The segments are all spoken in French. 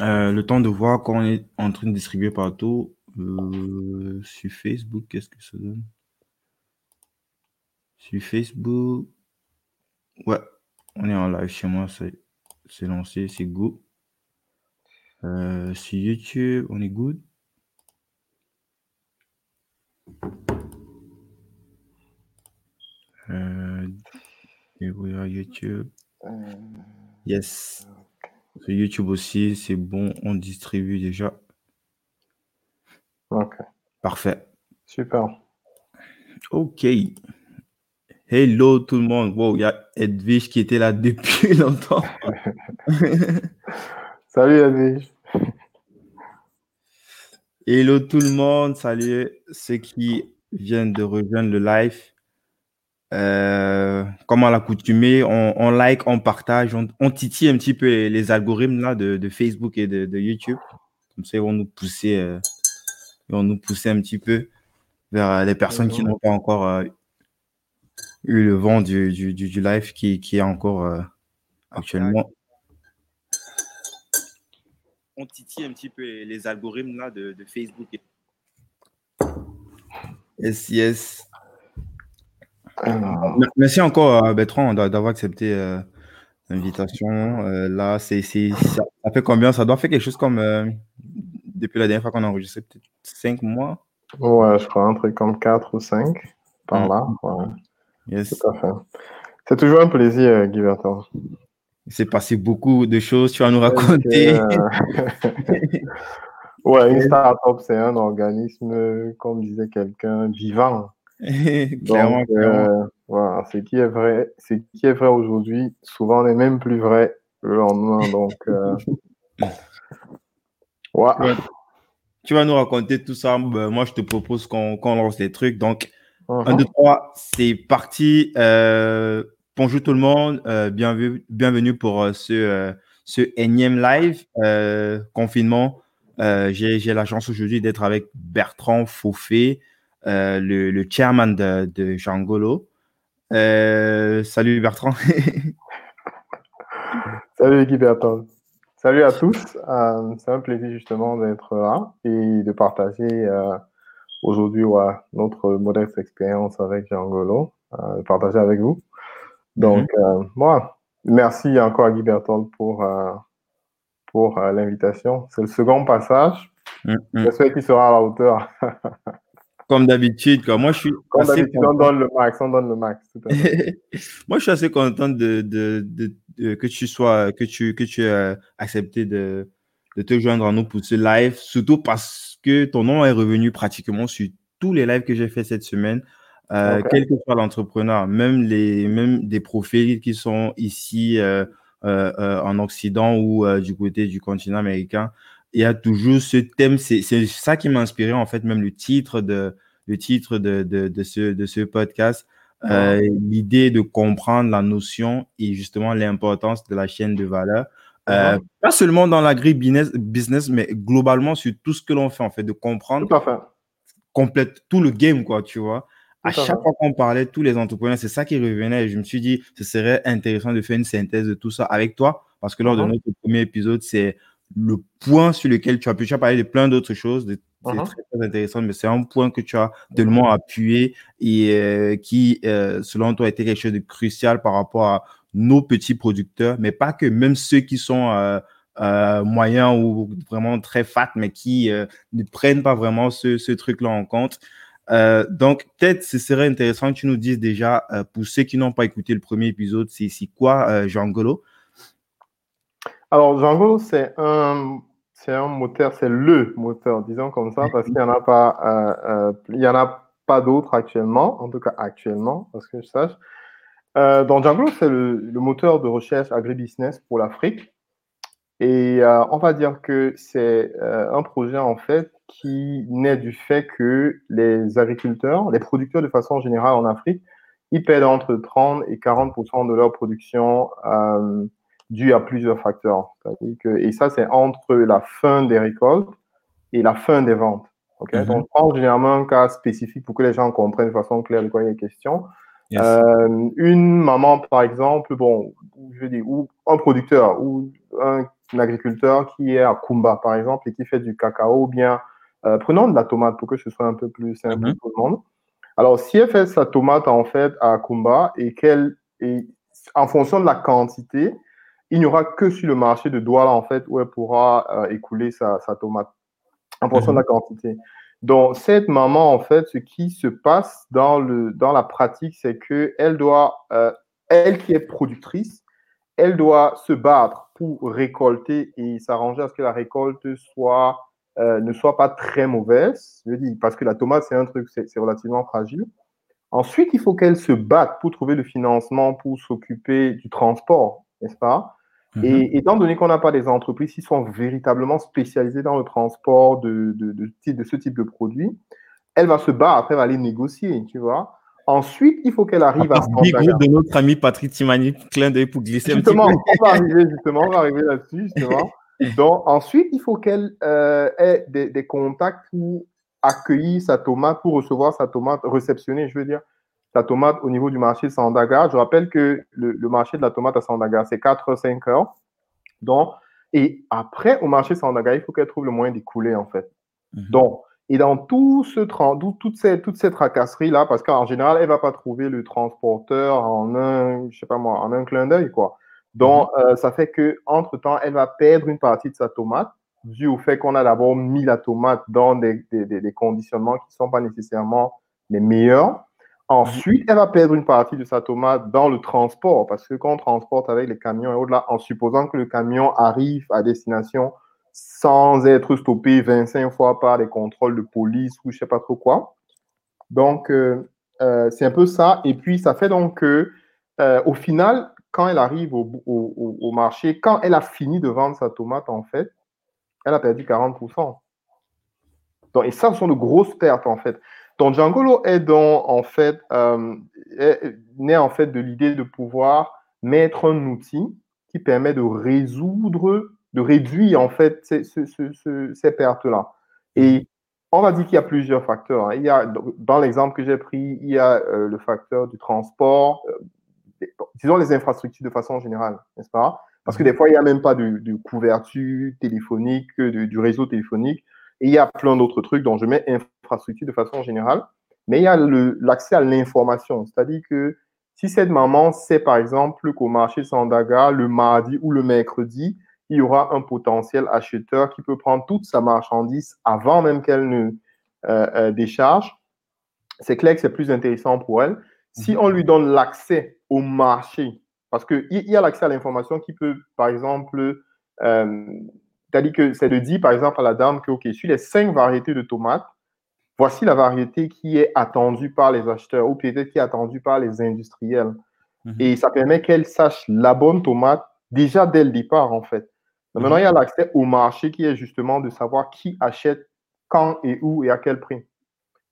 Euh, le temps de voir quand on est en train de distribuer partout. Euh, sur Facebook, qu'est-ce que ça donne? Sur Facebook. Ouais, on est en live chez moi, c'est lancé, c'est go. Euh, sur YouTube, on est good. Euh, découvrir YouTube. Yes. Sur YouTube aussi, c'est bon, on distribue déjà. Ok, Parfait. super. Ok. Hello tout le monde. Wow, il y a Edwige qui était là depuis longtemps. Salut Edwige. Hello tout le monde. Salut ceux qui viennent de rejoindre le live. Euh, comme à l'accoutumée, on, on like, on partage, on, on titille un petit peu les, les algorithmes là de, de Facebook et de, de YouTube. Comme ça, ils vont nous pousser, euh, ils vont nous pousser un petit peu vers euh, les personnes qui n'ont pas encore euh, eu le vent du, du, du, du live qui, qui est encore actuellement. On titille un petit peu les, les algorithmes là de, de Facebook. Yes, yes. Alors, Merci encore à Bertrand d'a- d'avoir accepté euh, l'invitation. Euh, là, c'est, ça, ça fait combien? Ça doit faire quelque chose comme euh, depuis la dernière fois qu'on a enregistré, peut-être cinq mois? ouais, je crois un truc comme 4 ou 5 par Mm. là. Ouais, Yes. tout à fait. C'est toujours un plaisir, euh, Guy Bertrand. Il s'est passé beaucoup de choses. Tu vas nous raconter. euh, ouais, une start-up, c'est un organisme, euh, comme disait quelqu'un, vivant. Clairement, Donc, clairement. euh, voilà, ce qui est vrai, ce qui est vrai aujourd'hui, souvent n'est même plus vrai le lendemain. Donc, euh, ouais. Ouais. Tu vas nous raconter tout ça. Ben, moi, je te propose qu'on lance des trucs. Donc, Mhm. 1, 2, 3, c'est parti. Euh, bonjour tout le monde. Euh, bienvenue, bienvenue pour ce, ce énième live confinement. J'ai j'ai la chance aujourd'hui d'être avec Bertrand Fauffé, euh, le, le chairman de, de Jangolo. Euh, salut Bertrand. Salut Guy Bertrand. Salut à tous. Euh, c'est un plaisir justement d'être là et de partager euh, aujourd'hui ouais, notre modeste expérience avec Jean-Golo, euh, de partager avec vous. Donc, euh, moi, merci encore à Guy Bertrand pour, pour l'invitation. C'est le second passage. Mm, mm. J'espère qu'il sera à la hauteur. Comme d'habitude, quoi. moi je suis Comme assez d'habitude, on content. donne le max, on donne le max. Tout à fait. Moi, je suis assez content de, de, de- de- que tu sois, que tu, que tu aies accepté de, de te joindre à nous pour ce live, surtout parce que ton nom est revenu pratiquement sur tous les lives que j'ai fait cette semaine, euh, quel que soit l'entrepreneur, même les, même des profils qui sont ici euh, euh, en Occident ou du côté du continent américain. Il y a toujours ce thème, c'est ça qui m'a inspiré en fait, même le titre de, le titre de, de, de ce, de ce podcast. Euh, l'idée de comprendre la notion et justement l'importance de la chaîne de valeur, euh, Mhm. pas seulement dans l'agri-business, business, mais globalement sur tout ce que l'on fait, en fait, de comprendre Tout complète tout le game, quoi, tu vois. À Tout chaque fois qu'on parlait, tous les entrepreneurs, c'est ça qui revenait et je me suis dit, ce serait intéressant de faire une synthèse de tout ça avec toi parce que lors de Mhm. notre premier épisode, c'est le point sur lequel tu as pu, tu as parlé de plein d'autres choses, de- c'est Mhm. très, très intéressant, mais c'est un point que tu as tellement appuyé et euh, qui, euh, selon toi, était quelque chose de crucial par rapport à nos petits producteurs, mais pas que, même ceux qui sont euh, moyens ou vraiment très fat, mais qui ne prennent pas vraiment ce, ce truc-là en compte. Euh, donc, peut-être ce serait intéressant que tu nous dises déjà, euh, pour ceux qui n'ont pas écouté le premier épisode, c'est c'est quoi euh, Jean Golo? Alors, Django, c'est un, un moteur, c'est le moteur, disons comme ça, parce qu'il n'y en a pas, euh, euh, pas d'autres actuellement, en tout cas actuellement, parce que je sache. Euh, donc, Django, c'est le, moteur de recherche agribusiness pour l'Afrique. Et euh, on va dire que c'est un projet, en fait, qui naît du fait que les agriculteurs, les producteurs de façon générale en Afrique, ils perdent entre 30 et 40% de leur production dû à plusieurs facteurs. Que, et ça, c'est entre la fin des récoltes et la fin des ventes. Okay? Mhm. Donc, on prend généralement un cas spécifique pour que les gens comprennent de façon claire de quoi il est question. Yes. Euh, une maman, par exemple, bon, je dire, ou un producteur, ou un agriculteur qui est à Kumba, par exemple, et qui fait du cacao, ou bien euh, prenons de la tomate pour que ce soit un peu plus simple mhm. pour tout le monde. Alors, si elle fait sa tomate en fait à Kumba et qu'elle, en fonction de la quantité, il n'y aura que sur le marché de Douala en fait où elle pourra euh, écouler sa, tomate en fonction de la mhm. quantité. Donc, cette maman, en fait, ce qui se passe dans, le, dans la pratique, c'est qu'elle doit, euh, elle qui est productrice, elle doit se battre pour récolter et s'arranger à ce que la récolte soit euh, ne soit pas très mauvaise, je dis, parce que la tomate, c'est un truc, c'est relativement fragile. Ensuite, il faut qu'elle se batte pour trouver le financement pour s'occuper du transport, n'est-ce pas? Mhm. Et étant donné qu'on n'a pas des entreprises qui sont véritablement spécialisées dans le transport de, de, de, ce type de produit, elle va se battre, elle va aller négocier, tu vois. Ensuite, il faut qu'elle arrive à... se groupe de notre ami Patrick Timani, clin d'œil pour glisser justement, un petit peu. On va arriver, justement, on va arriver là-dessus, justement. Donc, ensuite, il faut qu'elle euh, ait des, contacts pour accueillir sa tomate, pour recevoir sa tomate, réceptionner, je veux dire, sa tomate au niveau du marché de Sandaga. Je rappelle que le, marché de la tomate à Sandaga, c'est 4-5 heures. Donc, et après, au marché Sandaga, il faut qu'elle trouve le moyen d'écouler, en fait. Mhm. Donc, et dans tout ce toute cette, toute cette tracasserie-là, parce qu'en général, elle ne va pas trouver le transporteur en un, je sais pas moi, en un clin d'œil, quoi. Donc, mhm. euh, ça fait que entre temps elle va perdre une partie de sa tomate, dû au fait qu'on a d'abord mis la tomate dans des, des, des conditionnements qui ne sont pas nécessairement les meilleurs. Ensuite, elle va perdre une partie de sa tomate dans le transport, parce que quand on transporte avec les camions et au-delà, en supposant que le camion arrive à destination sans être stoppé 25 fois par les contrôles de police ou je sais pas trop quoi. Donc, euh, euh, c'est un peu ça. Et puis, ça fait donc que, au final, quand elle arrive au, marché, quand elle a fini de vendre sa tomate, en fait, elle a perdu 40%. Donc, et ça, ce sont de grosses pertes, en fait. Donc, Djangolo est donc, en fait, euh, né, en fait, de l'idée de pouvoir mettre un outil qui permet de résoudre, de réduire, en fait, ces, pertes-là. Et on va dire qu'il y a plusieurs facteurs. Hein. Il y a, dans l'exemple que j'ai pris, il y a euh, le facteur du transport, euh, disons les infrastructures de façon générale, n'est-ce pas? Parce que des fois, il n'y a même pas de, couverture téléphonique, du réseau téléphonique, et il y a plein d'autres trucs dont je mets infrastructure de façon générale. Mais il y a l'accès à l'information, c'est-à-dire que si cette maman sait par exemple qu'au marché Sandaga, le mardi ou le mercredi, il y aura un potentiel acheteur qui peut prendre toute sa marchandise avant même qu'elle ne euh, euh, décharge, c'est clair que c'est plus intéressant pour elle. Si on lui donne l'accès au marché, parce qu'il y a l'accès à l'information qui peut, par exemple, euh, c'est-à-dire que c'est de dire, par exemple, à la dame que, OK, sur les cinq variétés de tomates, voici la variété qui est attendue par les acheteurs ou peut-être qui est attendue par les industriels. Mhm. Et ça permet qu'elle sache la bonne tomate déjà dès le départ, en fait. Maintenant, mhm. il y a l'accès au marché qui est justement de savoir qui achète quand et où et à quel prix.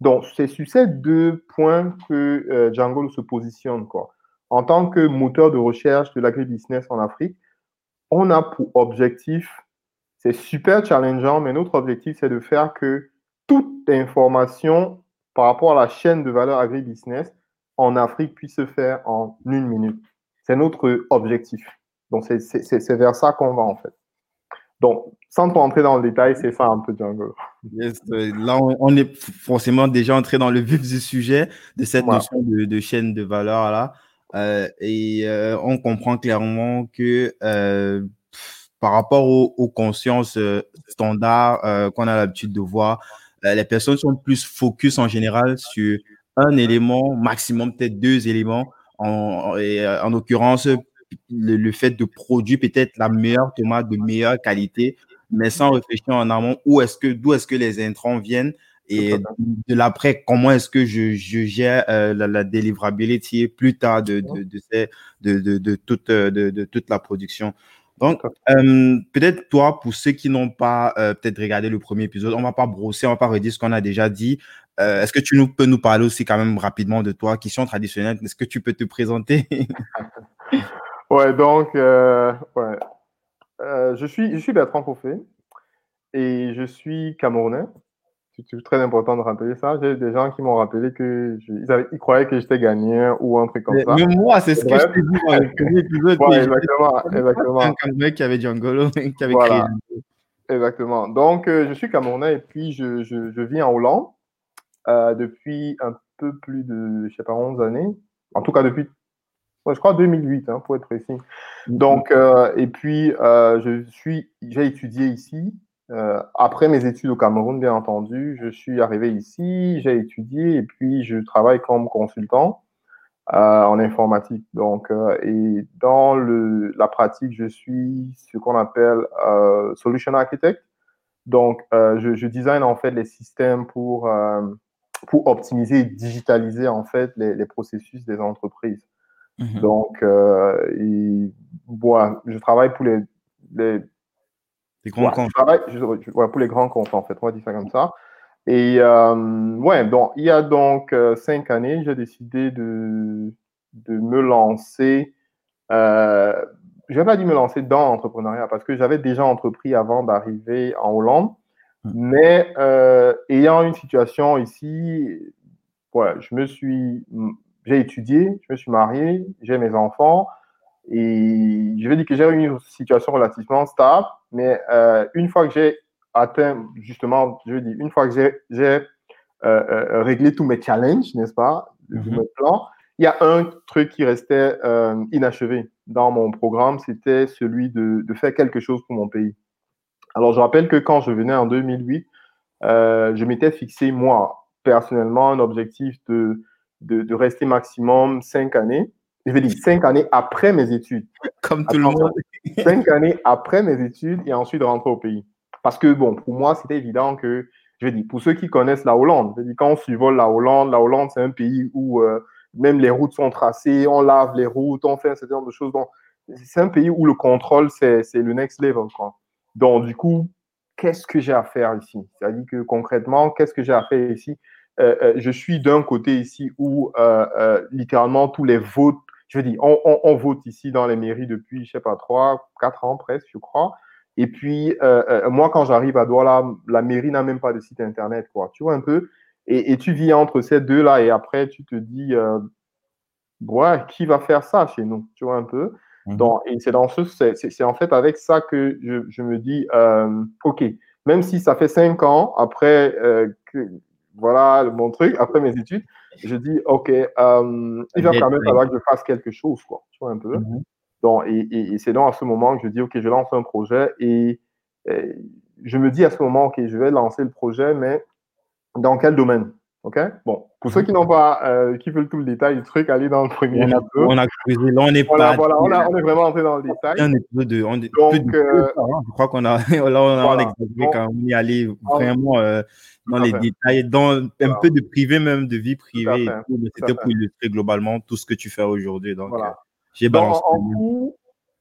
Donc, c'est sur ces deux points que euh, Django se positionne. Quoi. En tant que moteur de recherche de l'agribusiness en Afrique, on a pour objectif, c'est super challengeant, mais notre objectif, c'est de faire que toute information par rapport à la chaîne de valeur agribusiness en Afrique puisse se faire en une minute. C'est notre objectif. Donc, c'est vers ça qu'on va en fait. Donc, sans rentrer dans le détail, c'est ça un peu Django. Euh, là, on, est forcément déjà entré dans le vif du sujet de cette notion de, chaîne de valeur là. Euh, et euh, on comprend clairement que par rapport aux, consciences standards qu'on a l'habitude de voir, les personnes sont plus focus en général sur un élément, maximum peut-être deux éléments. En, en l'occurrence, le, fait de produire peut-être la meilleure tomate de meilleure qualité, mais sans réfléchir en amont où est-ce que, d'où est-ce que les intrants viennent et de l'après, comment est-ce que je, je gère euh, la, la, délivrabilité plus tard de, de, de, de, de, toute, de, toute la production. Donc, euh, peut-être toi, pour ceux qui n'ont pas euh, peut-être regardé le premier épisode, on va pas brosser, on va pas redire ce qu'on a déjà dit. est-ce que tu nous, peux nous parler aussi quand même rapidement de toi, question traditionnelle Est-ce que tu peux te présenter? Ouais, donc, euh, ouais. Euh, je, suis, je suis Bertrand Poffet et je suis camerounais. C'est très important de rappeler ça. J'ai des gens qui m'ont rappelé que ils, croyaient que j'étais gagnant ou un truc comme ça. Mais moi, c'est ce que je t'ai dit dans le premier épisode. exactement, exactement. Un mec qui avait Django, qui avait créé. Exactement. Donc, euh, je suis Camerounais et puis je, je, je vis en Hollande euh, depuis un peu plus de, je sais pas, 11 années. En tout cas, depuis, je crois 2008, hein, pour être précis. Donc, euh, et puis, je suis, j'ai étudié ici euh, après mes études au Cameroun, bien entendu, je suis arrivé ici, j'ai étudié et puis je travaille comme consultant euh, en informatique. Donc, euh, et dans le, la pratique, je suis ce qu'on appelle solution architect. Donc, je, je, design en fait les systèmes pour pour optimiser et digitaliser en fait les, les processus des entreprises. Mm-hmm. Donc, et, bon, je travaille pour les, les grands comptes. pour les grands comptes, en fait, on va dire ça comme ça. Et euh, ouais, donc, il y a donc euh, cinq années, j'ai décidé de, de me lancer. Euh, je vais pas dire me lancer dans l'entrepreneuriat parce que j'avais déjà entrepris avant d'arriver en Hollande. Hmm. Mais euh, ayant une situation ici, ouais, je me suis, j'ai étudié, je me suis marié, j'ai mes enfants. Et je vais dire que j'ai eu une situation relativement stable, mais euh, une fois que j'ai atteint, justement, je veux dire, une fois que j'ai euh, euh, réglé tous mes challenges, n'est-ce pas, mm -hmm. mes plans, il y a un truc qui restait euh, inachevé dans mon programme, c'était celui de, de, faire quelque chose pour mon pays. Alors, je rappelle que quand je venais en 2008, euh, je m'étais fixé, moi, personnellement, un objectif de, de, de rester maximum cinq années je vais dire cinq années après mes études. Comme tout le monde. cinq années après mes études et ensuite rentrer au pays. Parce que, bon, pour moi, c'était évident que, je vais dire, pour ceux qui connaissent la Hollande, je dis, quand on survole la Hollande, la Hollande, c'est un pays où euh, même les routes sont tracées, on lave les routes, on fait un certain nombre de choses. Donc, c'est un pays où le contrôle, c'est le next level. Quoi. Donc, du coup, qu'est-ce que j'ai à faire ici? C'est-à-dire que concrètement, qu'est-ce que j'ai à faire ici? Euh, euh, Je suis d'un côté ici où euh littéralement tous les votes je veux dire, on, on, on, vote ici dans les mairies depuis, je sais pas, trois, quatre ans presque, je crois. Et puis, euh, euh, moi, quand j'arrive à Douala, la mairie n'a même pas de site internet, quoi. Tu vois un peu? Et, et tu vis entre ces deux-là et après, tu te dis, euh, ouais, qui va faire ça chez nous? Tu vois un peu? Mmh. Donc, Et c'est dans ce, c'est en fait avec ça que je, je me dis, euh, OK, même si ça fait cinq ans après euh, que, voilà mon truc, après mes études, je dis, OK, euh, il va quand même falloir que je fasse quelque chose, quoi, tu vois, un peu? Mm -hmm. Donc, et, et, et c'est donc à ce moment que je dis, OK, je lance un projet et, et, je me dis à ce moment, OK, je vais lancer le projet, mais dans quel domaine? OK? Bon, pour ceux qui n'ont pas, euh, qui veulent tout le détail du truc, allez dans le premier. On a, on a creusé, là, on est pas. Voilà, on, a, on, est vraiment entré dans le détail. On est peu de. On est Donc, peu de, euh, je crois qu'on a. Là, on, a, voilà. on quand on est allé vraiment euh, dans les fait. détails, dans un voilà. peu de privé, même de vie privée. C'était pour illustrer globalement tout ce que tu fais aujourd'hui. Donc, voilà. j'ai balancé. En, en coup,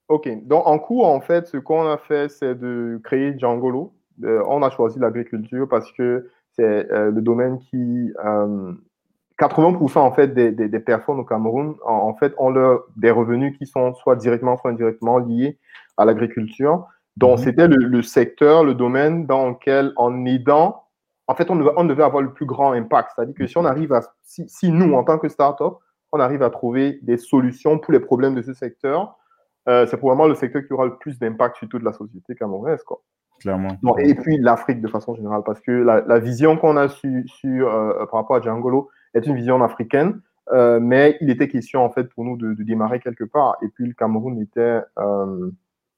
ok. Donc, en cours, en fait, ce qu'on a fait, c'est de créer Djangolo. Euh, on a choisi l'agriculture parce que c'est euh, le domaine qui. Euh, 80% en fait des, des, des, personnes au Cameroun en, en, fait ont leur, des revenus qui sont soit directement soit indirectement liés à l'agriculture. Donc mmh. c'était le, le, secteur, le domaine dans lequel en aidant, en fait on devait, on devait avoir le plus grand impact. C'est-à-dire que si on arrive à, si, si, nous en tant que start-up, on arrive à trouver des solutions pour les problèmes de ce secteur, euh, c'est probablement le secteur qui aura le plus d'impact sur toute la société camerounaise. Quoi clairement. Bon, et puis l'Afrique de façon générale, parce que la, la vision qu'on a su, euh, par rapport à Djangolo est une vision africaine, euh, mais il était question en fait pour nous de, de, démarrer quelque part. Et puis le Cameroun était, euh,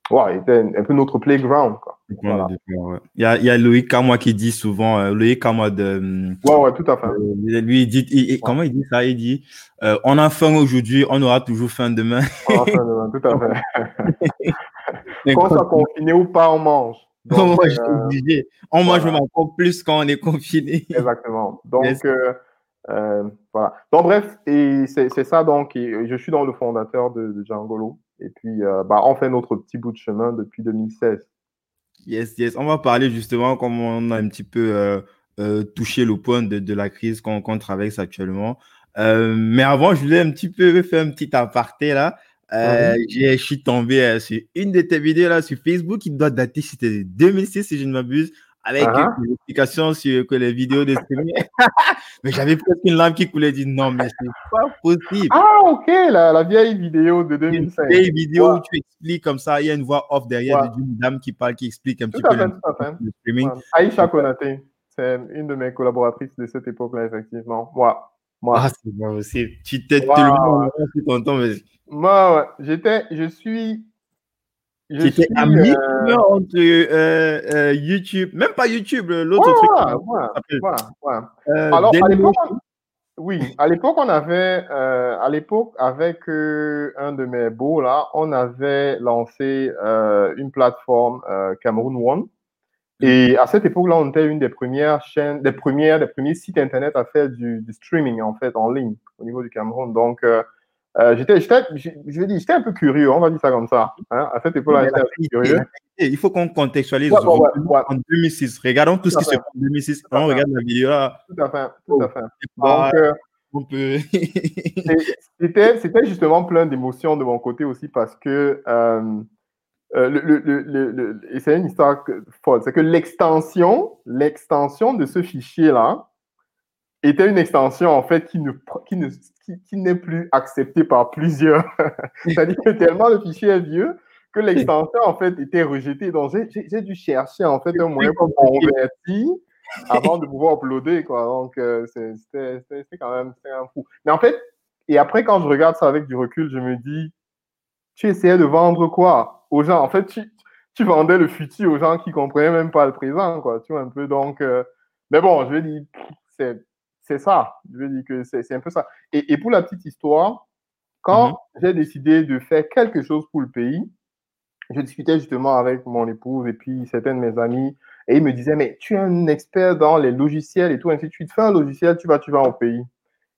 ouais, était un peu notre playground. Quoi. Voilà. Ouais. Il, y a, il y a Loïc Kamoa qui dit souvent, Loïc Kamoa de. Ouais, ouais, tout à fait. Lui, il dit, il, comment il dit ça? Il dit, on a faim aujourd'hui, on aura toujours faim demain. on aura faim demain, tout à fait. Qu'on soit confiné ou pas, on mange. Donc, moi, euh, obligé. On voilà. mange encore plus quand on est confiné. Exactement. Donc, euh, euh, voilà. Donc, bref, et c'est ça. Donc, et je suis dans le fondateur de, de. Et puis, euh, bah, on fait notre petit bout de chemin depuis 2016. Yes, yes. On va parler justement, comme on a un petit peu euh, touché le point de, de la crise qu'on qu traverse actuellement. mais avant, je voulais un petit peu faire un petit aparté là. Euh, je suis tombé euh, sur une de tes vidéos là sur Facebook qui doit dater, c'était 2006 si je ne m'abuse, avec uh une explication sur que les vidéos de streaming. mais j'avais presque une lampe qui coulait. dit non, mais c'est pas possible. Ah, ok, la, la vieille vidéo de 2005. Une vieille vidéo où tu expliques comme ça. Il y a une voix off derrière d'une dame qui parle, qui explique un petit peu le, streaming. Aïcha Konate, c'est une de mes collaboratrices de cette époque-là, effectivement. Moi. Moi. Ah, c'est pas possible. Tu t'es tellement content. Mais... Moi. J'étais, je suis J'étais à mi euh... entre euh, euh, YouTube, même pas YouTube, l'autre ouais, truc. Ouais, ouais, Alors, à l'époque, oui, à l'époque, on avait, à l'époque, avec un de mes beaux là, on avait lancé une plateforme Cameroon One. Et à cette époque-là, on était une des premières chaînes, des premières, des premiers sites internet à faire du, du streaming en fait en ligne au niveau du Cameroun. Donc euh, j'étais, je vais dire, j'étais un peu curieux, on va dire ça comme ça. Hein. À cette époque-là, j'étais un peu curieux. Il faut qu'on contextualise. En 2006, regardons tout, ce qui se passe en 2006. On regarde la vidéo là. Tout à fait, tout à fait. Donc, euh, on peut... c'était, c'était justement plein d'émotions de mon côté aussi parce que euh, euh le, le, le, et c'est une histoire folle. C'est que l'extension, l'extension de ce fichier-là, était une extension en fait qui ne, qui ne qui, n'est plus acceptée par plusieurs. C'est-à-dire que tellement le fichier est vieux que l'extension en fait était rejetée. Donc j'ai dû chercher en fait un moyen pour convertir avant de pouvoir uploader quoi. Donc euh, c'était quand même un fou. Mais en fait, et après quand je regarde ça avec du recul, je me dis, tu essayais de vendre quoi aux gens? En fait, tu, tu vendais le futur aux gens qui comprenaient même pas le présent quoi. Tu vois un peu donc. Euh, mais bon, je vais dire, c'est c'est ça. Je veux dire que c'est un peu ça. Et, pour la petite histoire, quand mhm. j'ai décidé de faire quelque chose pour le pays, je discutais justement avec mon épouse et puis certains de mes amis et ils me disaient, mais tu es un expert dans les logiciels et tout, ainsi tu te fais un logiciel, tu vas, tu vas au pays.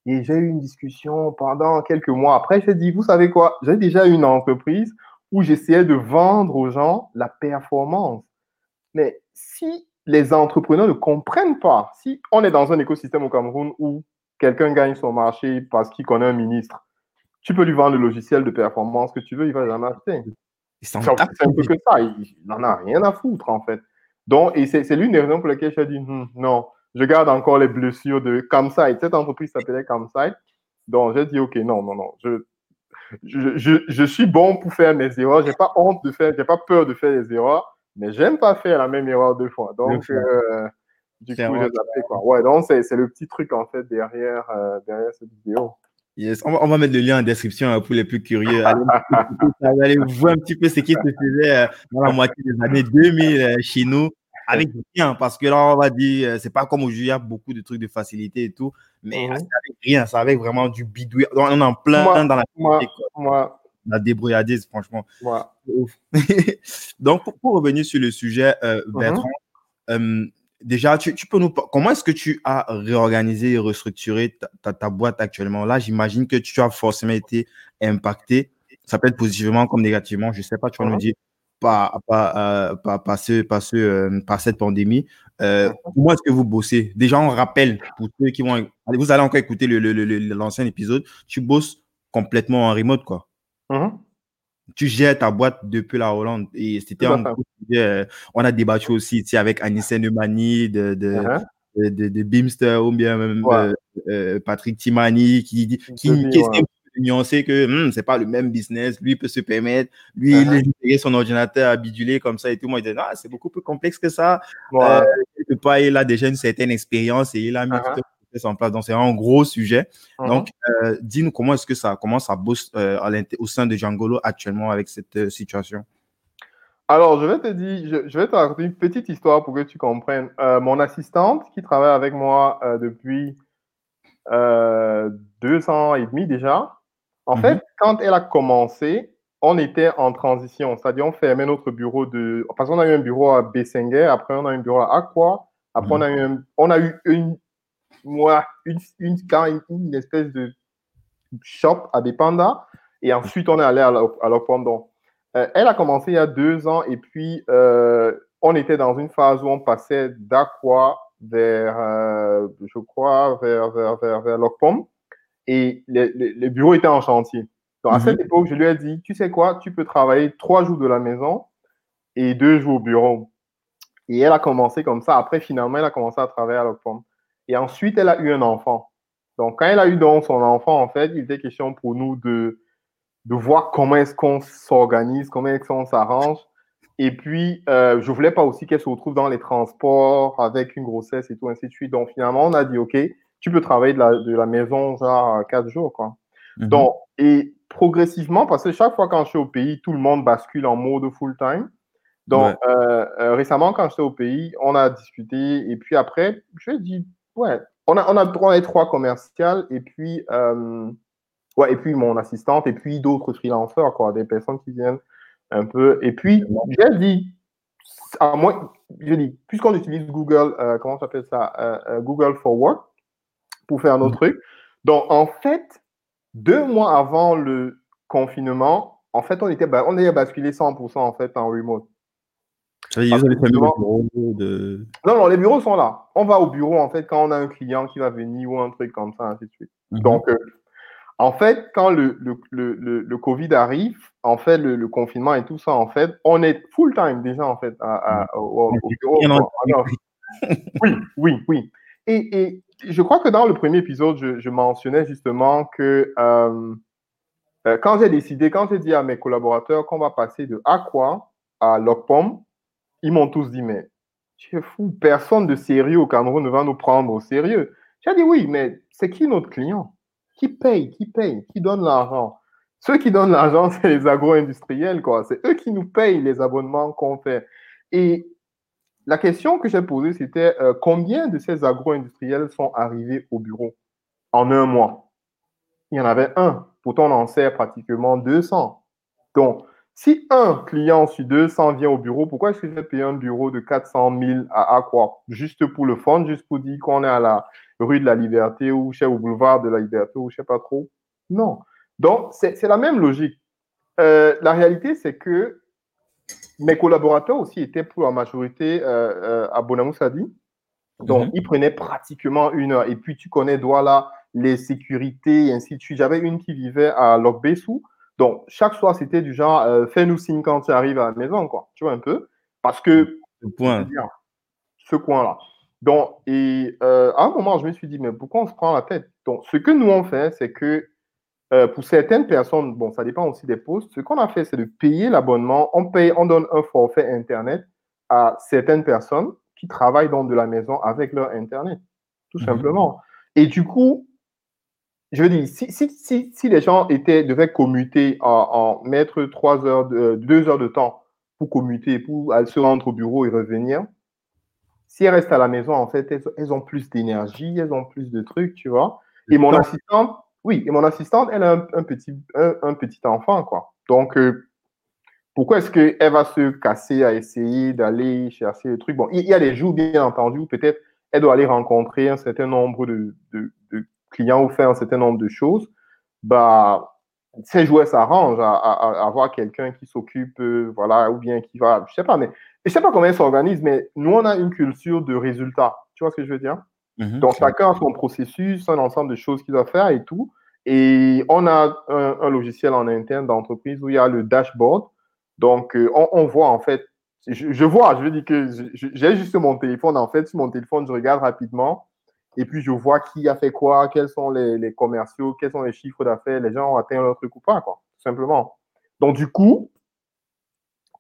Et j'ai eu une discussion pendant quelques mois. Après, j'ai dit, vous savez quoi, j'ai déjà une entreprise où j'essayais de vendre aux gens la performance. Mais si les entrepreneurs ne comprennent pas. Si on est dans un écosystème au Cameroun où quelqu'un gagne son marché parce qu'il connaît un ministre, tu peux lui vendre le logiciel de performance que tu veux, il va jamais acheter. C'est un peu que ça. Il n'en a rien à foutre, en fait. Donc, et c'est l'une des raisons pour lesquelles j'ai dit hmm, non, je garde encore les blessures de Camsite. Cette entreprise s'appelait Camsite. Donc, j'ai dit OK, non, non, non. Je, je, je, suis bon pour faire mes erreurs. J'ai pas honte de faire, j'ai pas peur de faire les erreurs mais j'aime pas faire la même erreur deux fois. Donc, euh, du coup, j'ai zappé, quoi. Ouais, donc c'est le petit truc, en fait, derrière, euh, derrière cette vidéo. Yes, on va, on va, mettre le lien en description hein, pour les plus curieux. Allez, allez voir un petit peu ce qui se faisait euh, dans la moitié des années 2000 chez nous avec rien, parce que là, on va dire, c'est pas comme aujourd'hui, il y a beaucoup de trucs de facilité et tout, mais mm-hmm. avec rien, ça avec vraiment du bidouille. On est en plein dans la moi, moi, la débrouillardise, franchement. Donc, pour, revenir sur le sujet, euh, uh-huh. Bertrand, euh, déjà, tu, peux nous. Comment est-ce que tu as réorganisé et restructuré ta, ta, boîte actuellement? Là, j'imagine que tu as forcément été impacté. Ça peut être positivement comme négativement. Je ne sais pas, tu vas nous uh-huh. dire par, par, euh, par, par, ce, par, ce, par cette pandémie. Uh-huh. Comment est-ce que vous bossez? Déjà, on rappelle pour ceux qui vont. Vous allez encore écouter l'ancien le, épisode. Tu bosses complètement en remote, quoi. Mhm. Tu gères ta boîte depuis la Hollande. Et c'était un euh, On a débattu aussi avec Anissa Neumani de, de, de, de, Beamster ou bien même euh, euh, Patrick Timani qui dit qui, nuancer que hmm, c'est pas le même business. Lui peut se permettre. Lui, uh-huh. il a son ordinateur à biduler comme ça et tout. Moi, il dit non, c'est beaucoup plus complexe que ça. il a déjà une certaine expérience et il a mis en place. Donc, c'est un gros sujet. Mhm. Donc, euh, dis-nous comment est-ce que ça, comment ça bosse euh, au sein de Djangolo actuellement avec cette euh, situation? Alors, je vais te dire, je, vais te raconter une petite histoire pour que tu comprennes. mon assistante qui travaille avec moi depuis deux ans et demi déjà, en fait, mhm. quand elle a commencé, on était en transition, c'est-à-dire on fermait notre bureau de. Parce qu'on a eu un bureau à Bessenger, après on a eu un bureau à Aqua, après on, a eu on a eu une, moi, une, une, une, espèce de shop à des pandas. Et ensuite, on est allé à pendant. Euh, elle a commencé il y a deux ans et puis euh, on était dans une phase où on passait d'Aqua vers, euh, je crois, vers, vers, vers, vers Et les, les, bureaux étaient en chantier. Donc, à cette mhm. époque, je lui ai dit, tu sais quoi, tu peux travailler trois jours de la maison et deux jours au bureau. Et elle a commencé comme ça. Après, finalement, elle a commencé à travailler à l'Ocpom. Et ensuite, elle a eu un enfant. Donc, quand elle a eu donc son enfant, en fait, il était question pour nous de, de voir comment est-ce qu'on s'organise, comment est-ce qu'on s'arrange. Et puis, euh, je voulais pas aussi qu'elle se retrouve dans les transports avec une grossesse et tout, ainsi de suite. Donc, finalement, on a dit, OK, tu peux travailler de la, de la maison, genre, quatre jours, quoi. Mhm. Donc, et progressivement, parce que chaque fois quand je suis au pays, tout le monde bascule en mode full-time. Donc, euh, euh, récemment, quand j'étais au pays, on a discuté. Et puis après, je dit, ouais, on a, on a, trois commerciales et puis, euh, ouais, et puis mon assistante et puis d'autres freelancers, quoi, des personnes qui viennent un peu. Et puis, j'ai dit, à moi, je dis, puisqu'on utilise Google, euh, comment ça s'appelle ça, euh, Google for Work pour faire nos mm. trucs. Donc, en fait, deux mois avant le confinement, en fait, on était, on est basculé 100% en fait en remote. De... Non, non, les bureaux sont là. On va au bureau, en fait, quand on a un client qui va venir ou un truc comme ça, ainsi de suite. Mhm. Donc, euh, en fait, quand le, le, le, le, Covid arrive, en fait, le, confinement et tout ça, en fait, on est full-time déjà, en fait, au, bureau. oui, oui, oui. Et, et, je crois que dans le premier épisode, je, je mentionnais justement que euh, euh, quand j'ai décidé, quand j'ai dit à mes collaborateurs qu'on va passer de Aqua à Locpom, ils m'ont tous dit, mais tu es fou, personne de sérieux au Cameroun ne va nous prendre au sérieux. J'ai dit, oui, mais c'est qui notre client? Qui paye Qui paye Qui donne l'argent? Ceux qui donnent l'argent, c'est les agro-industriels, quoi. C'est eux qui nous payent les abonnements qu'on fait. Et la question que j'ai posée, c'était euh, combien de ces agro-industriels sont arrivés au bureau en un mois? Il y en avait un. Pourtant, on en sert pratiquement 200. Donc, si un client sur 200 vient au bureau, pourquoi est-ce que je vais payer un bureau de 400 000 à, quoi Juste pour le fond, juste pour dire qu'on est à la rue de la Liberté ou chez au boulevard de la Liberté ou je sais pas trop? Non. Donc, c'est la même logique. Euh, la réalité, c'est que mes collaborateurs aussi étaient pour la majorité euh, euh, à Bonamoussadi. Donc, mhm. ils prenaient pratiquement une heure. Et puis, tu connais Douala, les sécurités et ainsi de suite. J'avais une qui vivait à Lokbessou. Donc, chaque soir, c'était du genre, euh, fais-nous signe quand tu arrives à la maison, quoi. Tu vois un peu? Parce que. Ce point. Ce coin-là. Donc, et à un moment, je me suis dit, mais pourquoi on se prend la tête? Donc, ce que nous, on fait, c'est que euh, pour certaines personnes, bon, ça dépend aussi des postes. Ce qu'on a fait, c'est de payer l'abonnement. On paye, on donne un forfait Internet à certaines personnes qui travaillent dans de la maison avec leur Internet, tout mhm. simplement. Et du coup, je veux dire, si, si, si, si les gens étaient, devaient commuter en, mettre trois heures, de, deux heures de temps pour commuter, pour se rendre au bureau et revenir, si elles restent à la maison, en fait, elles, elles ont plus d'énergie, elles ont plus de trucs, tu vois. Et mon assistante, oui, et mon assistante, elle a un, petit, un, petit enfant, quoi. Donc, euh, pourquoi est-ce qu'elle va se casser à essayer d'aller chercher le truc? Bon, il y a des jours, bien entendu, où peut-être elle doit aller rencontrer un certain nombre de, clients ou faire un certain nombre de choses. Bah, ces jouets s'arrangent à, avoir quelqu'un qui s'occupe, euh, voilà, ou bien qui va, je sais pas, mais je sais pas comment elle s'organise, mais nous, on a une culture de résultat. Tu vois ce que je veux dire? Mhm. Donc, chacun a son processus, un ensemble de choses qu'il doit faire et tout. Et on a un, logiciel en interne d'entreprise où il y a le dashboard. Donc, euh, on, voit en fait, je, vois, je veux dire que j'ai juste mon téléphone. En fait, sur mon téléphone, je regarde rapidement et puis je vois qui a fait quoi, quels sont les, commerciaux, quels sont les chiffres d'affaires, les gens ont atteint leur truc ou pas, quoi, tout simplement. Donc, du coup,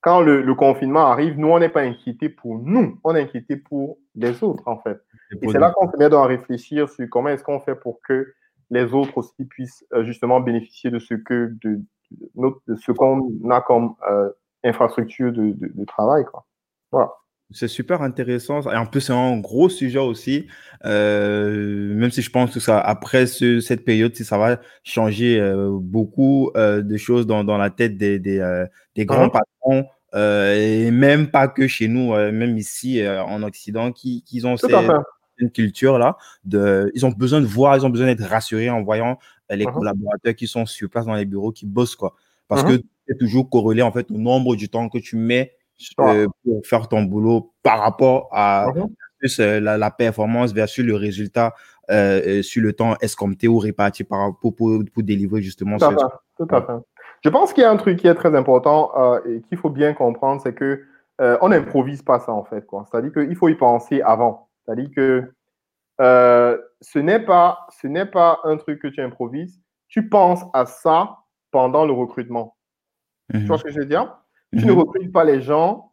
quand le, confinement arrive, nous, on n'est pas inquiété pour nous, on est inquiété pour les autres, en fait. Et c'est là qu'on se met à réfléchir sur comment est-ce qu'on fait pour que les autres aussi puissent euh, justement bénéficier de ce que de, ce qu'on a comme euh, infrastructure de, travail, quoi. Voilà. C'est super intéressant. Et en plus, c'est un gros sujet aussi. Euh, même si je pense que ça, après cette période, ça va changer beaucoup de choses dans, dans, la tête des, des, des grands uh-huh. patrons euh, et même pas que chez nous, euh, même ici euh, en Occident, qui, qui ont cette une culture là. De, ils ont besoin de voir, ils ont besoin d'être rassurés en voyant les uh-huh. collaborateurs qui sont sur place dans les bureaux, qui bossent quoi. Parce uh-huh. que c'est toujours corrélé en fait au nombre du temps que tu mets pour faire ton boulot par rapport à uh-huh. la, performance versus le résultat sur le temps escompté ou réparti par, pour, pour, pour délivrer justement. Tout tout à fait. Je pense qu'il y a un truc qui est très important euh, et qu'il faut bien comprendre, c'est que euh, on n'improvise pas ça en fait. C'est-à-dire qu'il faut y penser avant. C'est-à-dire que euh, ce n'est pas, ce n'est pas un truc que tu improvises. Tu penses à ça pendant le recrutement. Tu vois mhm. ce que je veux dire? Tu ne mhm. recrutes pas les gens.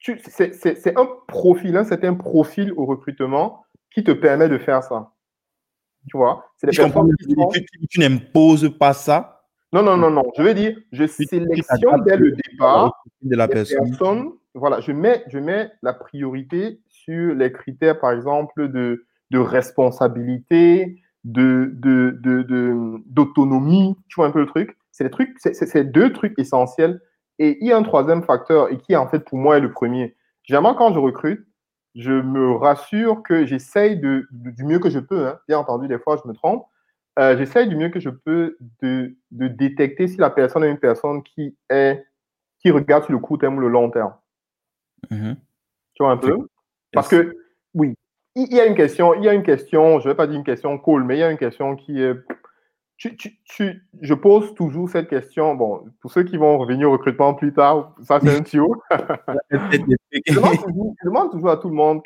C'est un profil, c'est un profil au recrutement qui te permet de faire ça. Tu vois? C'est Tu, n'imposes pas ça Non, non, non, non. Je veux dire, je sélectionne dès le départ de la personne. Voilà, je mets, je mets la priorité sur les critères, par exemple, de, de responsabilité, de, d'autonomie. tu vois un peu le truc? C'est les trucs, c'est deux trucs essentiels. Et il y a un troisième facteur, et qui en fait pour moi est le premier. Généralement, quand je recrute, je me rassure que j'essaye de, du mieux que je peux, hein. bien entendu, des fois je me trompe, euh, j'essaye du mieux que je peux de, de, détecter si la personne est une personne qui, est, qui regarde sur le court terme ou le long terme. Mm-hmm. Tu vois un peu? Parce que, oui, il y a une question, il y a une question, je ne vais pas dire une question cool, mais il y a une question qui est tu, tu, je pose toujours cette question. Bon, pour ceux qui vont revenir au recrutement plus tard, ça c'est un tuyau. je, demande toujours, à tout le monde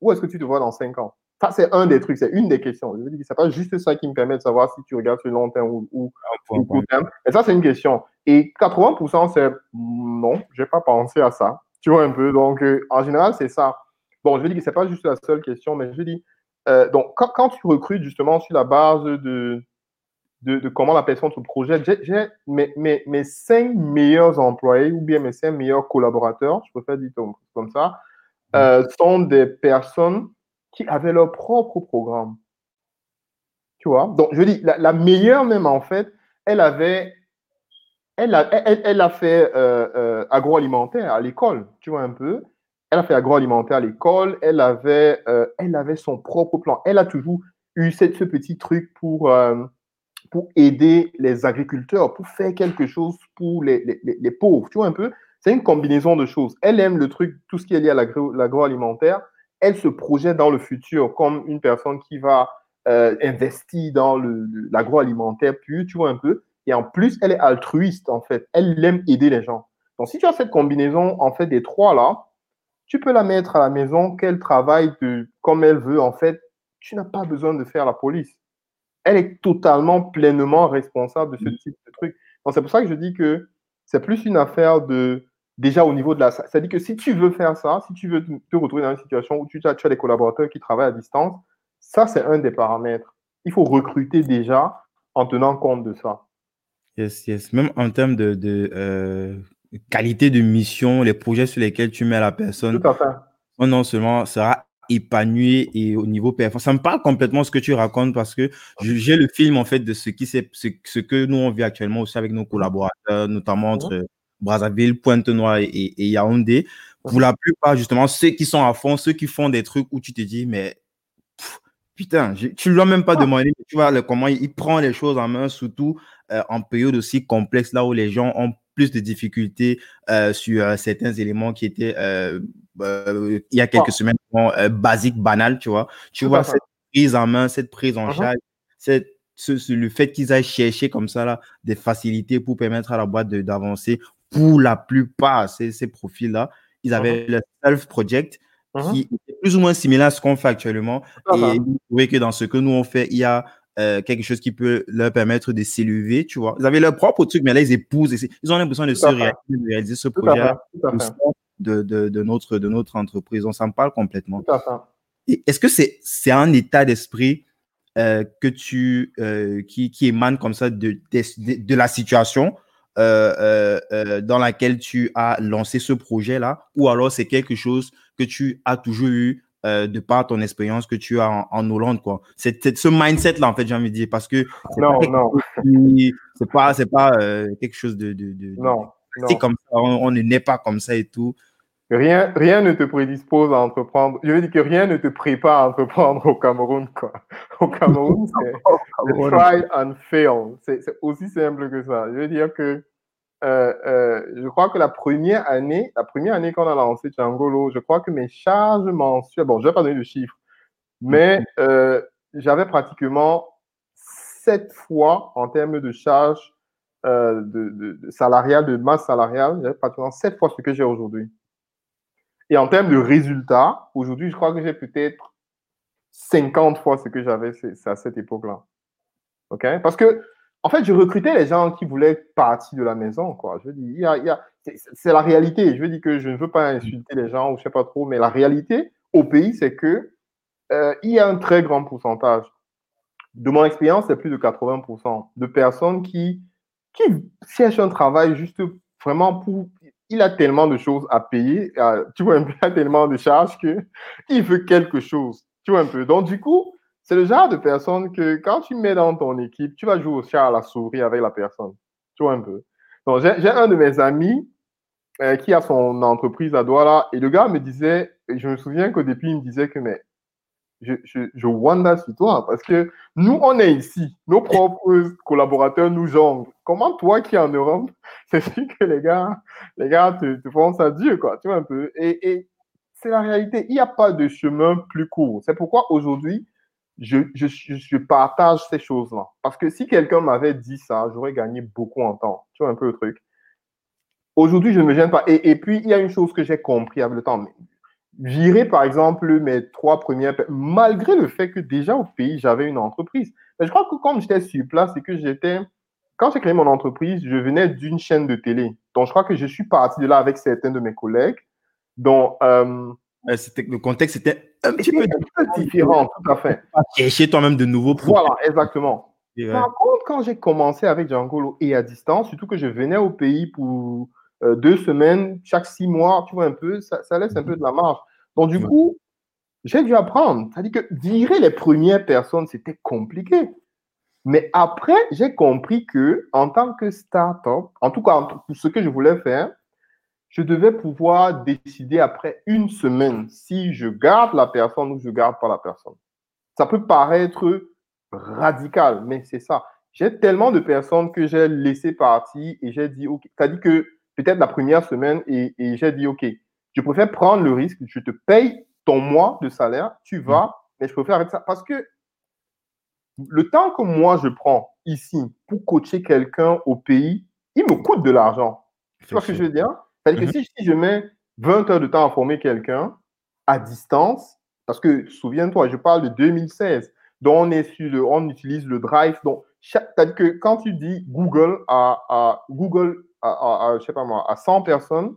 où est-ce que tu te vois dans 5 ans? Ça, c'est un des trucs, c'est une des questions. Je veux dire, c'est pas juste ça qui me permet de savoir si tu regardes sur le long terme ou, ou, court terme. Et ça, c'est une question. Et 80%, c'est non, je n'ai pas pensé à ça. Tu vois un peu. Donc, euh, en général, c'est ça. Bon, je veux dire que ce n'est pas juste la seule question, mais je dis, euh, donc, quand, quand, tu recrutes justement sur la base de, de, comment la personne se projette. J'ai mes, mes, mes, cinq meilleurs employés ou bien mes cinq meilleurs collaborateurs, je préfère dire comme ça, mm. euh, sont des personnes qui avaient leur propre programme. Tu vois? Donc, je dis, la, meilleure même, en fait, elle avait, elle a, elle, a fait euh, euh, agroalimentaire à l'école, tu vois un peu? Elle a fait agroalimentaire à l'école, elle avait, elle avait son propre plan. Elle a toujours eu cette, ce petit truc pour pour aider les agriculteurs, pour faire quelque chose pour les, les, les pauvres. Tu vois un peu? C'est une combinaison de choses. Elle aime le truc, tout ce qui est lié à l'agroalimentaire. Elle se projette dans le futur comme une personne qui va euh, investir dans l'agroalimentaire plus, tu vois un peu? Et en plus, elle est altruiste, en fait. Elle aime aider les gens. Donc, si tu as cette combinaison, en fait, des trois là, tu peux la mettre à la maison, qu'elle travaille comme elle veut, en fait. Tu n'as pas besoin de faire la police elle est totalement, pleinement responsable de ce mm. type de truc. c'est pour ça que je dis que c'est plus une affaire de, déjà au niveau de la... C'est-à-dire que si tu veux faire ça, si tu veux te retrouver dans une situation où tu as, tu as des collaborateurs qui travaillent à distance, ça, c'est un des paramètres. Il faut recruter déjà en tenant compte de ça. Yes, yes. Même en termes de, de euh, qualité de mission, les projets sur lesquels tu mets la personne, Tout à fait. non seulement sera épanoui et au niveau performance. Ça me parle complètement ce que tu racontes parce que j'ai le film en fait de ce qui c'est ce, ce, que nous on vit actuellement aussi avec nos collaborateurs, notamment entre Brazzaville, Pointe-Noire et, Yaoundé. Pour la plupart, justement, ceux qui sont à fond, ceux qui font des trucs où tu te dis, mais putain, tu ne l'as même pas demandé, tu vois comment il, prend les choses en main, surtout euh, en période aussi complexe, là où les gens ont plus de difficultés euh, sur euh, certains éléments qui étaient euh, il y a quelques semaines basiques, banales, tu vois. Tu vois cette prise en main, cette prise en uh-huh. charge, cette, le fait qu'ils aient cherché comme ça là, des facilités pour permettre à la boîte d'avancer. Pour la plupart, ces, ces profils-là, ils avaient uh-huh. le self-project uh-huh. qui est plus ou moins similaire à ce qu'on fait actuellement. Et vous voyez que dans ce que nous on fait, il y a euh, quelque chose qui peut leur permettre de s'élever, tu vois. Ils avaient leur propre truc, mais là, ils épousent. ils ont l'impression de se réaliser, de réaliser ce projet de, de, de, notre, de notre entreprise. On s'en parle complètement. Est-ce que c'est un état d'esprit euh, que tu, euh, qui, qui émane comme ça de, de, de la situation euh, dans laquelle tu as lancé ce projet-là, ou alors c'est quelque chose que tu as toujours eu de par ton expérience que tu as en, en Hollande, quoi? C'est ce mindset-là, en fait, j'ai envie de dire, parce que c'est pas, c'est pas quelque chose de, de, de non, c'est comme ça, on, ne naît pas comme ça et tout. Rien, rien ne te prédispose à entreprendre. Je veux dire que rien ne te prépare à entreprendre au Cameroun, quoi. Au Cameroun, c'est try and fail. C'est aussi simple que ça. Je veux dire que euh, euh, je crois que la première année, la première année qu'on a lancé Djangolo, je crois que mes charges mensuelles, bon, je ne vais pas donner de chiffres, mais euh, j'avais pratiquement sept fois en termes de charges de, de, salariales, de masse salariale, j'avais pratiquement sept fois ce que j'ai aujourd'hui. Et en termes de résultats, aujourd'hui, je crois que j'ai peut-être 50 fois ce que j'avais à cette époque-là. OK? Parce que, en fait, je recrutais les gens qui voulaient partir de la maison, quoi. Je il y a, c'est la réalité. Je veux dire que je ne veux pas insulter les gens ou je sais pas trop, mais la réalité au pays, c'est que euh, il y a un très grand pourcentage. De mon expérience, c'est plus de 80% de personnes qui, qui cherchent un travail juste vraiment pour. Il a tellement de choses à payer, tu vois, il a tellement de charges qu'il veut quelque chose. Tu vois un peu. Donc, du coup, c'est le genre de personne que quand tu mets dans ton équipe, tu vas jouer au chat à la souris avec la personne. Tu vois un peu. Donc, j'ai un de mes amis euh, qui a son entreprise à Douala et le gars me disait, je me souviens qu'au début, il me disait que, mais je, je, je wonder sur toi parce que nous, on est ici, nos propres collaborateurs nous jonglent. Comment toi qui es en Europe, c'est sûr que les gars, les gars te, font ça Dieu, quoi, tu vois un peu. Et, et c'est la réalité. Il n'y a pas de chemin plus court. C'est pourquoi aujourd'hui, je, je, je, partage ces choses-là. Parce que si quelqu'un m'avait dit ça, j'aurais gagné beaucoup en temps. Tu vois un peu le truc. Aujourd'hui, je ne me gêne pas. Et, et puis, il y a une chose que j'ai compris avec le temps virer, par exemple, mes trois premières, malgré le fait que déjà au pays, j'avais une entreprise. Mais je crois que comme j'étais sur place et que j'étais, quand j'ai créé mon entreprise, je venais d'une chaîne de télé. Donc, je crois que je suis parti de là avec certains de mes collègues. Donc, euh, le contexte était un petit peu différent, tout à fait. Chercher toi-même de nouveaux produits. Voilà, exactement. Par contre, quand j'ai commencé avec Django et à distance, surtout que je venais au pays pour euh, deux semaines, chaque six mois, tu vois un peu, ça, laisse un peu de la marge. Donc, du coup, j'ai dû apprendre. C'est-à-dire que virer les premières personnes, c'était compliqué. Mais après, j'ai compris que en tant que start-up, en tout cas, pour ce que je voulais faire, je devais pouvoir décider après une semaine si je garde la personne ou je garde pas la personne. Ça peut paraître radical, mais c'est ça. J'ai tellement de personnes que j'ai laissé partir et j'ai dit, OK, c'est-à-dire que peut-être la première semaine et, j'ai dit, OK, je préfère prendre le risque, je te paye ton mois de salaire, tu vas, mm. mais je préfère arrêter ça parce que le temps que moi je prends ici pour coacher quelqu'un au pays, il me coûte de l'argent. Tu vois ce que je veux dire? C'est-à-dire que mm-hmm. si, je mets 20 heures de temps à former quelqu'un à distance, parce que souviens-toi, je parle de 2016, donc on est sur le, on utilise le drive. Donc, c'est-à-dire que quand tu dis Google à, à Google à, je sais pas moi, à 100 personnes,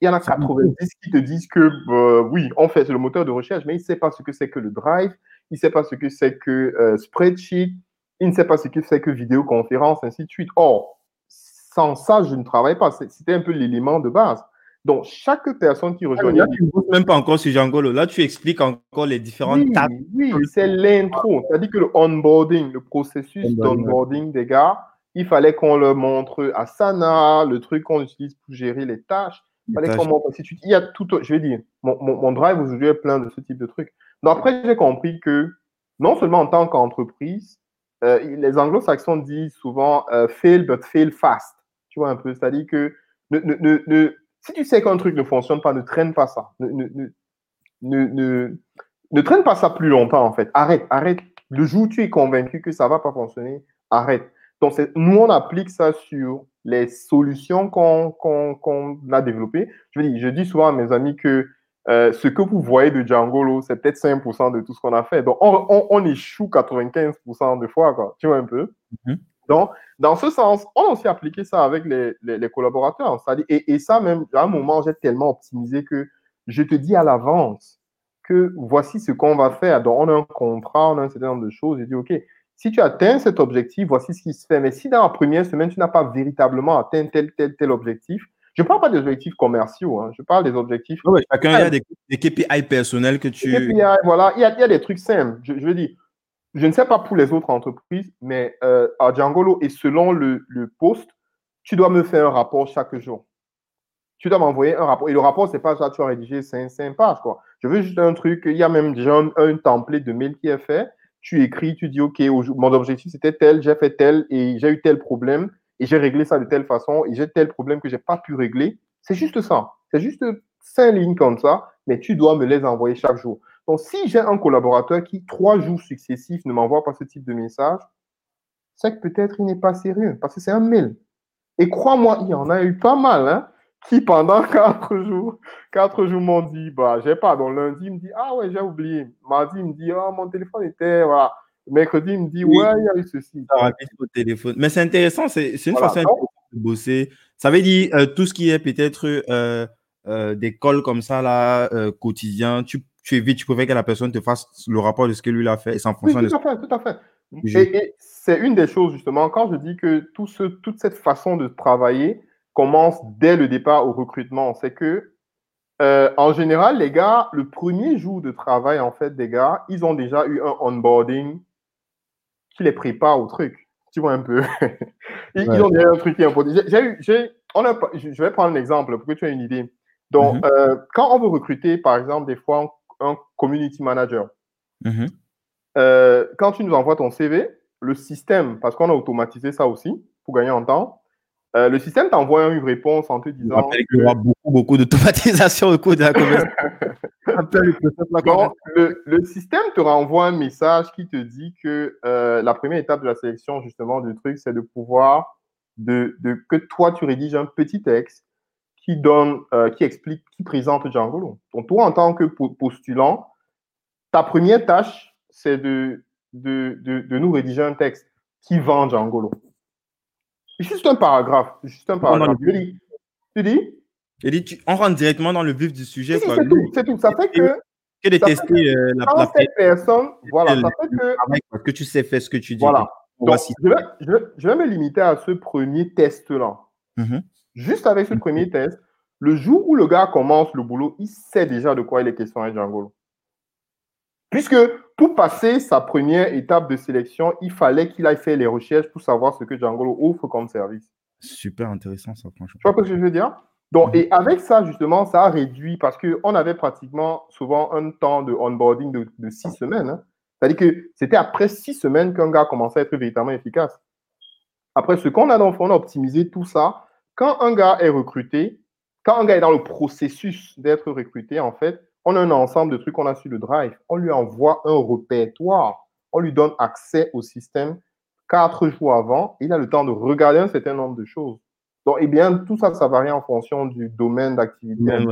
il y en a 90 qui te disent que euh, oui, on fait le moteur de recherche, mais il ne sait pas ce que c'est que le Drive, il ne sait pas ce que c'est que euh, Spreadsheet, il ne sait pas ce que c'est que vidéoconférence, ainsi de suite. Or, sans ça, je ne travaille pas. C'était un peu l'élément de base. Donc, chaque personne qui rejoint. Là, tu ne même pas encore sur Django. Là, tu expliques encore les différentes oui, tables. Oui, c'est l'intro. C'est-à-dire que le onboarding, le processus d'onboarding des gars, il fallait qu'on leur montre Asana, le truc qu'on utilise pour gérer les tâches. Il fallait qu'on montre Il y a tout, je vais dire, mon, mon, drive aujourd'hui est plein de ce type de trucs. Donc après, j'ai compris que non seulement en tant qu'entreprise, euh, les anglo-saxons disent souvent euh, fail but fail fast. Tu vois un peu, c'est-à-dire que ne, ne, ne, si tu sais qu'un truc ne fonctionne pas, ne traîne pas ça. Ne, ne, traîne pas ça plus longtemps en fait. Arrête, arrête. Le jour où tu es convaincu que ça va pas fonctionner, arrête. Donc, nous, on applique ça sur les solutions qu'on a développées. Je, dis, je dis souvent à mes amis que euh, ce que vous voyez de Django, c'est peut-être 5% de tout ce qu'on a fait. Donc, on, on, échoue 95% de fois, quoi. Tu vois un peu? Mm-hmm. Donc, dans ce sens, on a aussi appliqué ça avec les, les, collaborateurs. Et, et, ça, même, à un moment, j'ai tellement optimisé que je te dis à l'avance que voici ce qu'on va faire. Donc, on a un contrat, on a un certain nombre de choses. Je dis, OK, si tu atteins cet objectif, voici ce qui se fait. Mais si dans la première semaine, tu n'as pas véritablement atteint tel, tel, tel objectif, je ne parle pas des objectifs commerciaux, hein. je parle des objectifs. Oui, chacun, il y a des, KPI personnels que tu. KPI, voilà, il y, a, il y a des trucs simples. Je, veux dire, je ne sais pas pour les autres entreprises, mais euh, à Djangolo et selon le, le poste, tu dois me faire un rapport chaque jour. Tu dois m'envoyer un rapport. Et le rapport, ce n'est pas ça, tu as rédigé 5, pages. Quoi. Je veux juste un truc. Il y a même déjà un, un template de mail qui est fait tu écris, tu dis, OK, mon objectif c'était tel, j'ai fait tel et j'ai eu tel problème et j'ai réglé ça de telle façon et j'ai tel problème que j'ai pas pu régler. C'est juste ça. C'est juste cinq lignes comme ça, mais tu dois me les envoyer chaque jour. Donc, si j'ai un collaborateur qui, trois jours successifs, ne m'envoie pas ce type de message, c'est que peut-être il n'est pas sérieux parce que c'est un mail. Et crois-moi, il y en a eu pas mal. Hein. Qui pendant quatre jours, quatre jours m'ont dit, bah, j'ai pas. Donc lundi, il me dit, ah ouais, j'ai oublié. Mardi, il me dit, oh, mon téléphone était, voilà. Mercredi, il me dit, ouais, il y a eu ceci. Au téléphone. Mais c'est intéressant, c'est une façon de bosser. Ça veut dire euh, tout ce qui est peut-être euh, euh, des calls comme ça, là, quotidien, tu, tu évites, tu préfères que la personne te fasse le rapport de ce que lui a fait et sans oui, tout à fait, tout à fait. Et, c'est une des choses, justement, quand je dis que tout ce, toute cette façon de travailler commence dès le départ au recrutement, c'est que, euh, en général, les gars, le premier jour de travail, en fait, des gars, ils ont déjà eu un onboarding qui les prépare au truc. Tu vois un peu? ils, ont déjà un truc qui est important. J'ai on a, je vais prendre un exemple pour que tu aies une idée. Donc, mhm. euh, quand on veut recruter, par exemple, des fois, un, community manager, mhm. euh, quand tu nous envoies ton CV, le système, parce qu'on a automatisé ça aussi pour gagner en temps, euh, le système t'envoie une réponse en te disant. Il y aura beaucoup, beaucoup d'automatisation au cours de la conversation. le, le, système te renvoie un message qui te dit que la première étape de la sélection, justement, du truc, c'est de pouvoir, de, de, que toi, tu rédiges un petit texte qui donne, euh, qui explique, qui présente Django. Donc, toi, en tant que postulant, ta première tâche, c'est de, de, de, nous rédiger un texte qui vend Django. Juste un paragraphe. Juste un paragraphe. Tu dis? Tu, on rentre directement dans le vif du sujet. c'est tout, c'est tout. Ça fait que. Que de tester euh, la, la personne, voilà, ça fait que. Parce que tu sais faire ce que tu dis. Voilà. Donc, je, vais, je, vais, je, vais, me limiter à ce premier test-là. Mm-hmm. Juste avec ce premier test, le jour où le gars commence le boulot, il sait déjà de quoi il est question à Django. Puisque pour passer sa première étape de sélection, il fallait qu'il aille faire les recherches pour savoir ce que Django offre comme service. Super intéressant ça, franchement. Tu vois ce que je veux dire? Donc, et avec ça, justement, ça a réduit parce qu'on avait pratiquement souvent un temps de onboarding de, six semaines. Hein. C'est-à-dire que c'était après six semaines qu'un gars commençait à être véritablement efficace. Après, ce qu'on a dans on a optimisé tout ça quand un gars est recruté, quand un gars est dans le processus d'être recruté, en fait, on a un ensemble de trucs qu'on a sur le drive. On lui envoie un répertoire. On lui donne accès au système quatre jours avant. Il a le temps de regarder un certain nombre de choses. Donc, eh bien, tout ça, ça varie en fonction du domaine d'activité.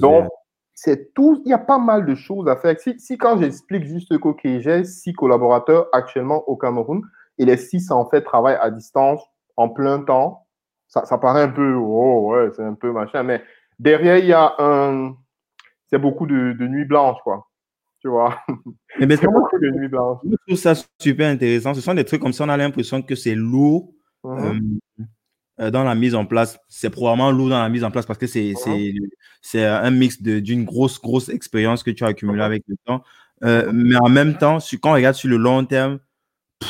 Donc, c'est tout. Il y a pas mal de choses à faire. Si, si quand j'explique juste que j'ai six collaborateurs actuellement au Cameroun et les six, en fait, travaillent à distance en plein temps, ça, ça paraît un peu, oh ouais, c'est un peu machin, mais derrière, il y a un. C'est beaucoup de, de nuits blanches, quoi. Tu vois? Mais c'est beaucoup de nuits blanches. Je trouve ça super intéressant. Ce sont des trucs comme ça, on a l'impression que c'est lourd. Mm-hmm. Euh, euh, dans la mise en place, c'est probablement lourd dans la mise en place parce que c'est c'est un mix d'une grosse, grosse expérience que tu as accumulée mm-hmm. avec le temps. Euh, mais en même temps, quand on regarde sur le long terme,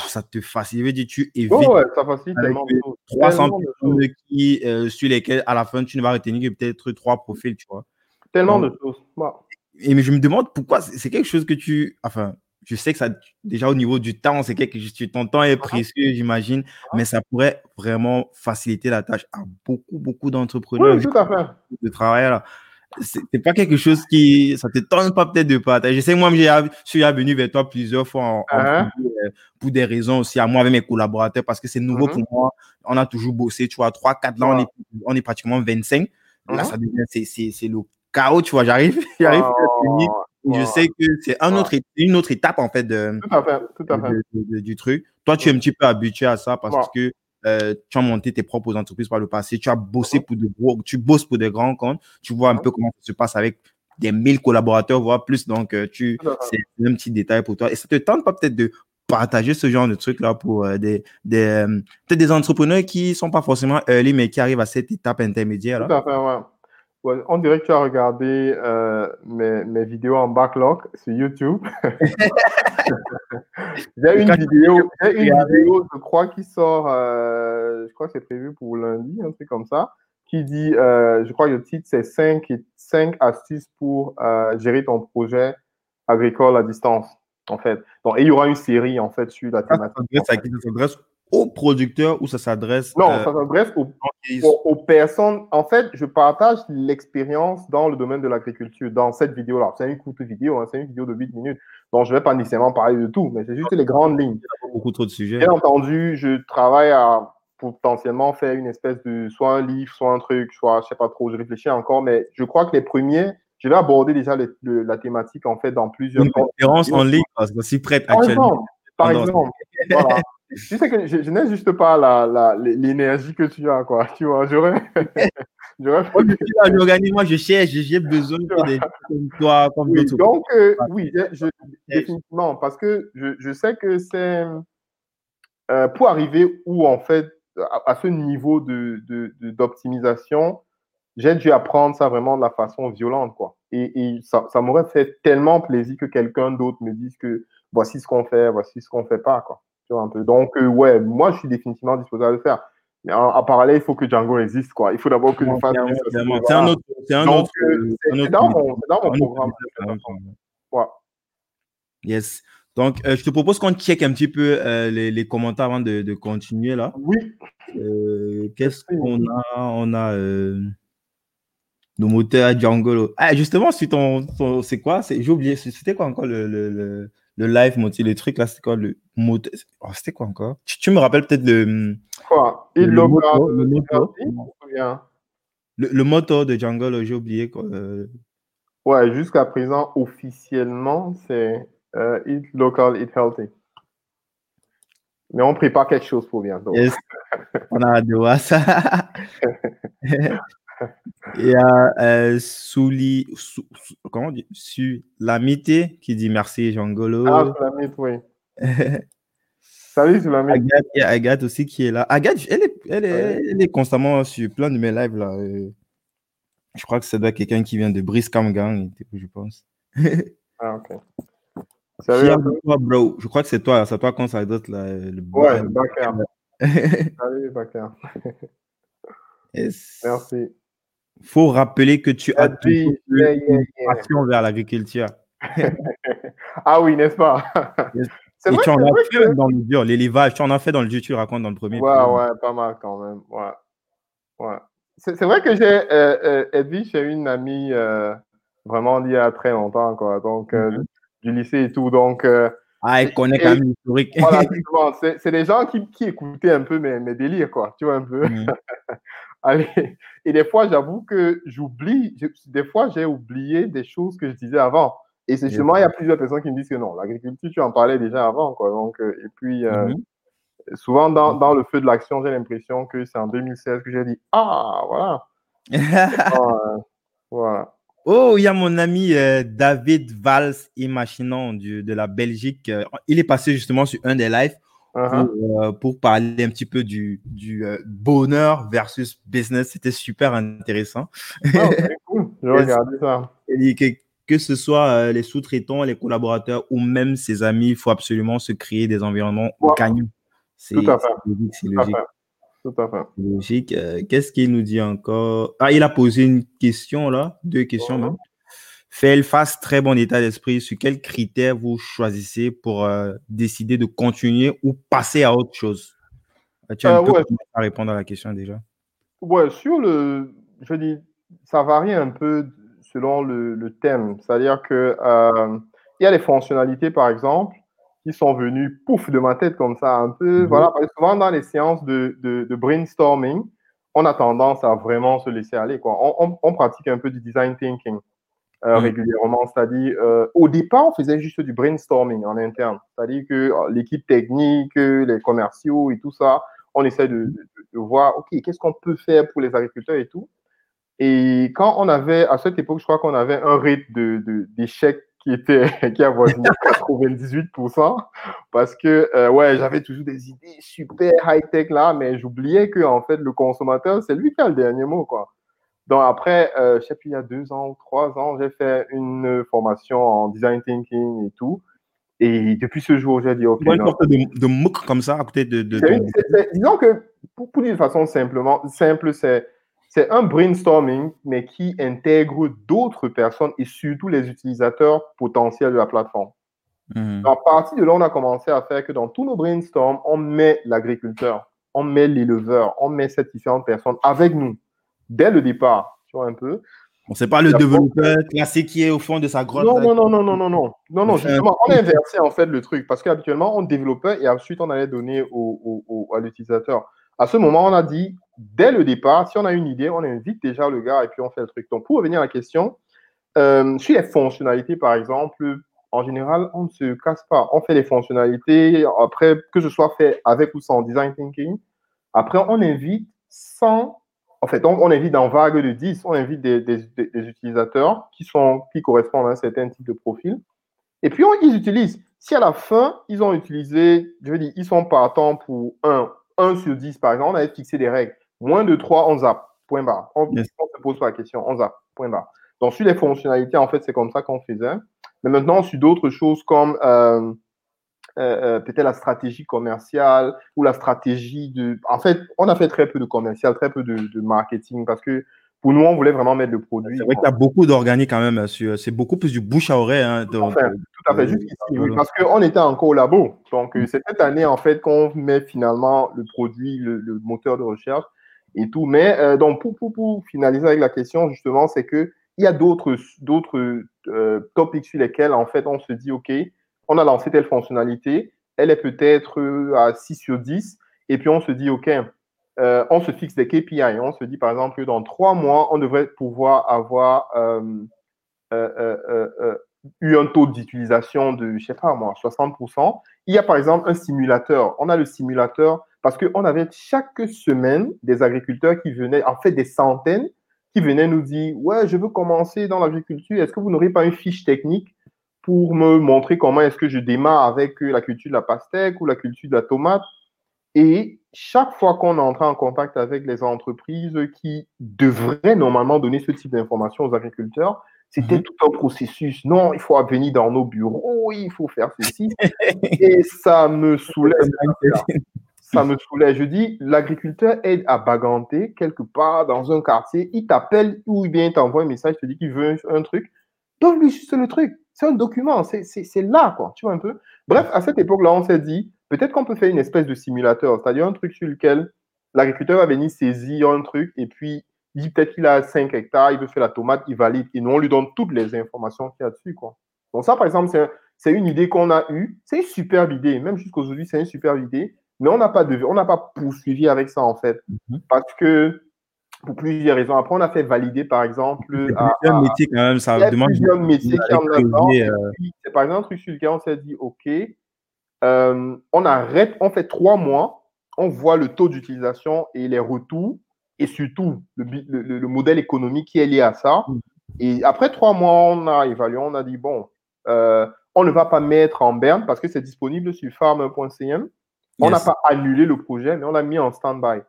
ça te facilite. Tu évites. ouais, ça facilite tellement 300 personnes qui, euh, sur lesquelles, à la fin, tu ne vas retenir que peut-être trois profils, tu vois. Tellement de choses. Et mais je me demande pourquoi c'est quelque chose que tu. Enfin, je sais que ça, déjà au niveau du temps, c'est quelque chose. Ton temps est ah. précieux, j'imagine, ah. mais ça pourrait vraiment faciliter la tâche à beaucoup, beaucoup d'entrepreneurs. Oui, tout à fait. De travail, là c'est pas quelque chose qui ça te tente pas peut-être de partager. Je sais moi je suis venu vers toi plusieurs fois uh-huh. euh, pour des raisons aussi à moi avec mes collaborateurs parce que c'est nouveau pour uh-huh. moi. On a toujours bossé, tu vois, 3 4 là on est on est pratiquement 25. Là uh-huh. ça devient c'est le chaos, tu vois, j'arrive j'arrive je sais que c'est un autre, une autre étape en fait, de, tout à fait, tout à fait. du truc. Toi, tu es un petit peu habitué à ça parce que euh, tu as monté tes propres entreprises par le passé, tu as bossé pour de gros, tu bosses pour des grands comptes, tu vois un peu comment ça se passe avec des 1000 collaborateurs, voire plus. Donc, euh, tu, c'est un petit détail pour toi. Et ça te tente pas peut-être de partager ce genre de truc là pour euh, des, des peut-être des entrepreneurs qui sont pas forcément early mais qui arrivent à cette étape intermédiaire là? Tout à fait, ouais on dirait que tu as regardé euh, mes, vidéos en backlog sur YouTube. j'ai une vidéo, une vidéo, je crois, qui sort, euh, je crois que c'est prévu pour lundi, un truc comme ça, qui dit, euh, je crois que le titre, c'est 5, 5 astuces pour gérer ton projet agricole à distance, en fait. Donc, et il y aura une série, en fait, sur la thématique aux producteurs ou ça s'adresse Non, euh, ça s'adresse aux, personnes. En fait, je partage l'expérience dans le domaine de l'agriculture dans cette vidéo-là. C'est une courte vidéo, hein, c'est une vidéo de 8 minutes. Donc, je ne vais pas nécessairement parler de tout, mais c'est juste les grandes lignes. beaucoup trop de sujets. Bien entendu, je travaille à potentiellement faire une espèce de soit un livre, soit un truc, soit je sais pas trop, je réfléchis encore, mais je crois que les premiers, je vais aborder déjà la thématique en fait dans plusieurs. Une conférence en ligne, parce que si prête actuellement. Par exemple, voilà. je sais que je, n'ai juste pas l'énergie que tu as, quoi. Tu vois, j'aurais. moi, je cherche, j'ai besoin de des comme toi, comme oui, Donc, euh, oui, je, définitivement, parce que je, je sais que c'est euh, pour arriver où, en fait, à, ce niveau d'optimisation, de, de, j'ai dû apprendre ça vraiment de la façon violente, quoi. Et, et ça, ça m'aurait fait tellement plaisir que quelqu'un d'autre me dise que voici ce qu'on fait, voici ce qu'on fait pas, quoi. Tu vois, un peu. Donc, euh, ouais, moi, je suis définitivement disposé à le faire. Mais en, parallèle, il faut que Django existe, quoi. Il faut d'abord que je fasse. C'est un autre. C'est un autre. Euh, c'est dans, mon, dans mon programme. Ouais. Yes. Donc, euh, je te propose qu'on check un petit peu euh, les, les, commentaires avant de, de, continuer là. Oui. Euh, Qu'est-ce qu'on a? On a nos moteurs Django. Ah, justement, c'est ton, c'est quoi? J'ai oublié. C'était quoi encore le, le, le, live moteur, le truc là C'était quoi le moteur oh, C'était quoi encore? Tu, me rappelles peut-être le. Quoi? le, le, le, le, le moteur de Django, j'ai oublié quoi. Ouais, jusqu'à présent, officiellement, c'est Uh, eat local, eat healthy. Mais on prépare quelque chose pour bientôt. Yes. On a hâte de voir ça. Il y a euh, Souli, sou, comment on dit? Sulamite qui dit merci Jean-Golo. Ah, Sulamite, oui. Salut Sulamite. Agathe, il y a Agathe aussi qui est là. Agathe, elle est, elle est, elle est constamment sur plein de mes lives là. Je crois que c'est doit quelqu'un qui vient de Brice Gang, je pense. ah, ok. Salut toi, bro. Je crois que c'est toi, c'est toi qu'on s'adresse là. Le ouais. Salut, Bakar. yes. Merci. Faut rappeler que tu as toujours yeah, une passion vers l'agriculture. ah oui, n'est-ce pas? C'est vrai, tu en as fait que... dans le dur, l'élevage, tu en as fait dans le dur, tu racontes dans le premier. Ouais, ouais, pas mal quand même. Ouais. ouais. C'est vrai que j'ai, euh, euh, Edwige, j'ai une amie euh, vraiment il y a très longtemps, quoi. Donc, mm -hmm du lycée et tout. Donc, euh, ah, il connaît quand même l'historique. Voilà, c'est des gens qui, qui, écoutaient un peu mes, mes, délires, quoi. Tu vois, un peu. Mm. Allez. Et des fois, j'avoue que j'oublie, des fois, j'ai oublié des choses que je disais avant. Et c'est justement, il y a plusieurs personnes qui me disent que non, l'agriculture, tu en parlais déjà avant, quoi. Donc, euh, et puis, euh, mm -hmm. souvent, dans, dans, le feu de l'action, j'ai l'impression que c'est en 2016 que j'ai dit, ah, voilà. euh, voilà. Oh, il y a mon ami euh, David Valls, imaginant du, de la Belgique. Il est passé justement sur un des lives uh -huh. pour, euh, pour, parler un petit peu du, du euh, bonheur versus business. C'était super intéressant. Cool. Je regardé ça. Et que, que ce soit euh, les sous-traitants, les collaborateurs ou même ses amis, il faut absolument se créer des environnements ouais. gagnants. C'est logique. C'est logique. Tout à fait. Logique. Qu'est-ce qu'il nous dit encore? Ah, il a posé une question là, deux questions même. Fait face très bon état d'esprit. Sur quels critères vous choisissez pour euh, décider de continuer ou passer à autre chose Tu as un euh, peu ouais. à répondre à la question déjà. Ouais, sur le, je dis, ça varie un peu selon le, le thème. C'est-à-dire que euh, il y a les fonctionnalités, par exemple, qui sont venus, pouf, de ma tête comme ça, un peu. -hmm. Voilà, parce que souvent dans les séances de, de, de, brainstorming, on a tendance à vraiment se laisser aller. Quoi. On, on, on pratique un peu du design thinking euh, mm régulièrement. C'est-à-dire, euh, au départ, on faisait juste du brainstorming en interne. C'est-à-dire que euh, l'équipe technique, les commerciaux et tout ça, on essaie de, de, de voir, OK, qu'est-ce qu'on peut faire pour les agriculteurs et tout. Et quand on avait, à cette époque, je crois qu'on avait un rythme d'échecs qui était qui avoisinait 98% parce que euh, ouais j'avais toujours des idées super high tech là mais j'oubliais que en fait le consommateur c'est lui qui a le dernier mot quoi donc après euh, je sais plus il y a deux ans ou trois ans j'ai fait une formation en design thinking et tout et depuis ce jour j'ai dit ok une sorte de, de MOOC comme ça à côté de, de ton... disons que pour, pour dire de façon simplement simple c'est c'est un brainstorming, mais qui intègre d'autres personnes et surtout les utilisateurs potentiels de la plateforme. Mmh. À partir de là, on a commencé à faire que dans tous nos brainstorms, on met l'agriculteur, on met l'éleveur, on met ces différentes personnes avec nous dès le départ, tu vois un peu. On sait pas le développeur classique qui est au fond de sa grotte. Non, non, non, non, non, non, non, non, non, justement, on a inversé en fait le truc parce qu'habituellement, on développait et ensuite on allait donner au, au, au à l'utilisateur. À ce moment, on a dit, dès le départ, si on a une idée, on invite déjà le gars et puis on fait le truc. Donc, pour revenir à la question, euh, sur les fonctionnalités, par exemple, en général, on ne se casse pas. On fait les fonctionnalités, après, que ce soit fait avec ou sans design thinking. Après, on invite sans. En fait, on, invite dans vague de 10, on invite des, utilisateurs qui, sont, qui correspondent à un certain type de profil. Et puis, on, ils utilisent. Si à la fin, ils ont utilisé, je veux dire, ils sont partants pour 1, 1 sur 10, par exemple, on avait fixé des règles. Moins de 3, on zappe. Point barre. On ne se pose pas la question, on zappe. Point barre. Donc, sur les fonctionnalités, en fait, c'est comme ça qu'on faisait. Mais maintenant, sur d'autres choses comme euh, euh, euh, peut-être la stratégie commerciale ou la stratégie de. En fait, on a fait très peu de commercial, très peu de, marketing parce que pour nous, on voulait vraiment mettre le produit. C'est vrai qu'il y a beaucoup d'organique quand même. C'est beaucoup plus du bouche à oreille. Hein, tout à fait, juste ici, oui, parce qu'on était encore au labo. Donc, mm. c'est cette année, en fait, qu'on met finalement le produit, le, moteur de recherche et tout. Mais donc, pour, pour, pour, finaliser avec la question, justement, c'est que il y a d'autres d'autres euh, topics sur lesquels, en fait, on se dit, OK, on a lancé telle fonctionnalité, elle est peut-être euh, à 6 sur 10, et puis on se dit, OK, euh, on se fixe des KPI. On se dit, par exemple, que dans trois mois, on devrait pouvoir avoir eu un taux d'utilisation de, je sais pas moi, 60%. Il y a, par exemple, un simulateur. On a le simulateur parce qu'on avait chaque semaine des agriculteurs qui venaient, en fait, des centaines, qui venait nous dire Ouais, je veux commencer dans l'agriculture. Est-ce que vous n'aurez pas une fiche technique pour me montrer comment est-ce que je démarre avec la culture de la pastèque ou la culture de la tomate Et chaque fois qu'on entre en contact avec les entreprises qui devraient normalement donner ce type d'informations aux agriculteurs, c'était mhm. tout un processus. Non, il faut venir dans nos bureaux, il faut faire ceci. Et ça me soulève ça me saoulait. Je dis, l'agriculteur aide à baganter quelque part dans un quartier, il t'appelle ou bien il t'envoie un message, il te dit qu'il veut un, truc. Donne-lui juste le truc. C'est un document, c'est là, quoi. Tu vois un peu. Bref, à cette époque-là, on s'est dit, peut-être qu'on peut faire une espèce de simulateur, c'est-à-dire un truc sur lequel l'agriculteur va venir saisir un truc et puis il dit peut-être qu'il a 5 hectares, il veut faire la tomate, il valide et nous, on lui donne toutes les informations qu'il y a dessus, quoi. Donc ça, par exemple, c'est une idée qu'on a eue. C'est une superbe idée. Même jusqu'aujourd'hui, c'est une superbe idée. Mais on n'a pas, de, on n'a pas poursuivi avec ça, en fait. Mhm. Parce que, pour plusieurs raisons. Après, on a fait valider, par exemple. A plusieurs métiers, quand même. Ça demande plusieurs métiers qui en là euh. C'est par exemple un truc sur lequel on s'est dit, OK, euh, on arrête, on fait trois mois, on voit le taux d'utilisation et les retours, et surtout le, le, le, modèle économique qui est lié à ça. Mhm. Et après trois mois, on a évalué, on a dit, bon, euh, on ne va pas mettre en berne parce que c'est disponible sur farm.cm. On n'a pas annulé le projet, mais on l'a mis en stand-by.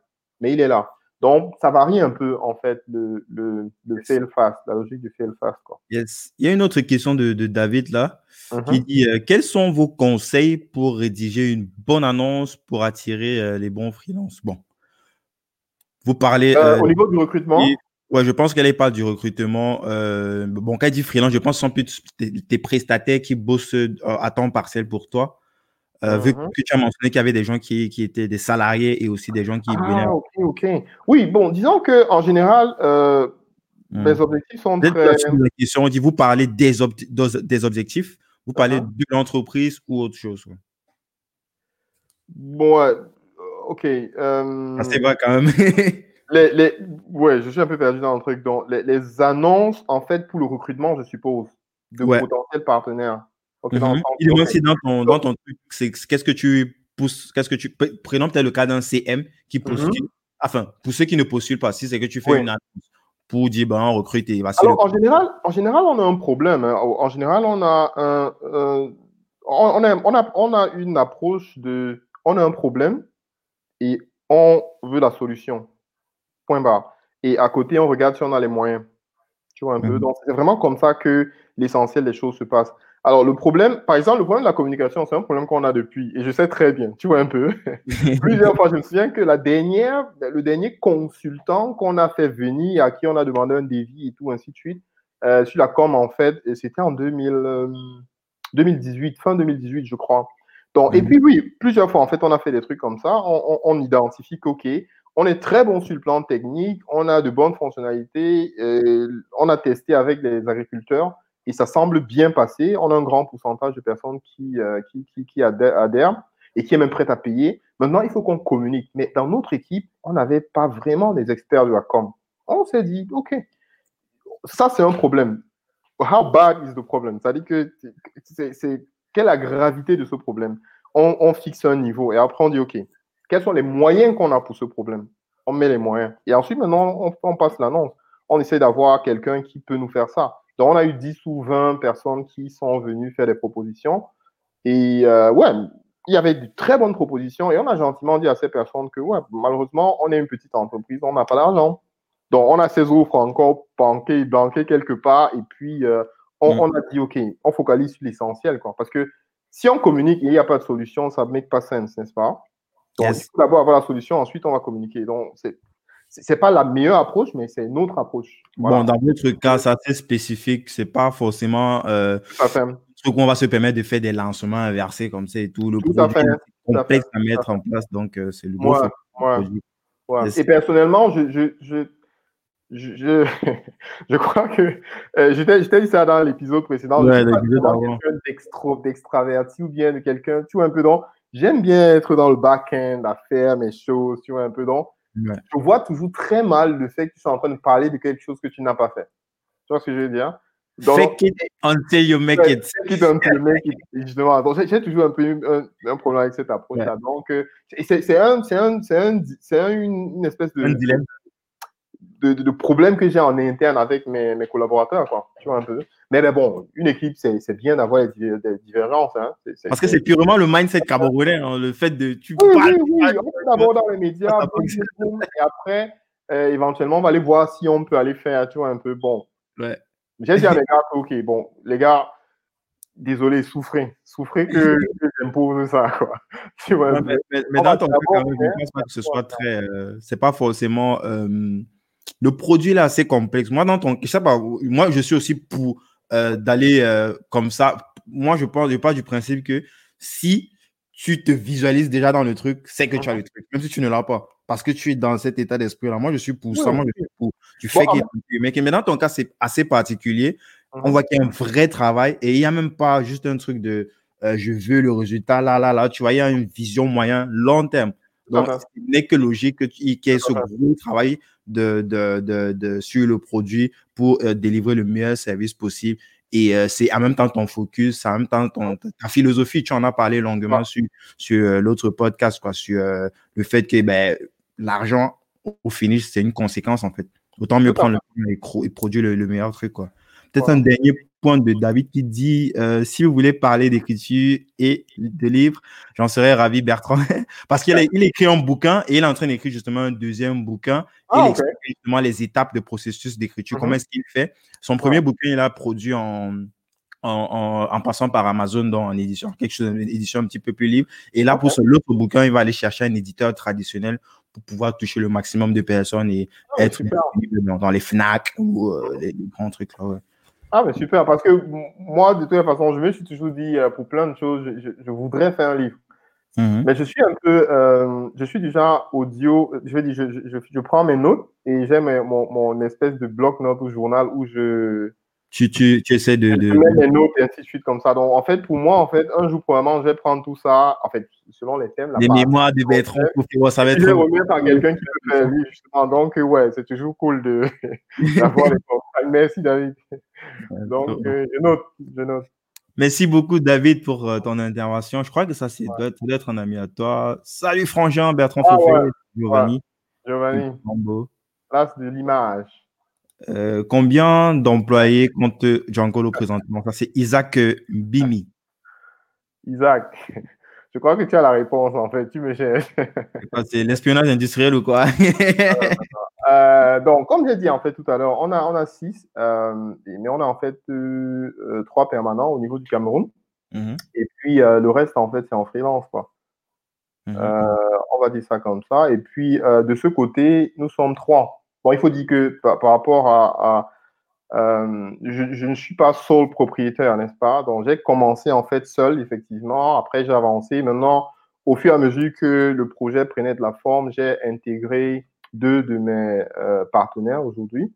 Mais il est là. Donc, ça varie un peu, en fait, le, le, le fail fast, la logique du fail fast. Quoi. Yes. Il y a une autre question de, de David là, qui mhm. dit euh, Quels sont vos conseils pour rédiger une bonne annonce pour attirer euh, les bons freelances? Bon. Vous parlez. Euh, au niveau du recrutement? Ouais, je pense qu'elle parle du recrutement. bon, quand elle dit freelance, je pense que ce sont plus tes prestataires qui bossent à temps partiel pour toi. Euh, vu uh-huh. que tu as mentionné qu'il y avait des gens qui, qui, étaient des salariés et aussi des gens qui ah, Ok, ok. Oui, bon, disons que en général, euh, hmm. les objectifs sont très. La question, on dit vous parlez des, des objectifs, vous parlez uh-huh. de l'entreprise ou autre chose. Bon, euh, ok. Euh, c'est vrai quand même. les, les, ouais, je suis un peu perdu dans le truc. Donc, les, les annonces, en fait, pour le recrutement, je suppose, de potentiels partenaires. Mhm. Il est aussi dans ton, dans ton truc, qu'est-ce que tu pousses, qu'est-ce que tu, peut-être le cas d'un CM qui postule, mhm. enfin, pour ceux qui ne postulent pas, si c'est que tu fais une annonce pour dire, ben, on recrute et Alors, en général, en général, on a un problème. Hein. En général, on a un, on, a, on, a, on a une approche de, on a un problème et on veut la solution. Point barre. Et à côté, on regarde si on a les moyens. Tu vois un peu? Mhm. Donc, c'est vraiment comme ça que l'essentiel des choses se passe. Alors, le problème, par exemple, le problème de la communication, c'est un problème qu'on a depuis, et je sais très bien, tu vois un peu. Plusieurs fois, je me souviens que la dernière, le dernier consultant qu'on a fait venir, à qui on a demandé un devis et tout, ainsi de suite, euh, sur la com, en fait, c'était en 2000, 2018, euh, fin 2018, je crois. Donc, Et mhm. puis, oui, plusieurs fois, en fait, on a fait des trucs comme ça. On, on, identifie qu'OK, on est très bon sur le plan technique, on a de bonnes fonctionnalités, on a testé avec les agriculteurs et ça semble bien passer. On a un grand pourcentage de personnes qui, euh, qui, qui, adhèrent, et qui est même prête à payer. Maintenant, il faut qu'on communique. Mais dans notre équipe, on n'avait pas vraiment des experts de la com. On s'est dit, OK, ça, c'est un problème. How bad is the problem? C'est-à-dire que c'est quelle est la gravité de ce problème? On, fixe un niveau et après on dit, OK, quels sont les moyens qu'on a pour ce problème? On met les moyens. Et ensuite, maintenant, on, on passe l'annonce. On essaie d'avoir quelqu'un qui peut nous faire ça. Donc, on a eu 10 ou 20 personnes qui sont venues faire des propositions. Et euh, ouais, il y avait de très bonnes propositions et on a gentiment dit à ces personnes que ouais, malheureusement, on est une petite entreprise, on n'a pas d'argent. Donc, on a ces offres encore banquées, banquées quelque part et puis euh, on, mm. on, a dit, OK, on focalise sur l'essentiel. quoi. Parce que si on communique et il n'y a pas de solution, ça ne make pas sens, n'est-ce pas? Donc, il faut d'abord avoir la solution, ensuite on va communiquer. Donc, c'est c'est pas la meilleure approche, mais c'est une autre approche. Bon, dans votre cas, c'est assez spécifique. C'est pas forcément euh, ce qu'on va se permettre de faire des lancements inversés comme ça et tout. Le tout à fait. complexe à, mettre en place, donc euh, c'est le bon. Ouais, Et personnellement, je, je, je, je, je, crois que euh, j'étais dit ça dans l'épisode précédent. Ouais, quelqu'un d'extraverti ou bien de quelqu'un, tu vois, un peu donc. J'aime bien être dans le back-end, à faire mes choses, tu vois, un peu Je vois toujours très mal le fait que tu sois en train de parler de quelque chose que tu n'as pas fait. Tu vois ce que je veux dire? fake it until you make it. Fake it until you make it. Justement. J'ai toujours un peu un, problème avec cette approche-là. Donc, euh, c'est un, un, un, une, une espèce de. Un dilemme de, problèmes que j'ai en interne avec mes, mes, collaborateurs, quoi. Tu vois un peu. Mais, bon, une équipe, c'est bien d'avoir des, divergences. Hein. Parce que c'est purement le mindset camerounais, hein, le fait de. Tu oui, parles, oui, oui. D'abord dans les médias, et après, euh, éventuellement, on va aller voir si on peut aller faire, tu vois, un peu. Bon. Ouais. J'ai dit à mes gars, ok, bon, les gars, désolé, souffrez. Souffrez que, que j'impose ça, quoi. Tu vois, mais, mais, dans ton cas, je ne pense pas que ce soit très. Euh, c'est pas forcément. Euh, le produit là, c'est complexe. Moi, dans ton, je sais pas, moi, je suis aussi pour euh, d'aller euh, comme ça. Moi, je pense, je pars du principe que si tu te visualises déjà dans le truc, c'est que tu as le truc, même si tu ne l'as pas. Parce que tu es dans cet état d'esprit-là. Moi, je suis pour ça. Moi, je suis pour. Tu fais bon, mais, mais dans ton cas, c'est assez particulier. On voit qu'il y a un vrai travail et il n'y a même pas juste un truc de euh, je veux le résultat là, là, là. Tu vois, il y a une vision moyen, long terme. Donc, ce n'est que logique qu'il y ait ce gros travail de, de, de, sur le produit pour euh, délivrer le meilleur service possible. Et euh, c'est en même temps ton focus, c'est en même temps ton, ta philosophie. Tu en as parlé longuement sur, sur euh, l'autre podcast, quoi, sur le fait que ben, l'argent, au finish, c'est une conséquence, en fait. Autant mieux prendre le et, produire le, le meilleur truc, quoi. Peut-être un dernier point de David qui dit euh, si vous voulez parler d'écriture et de livres, j'en serais ravi, Bertrand, parce qu'il il écrit un bouquin et il est en train d'écrire justement un deuxième bouquin. Ah, il explique justement les étapes de processus d'écriture, comment mm-hmm. est-ce qu'il fait. Son premier bouquin, il a produit en, en, en, passant par Amazon dans en édition, quelque chose, une édition un petit peu plus libre. Et là, pour l'autre bouquin, il va aller chercher un éditeur traditionnel pour pouvoir toucher le maximum de personnes et ah, être dans, dans, les FNAC ou euh, les, grands trucs là. Ouais. Ah, mais super, parce que moi, de toute façon, je me suis toujours dit, euh, pour plein de choses, je, voudrais faire un livre. Mhm. Mais je suis un peu, euh, je suis déjà audio, je vais dire, je, je, prends mes notes et j'ai mon, mon espèce de bloc-notes ou journal où je, tu, tu, tu essaies de, de... des notes et ainsi de suite comme ça. Donc, en fait, pour moi, en fait, un jour, probablement, je vais prendre tout ça, en fait, selon les thèmes. Les mémoires de Bertrand, ça va être. Je vais remettre à quelqu'un qui peut faire lui, justement. Donc, ouais, c'est toujours cool de d'avoir les Merci, David. Donc, euh, je note, je note. Merci beaucoup, David, pour euh, ton intervention. Je crois que ça, c'est ouais. d'être un ami à toi. Salut, Frangin, Bertrand ah, Fofé, Giovanni. Ouais. Giovanni. Là, c'est de l'image. Euh, combien d'employés compte Django présentement? Ça, c'est Isaac Bimi. Isaac, je crois que tu as la réponse en fait. Tu me cherches. c'est l'espionnage industriel ou quoi? Euh, Donc, comme j'ai dit en fait tout à l'heure, on a, on a six, euh, mais on a en fait trois permanents au niveau du Cameroun. Mm-hmm. Et puis le reste, en fait, c'est en freelance. Quoi. Mm-hmm. on va dire ça comme ça. Et puis de ce côté, nous sommes trois il faut dire que par, rapport à, euh, je, ne suis pas seul propriétaire, n'est-ce pas? Donc, j'ai commencé en fait seul, effectivement. Après, j'ai avancé. Maintenant, au fur et à mesure que le projet prenait de la forme, j'ai intégré deux de mes euh, partenaires aujourd'hui.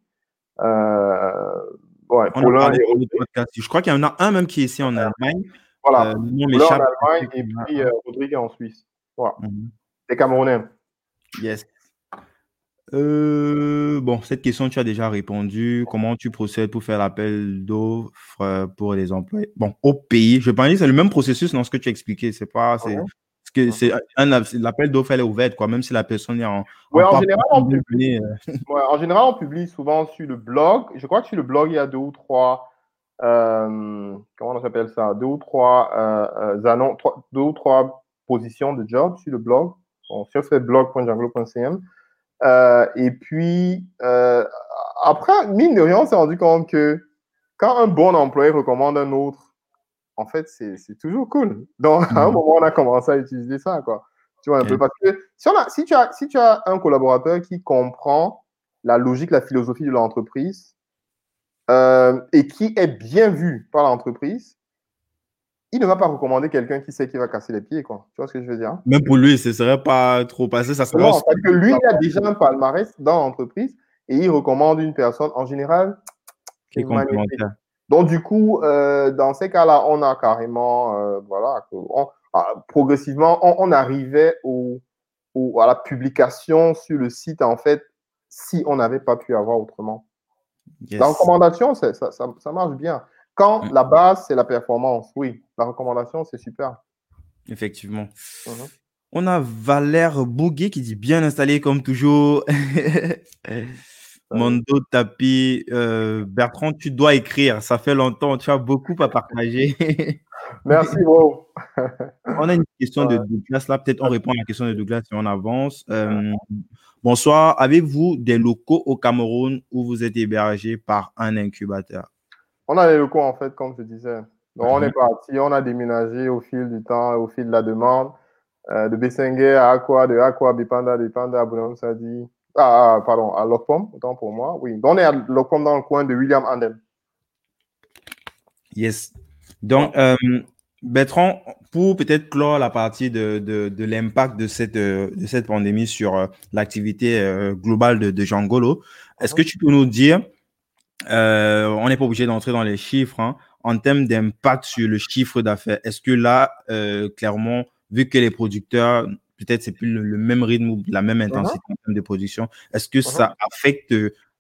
Euh, ouais, pour je crois qu'il y en a un même qui est ici en Allemagne. Voilà. Euh, en Allemagne et puis Rodrigue en Suisse. Voilà. Mm Camerounais. Yes. Euh, bon, cette question, tu as déjà répondu. Comment tu procèdes pour faire l'appel d'offres pour les employés? Bon, au pays, je pense que c'est le même processus dans ce que tu as expliqué. C'est pas, c'est, que c'est un l'appel d'offres, elle est ouverte, quoi, même si la personne est en. Ouais, en, général, on publie, ouais, en général, on publie souvent sur le blog. Je crois que sur le blog, il y a deux ou trois euh, comment on appelle ça, deux ou trois, euh, euh deux ou trois positions de job sur le blog. Bon, sur ce blog.janglo.cm. Euh, et puis, euh, après, mine de rien, on s'est rendu compte que quand un bon employé recommande un autre, en fait, c'est toujours cool. Donc, à un mhm. moment, on a commencé à utiliser ça, quoi. Tu vois, un peu. Parce que si, on a, si, tu as, si tu as un collaborateur qui comprend la logique, la philosophie de l'entreprise, euh, et qui est bien vu par l'entreprise, il ne va pas recommander quelqu'un qui sait qu'il va casser les pieds, quoi. Tu vois ce que je veux dire? Même pour lui, ce ne serait pas trop passé. Ça serait non, parce que lui, il a déjà un palmarès dans l'entreprise et il recommande une personne, en général, qui est complémentaire. Donc, du coup, euh, dans ces cas-là, on a carrément, euh, voilà, ah, progressivement, on, arrivait au, à la publication sur le site, en fait, si on n'avait pas pu avoir autrement. La recommandation, ça, ça, marche bien. Quand mm. la base, c'est la performance, oui, la recommandation, c'est super. Effectivement. Mhm. On a Valère Bouguet qui dit bien installé comme toujours. Mondo Tapi, euh, Bertrand, tu dois écrire. Ça fait longtemps, tu as beaucoup à partager. Merci, bro. on a une question de Douglas là. Peut-être on répond à la question de Douglas et on avance. Euh, Bonsoir. Avez-vous des locaux au Cameroun où vous êtes hébergé par un incubateur? On a des locaux, en fait, comme je disais. Donc, on est mhm. parti, on a déménagé au fil du temps, au fil de la demande. Euh, de Bessengue à Aqua, de Aqua, Bipanda, Bipanda, à Sadi. Ah, ah, pardon, à Lopom, autant pour moi. Oui. Donc, on est à Lopom dans le coin de William Andel. Yes. Donc, euh, Bertrand, pour peut-être clore la partie de, de, de l'impact de cette, de cette pandémie sur euh, l'activité euh, globale de, de Jean Golo, est-ce que tu peux nous dire, euh, on n'est pas obligé d'entrer dans les chiffres, hein, en termes d'impact sur le chiffre d'affaires, est-ce que là, clairement, vu que les producteurs, peut-être c'est plus le, même rythme ou la même intensité uh-huh. en termes de production, est-ce que uh-huh. ça affecte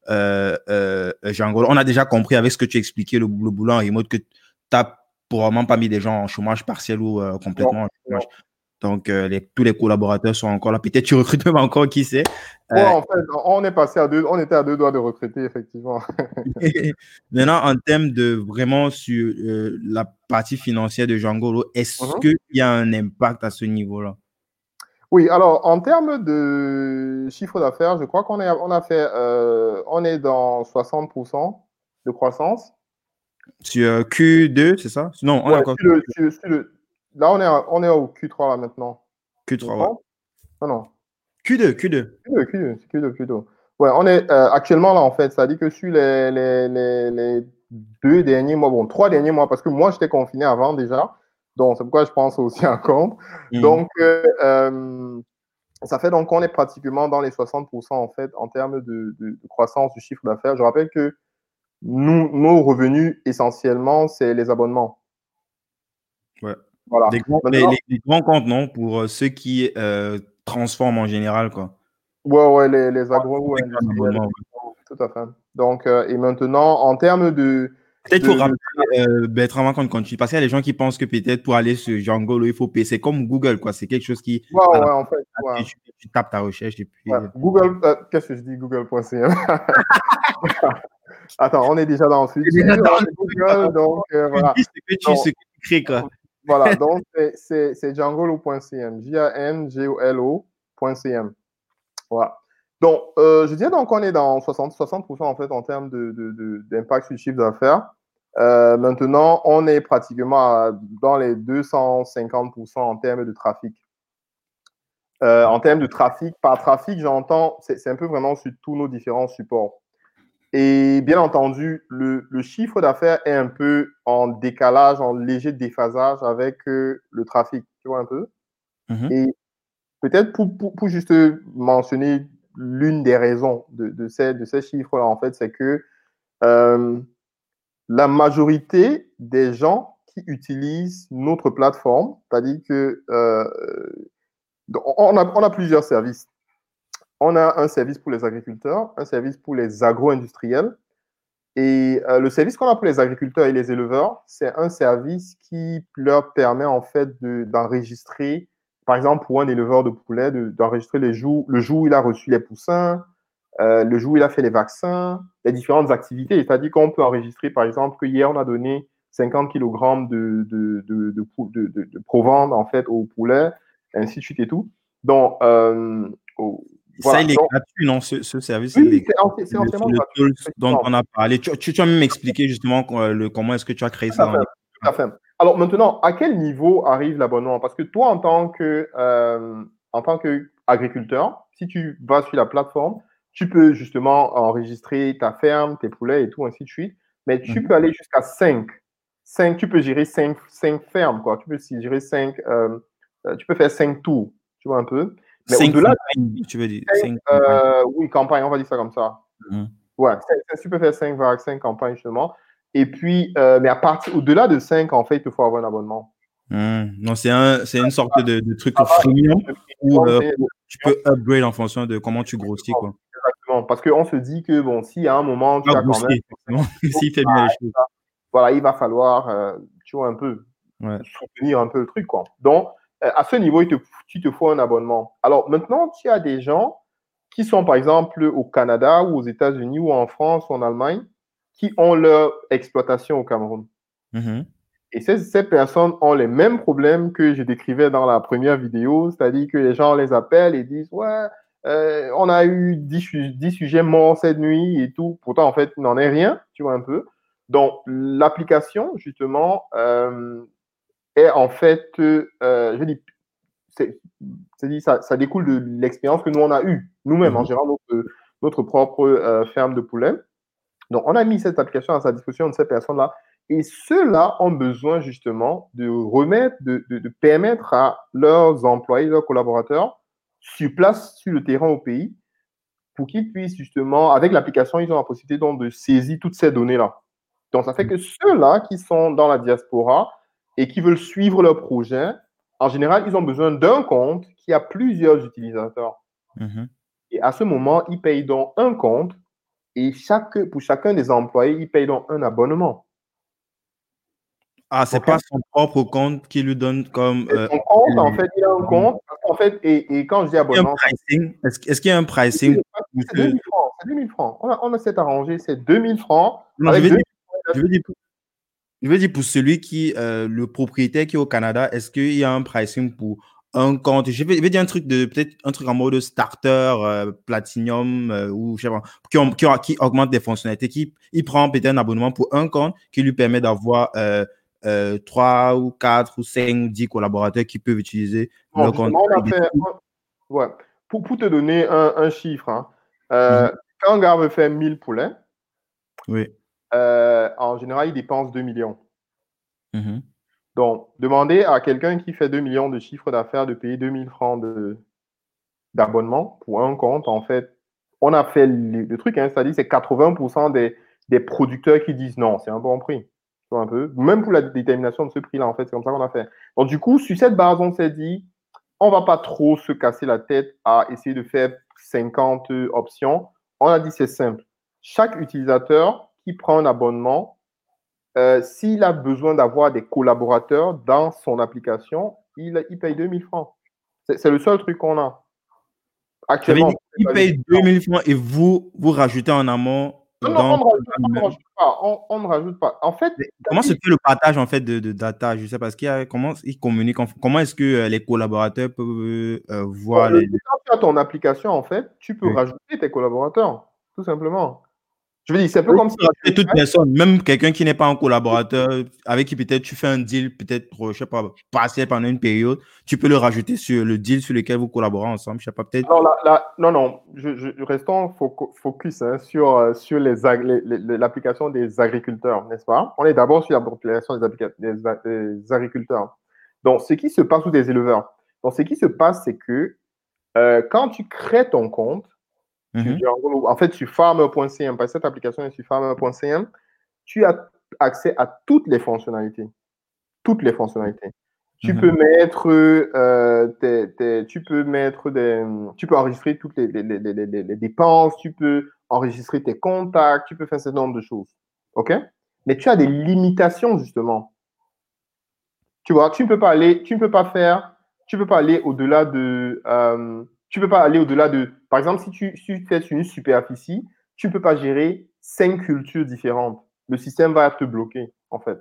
Jean Golo On a déjà compris avec ce que tu expliquais, le, le boulot en remote, que tu as probablement pas mis des gens en chômage partiel ou euh, complètement en chômage. Donc, euh, les, tous les collaborateurs sont encore là. Peut-être tu recrutes même encore, qui sait. Euh, en fait, on est passé à deux, on était à deux doigts de recruter, effectivement. Maintenant, en termes de vraiment sur la partie financière de Django, est-ce uh-huh. qu'il y a un impact à ce niveau-là? Oui, alors en termes de chiffre d'affaires, je crois qu'on on a fait, on est dans 60% de croissance. Sur Q2, c'est ça? Non, on encore... Là, on est, on est au Q3 là maintenant. Q3, ouais. Non, non. Q2, Q2. Q2, Q2, Q2, Q2. Ouais, on est euh, actuellement là en fait. Ça dit que sur les, les, les, les, deux derniers mois, bon, trois derniers mois, parce que moi j'étais confiné avant déjà. Donc, c'est pourquoi je pense aussi en compte. Mhm. Donc, euh, euh, ça fait donc qu'on est pratiquement dans les 60% en fait en termes de, de croissance du chiffre d'affaires. Je rappelle que nous, nos revenus, essentiellement, c'est les abonnements. Ouais. Voilà. Les grands, comptes, non Pour euh, ceux qui euh, transforment en général, quoi. Ouais, ouais, les, les agro Tout à fait. Donc, euh, et maintenant, en termes de. Peut-être pour rappeler, euh, Bertrand, quand continue, parce qu'il y a des gens qui pensent que peut-être pour aller sur Django, il faut payer. C'est comme Google, quoi. C'est quelque chose qui. Ouais, ouais, en fait. Tu, tapes ta recherche et puis. Google, qu'est-ce que je dis Google.cm Attends, on est déjà dans le sujet. donc euh, voilà. C'est que tu, crées, quoi. Voilà, donc c'est djangolo.cm, J-A-N-G-O-L-O.cm. Voilà. Donc, euh, je dirais donc qu'on est dans 60%, 60 en fait en termes d'impact de, sur le chiffre d'affaires. Euh, maintenant, on est pratiquement dans les 250% en termes de trafic. en termes de trafic, par trafic, j'entends, c'est un peu vraiment sur tous nos différents supports. Et bien entendu, le, le chiffre d'affaires est un peu en décalage, en léger déphasage avec euh, le trafic, tu vois un peu. Mm-hmm. Et peut-être pour, pour, pour, juste mentionner l'une des raisons de, de ces, de ces chiffres-là, en fait, c'est que euh, la majorité des gens qui utilisent notre plateforme, c'est-à-dire que euh, on, a, on, a, plusieurs services. On a un service pour les agriculteurs, un service pour les agro-industriels. Et euh, le service qu'on a pour les agriculteurs et les éleveurs, c'est un service qui leur permet en fait d'enregistrer, par exemple pour un éleveur de poulets, d'enregistrer jours, le jour où il a reçu les poussins, euh, le jour où il a fait les vaccins, les différentes activités. C'est-à-dire qu'on peut enregistrer, par exemple, que hier on a donné 50 kg de, de, de, de, en fait au poulet, ainsi de suite et tout. Donc, euh, ça, il est gratuit, non, ce, ce service Oui, c'est entièrement gratuit. dont on a parlé. Tu, tu, tu as même expliqué justement euh, le, comment est-ce que tu as créé ça. Tout à fait. Alors maintenant, à quel niveau arrive l'abonnement? Parce que toi, en tant que euh, en tant qu'agriculteur, si tu vas sur la plateforme, tu peux justement enregistrer ta ferme, tes poulets et tout, ainsi de suite. Mais tu mhm. peux aller jusqu'à 5. 5. Tu peux gérer 5, 5 fermes, quoi. Tu peux gérer 5. Euh, euh, tu peux faire 5 tours, tu vois un peu. Mais au-delà. Tu veux dire euh, Oui, campagne, on va dire ça comme ça. Mhm. Ouais, tu peux faire 5 vagues, 5 campagnes, justement. Et puis, mais à partir, au-delà de 5, en fait, il te faut avoir un abonnement. Mhm. Non, c'est un, une sorte de, de truc freemium où tu peux upgrade en fonction de comment tu grossis. Quoi. Exactement. Parce qu'on se dit que, bon, si à un moment, tu as quand même. S'il fait bien les choses. Voilà, il va falloir, euh, tu vois, un peu soutenir un peu le truc, quoi. Donc, euh, à ce niveau, il te, tu te faut un abonnement. Alors, maintenant, tu as des gens qui sont, par exemple, au Canada ou aux États-Unis ou en France ou en Allemagne, qui ont leur exploitation au Cameroun. Mm-hmm. Et ces, ces, personnes ont les mêmes problèmes que je décrivais dans la première vidéo, c'est-à-dire que les gens les appellent et disent Ouais, euh, on a eu 10, 10, sujets morts cette nuit et tout. Pourtant, en fait, il n'en est rien, tu vois un peu. Donc, l'application, justement, euh, est en fait, euh, je dis, c'est, ça, ça découle de l'expérience que nous, on a eue nous-mêmes en mhm. gérant notre, notre propre ferme de poulets. Donc, on a mis cette application à sa disposition de ces personnes-là. Et ceux-là ont besoin justement de remettre, de, de, de permettre à leurs employés, leurs collaborateurs, sur place, sur le terrain au pays, pour qu'ils puissent justement, avec l'application, ils ont la possibilité donc de saisir toutes ces données-là. Donc, ça fait que ceux-là qui sont dans la diaspora et qui veulent suivre leur projet, en général, ils ont besoin d'un compte qui a plusieurs utilisateurs. Mm-hmm. Et à ce moment, ils payent donc un compte et chaque, pour chacun des employés, ils payent donc un abonnement. Ah, c'est pas son propre compte qui lui donne comme. Euh, son compte, en fait, il a un compte. En fait, et, et quand je dis abonnement. Est-ce qu'il y a un pricing? C'est 2000 francs. C'est 2000 francs. On a, on a cet arrangé, c'est 2000 francs. je, veux dire, je, veux dire, pour celui qui, euh, le propriétaire qui est au Canada, est-ce qu'il y a un pricing pour un compte? Je vais, dire un truc de peut-être un truc en mode starter, euh, platinum ou je sais pas, qui, qui, augmente des fonctionnalités. Qui, il prend peut-être un abonnement pour un compte qui lui permet d'avoir euh, 3 ou 4 ou 5 ou 10 collaborateurs qui peuvent utiliser le compte. ouais. pour, pour, te donner un, un chiffre, hein, euh, mm-hmm. quand un gars veut faire 1000 poulets, oui. Euh, en général, il dépense 2 millions. Mm-hmm. Donc, demander à quelqu'un qui fait 2 millions de chiffre d'affaires de payer 2000 francs d'abonnement pour un compte, en fait, on a fait le, truc, hein, c'est-à-dire c'est 80% des, des producteurs qui disent non, c'est un bon prix un peu, même pour la détermination de ce prix-là, en fait, c'est comme ça qu'on a fait. Donc, du coup, sur cette base, on s'est dit, on va pas trop se casser la tête à essayer de faire 50 options. On a dit, c'est simple. Chaque utilisateur qui prend un abonnement, euh, s'il a besoin d'avoir des collaborateurs dans son application, il, il paye 2000 francs. C'est le seul truc qu'on a. Actuellement. Il paye 2000 francs et vous, vous rajoutez en amont non, non, on ne rajoute pas. Rajoute. En fait, comment se fait le partage en fait de, de data? Je sais parce qu'il y a comment ils communiquent. Comment est-ce que euh, les collaborateurs peuvent euh, voir les... Quand tu as ton application, en fait, tu peux rajouter tes collaborateurs, tout simplement. Je veux dire, c'est un peu comme si. toute personne, même quelqu'un qui n'est pas un collaborateur, avec qui peut-être tu fais un deal, peut-être, je sais pas, passer pendant une période, tu peux le rajouter sur le deal sur lequel vous collaborez ensemble. Je sais pas, peut-être. Non, non, non, je, je, restons focus hein, sur, euh, sur l'application des agriculteurs, n'est-ce pas? On est d'abord sur l'application des, des, agriculteurs. Donc, ce qui se passe ou des éleveurs. Donc, ce qui se passe, c'est que euh, quand tu crées ton compte, Mhm. en fait, sur farmer.cm, parce que cette application est sur farmer.cm, tu as accès à toutes les fonctionnalités. toutes les fonctionnalités. Tu peux mettre, euh, tu peux mettre des, tu peux enregistrer toutes les, les, les, les, dépenses, tu peux enregistrer tes contacts, tu peux faire ce nombre de choses. OK? Mais tu as des limitations, justement. Tu vois, tu ne peux pas aller, tu ne peux pas faire, tu peux pas aller au-delà de, euh, tu peux pas aller au-delà de, par exemple, si tu, si tu fais une superficie, tu ne peux pas gérer cinq cultures différentes. Le système va te bloquer, en fait.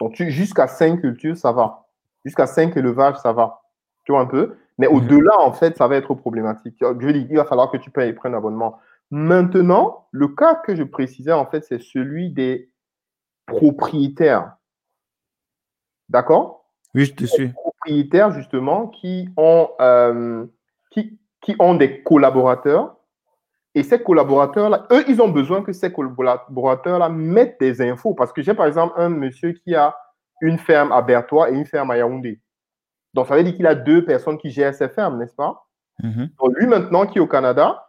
Donc, jusqu'à cinq cultures, ça va. Jusqu'à 5 élevages, ça va. Tu vois un peu? Mais mhm. au-delà, en fait, ça va être problématique. Je veux dire, il va falloir que tu payes un abonnement. Maintenant, le cas que je précisais, en fait, c'est celui des propriétaires. D'accord? Oui, je te suis. propriétaires, justement, qui ont, euh, qui, qui ont des collaborateurs. Et ces collaborateurs-là, eux, ils ont besoin que ces collaborateurs-là mettent des infos. Parce que j'ai, par exemple, un monsieur qui a une ferme à Bertois et une ferme à Yaoundé. Donc, ça veut dire qu'il a deux personnes qui gèrent ces fermes, n'est-ce pas? Mhm. Donc, lui, maintenant, qui est au Canada,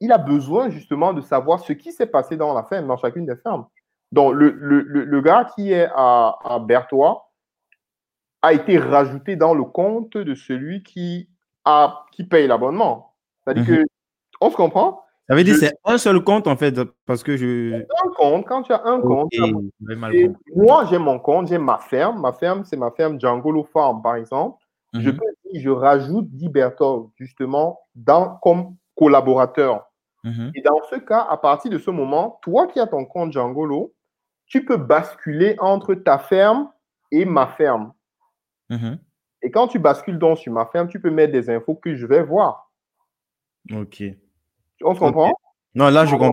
il a besoin justement de savoir ce qui s'est passé dans la ferme, dans chacune des fermes. Donc, le, le, le, gars qui est à, à Bertois a été rajouté dans le compte de celui qui, qui paye l'abonnement. C'est-à-dire mhm. que, on se comprend? Ça veut dire que c'est un seul compte en fait, parce que je. Un compte, quand tu as un compte. moi, j'ai mon compte, j'ai ma ferme. Ma ferme, c'est ma ferme Djangolo Farm, par exemple. Je mhm. peux dire, je rajoute Dibertol, justement, dans, comme collaborateur. Mhm. Et dans ce cas, à partir de ce moment, toi qui as ton compte Djangolo, tu peux basculer entre ta ferme et ma ferme. Et quand tu bascules donc sur ma ferme, tu peux mettre des infos que je vais voir. Ok. On se comprend? Non, là, je comprends.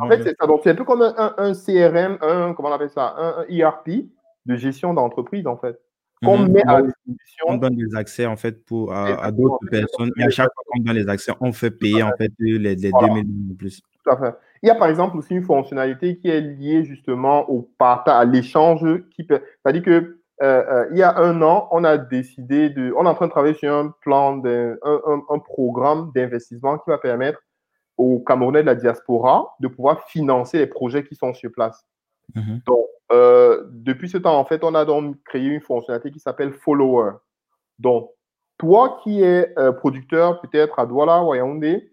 En fait, c'est ça. Donc, c'est un peu comme un, CRM, un, comment on appelle ça, un, ERP de gestion d'entreprise, en fait. Qu'on mhm. met à disposition. On donne des accès, en fait, pour, à, d'autres personnes. Et à chaque fois qu'on donne les accès, on fait payer, en fait, les, les 2000 de plus. Tout à fait. Il y a, par exemple, aussi une fonctionnalité qui est liée, justement, au partage, à l'échange qui peut. C'est-à-dire que euh, euh, il y a un an, on a décidé de, on est en train de travailler sur un plan, un, un, un, programme d'investissement qui va permettre aux Camerounais de la diaspora de pouvoir financer les projets qui sont sur place. Mhm. Donc, euh, depuis ce temps, en fait, on a donc créé une fonctionnalité qui s'appelle Follower. Donc, toi qui es euh, producteur peut-être à Douala ou à Yaoundé,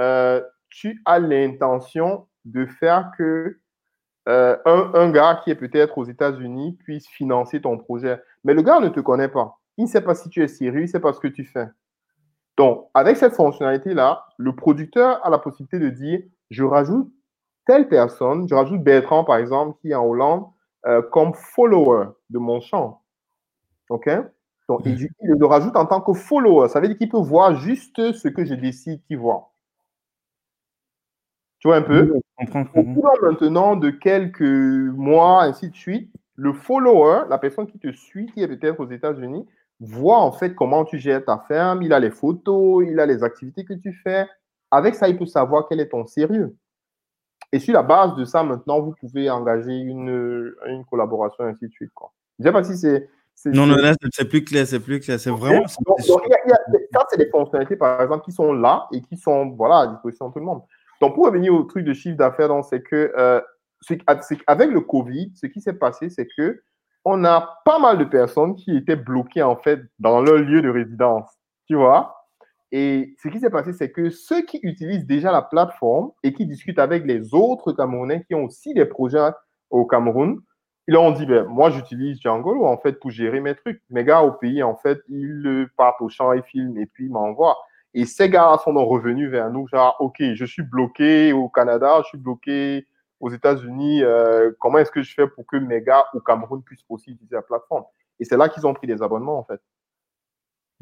euh, tu as l'intention de faire que un, un, gars qui est peut-être aux États-Unis puisse financer ton projet. Mais le gars ne te connaît pas. Il ne sait pas si tu es sérieux, il ne sait pas ce que tu fais. Donc, avec cette fonctionnalité-là, le producteur a la possibilité de dire, je rajoute telle personne, je rajoute Bertrand, par exemple, qui est en Hollande, euh, comme follower de mon champ. OK? Donc, il, le rajoute en tant que follower. Ça veut dire qu'il peut voir juste ce que je décide qu'il voit. Tu vois un peu? Je comprends. maintenant de quelques mois, ainsi de suite, le follower, la personne qui te suit, qui est peut-être aux États-Unis, voit en fait comment tu gères ta ferme, il a les photos, il a les activités que tu fais. Avec ça, il peut savoir quel est ton sérieux. Et sur la base de ça, maintenant, vous pouvez engager une, une collaboration, ainsi de suite. Quoi. Je ne sais pas si c'est. Non, non, là, c'est plus clair, c'est plus clair. C'est vraiment. Donc, ça, c'est des fonctionnalités, par exemple, qui sont là et qui sont voilà, à disposition de tout le monde. Donc, pour revenir au truc de chiffre d'affaires, c'est que euh, avec le Covid, ce qui s'est passé, c'est que on a pas mal de personnes qui étaient bloquées en fait dans leur lieu de résidence, tu vois? Et ce qui s'est passé, c'est que ceux qui utilisent déjà la plateforme et qui discutent avec les autres Camerounais qui ont aussi des projets au Cameroun, ils ont dit, ben, moi, j'utilise Django, en fait, pour gérer mes trucs. Mes gars au pays, en fait, ils partent au champ, ils filment et puis ils m'envoient. Et ces gars sont revenus vers nous, genre, OK, je suis bloqué au Canada, je suis bloqué aux États-Unis, euh, comment est-ce que je fais pour que mes gars au Cameroun puissent aussi utiliser la plateforme? Et c'est là qu'ils ont pris des abonnements, en fait.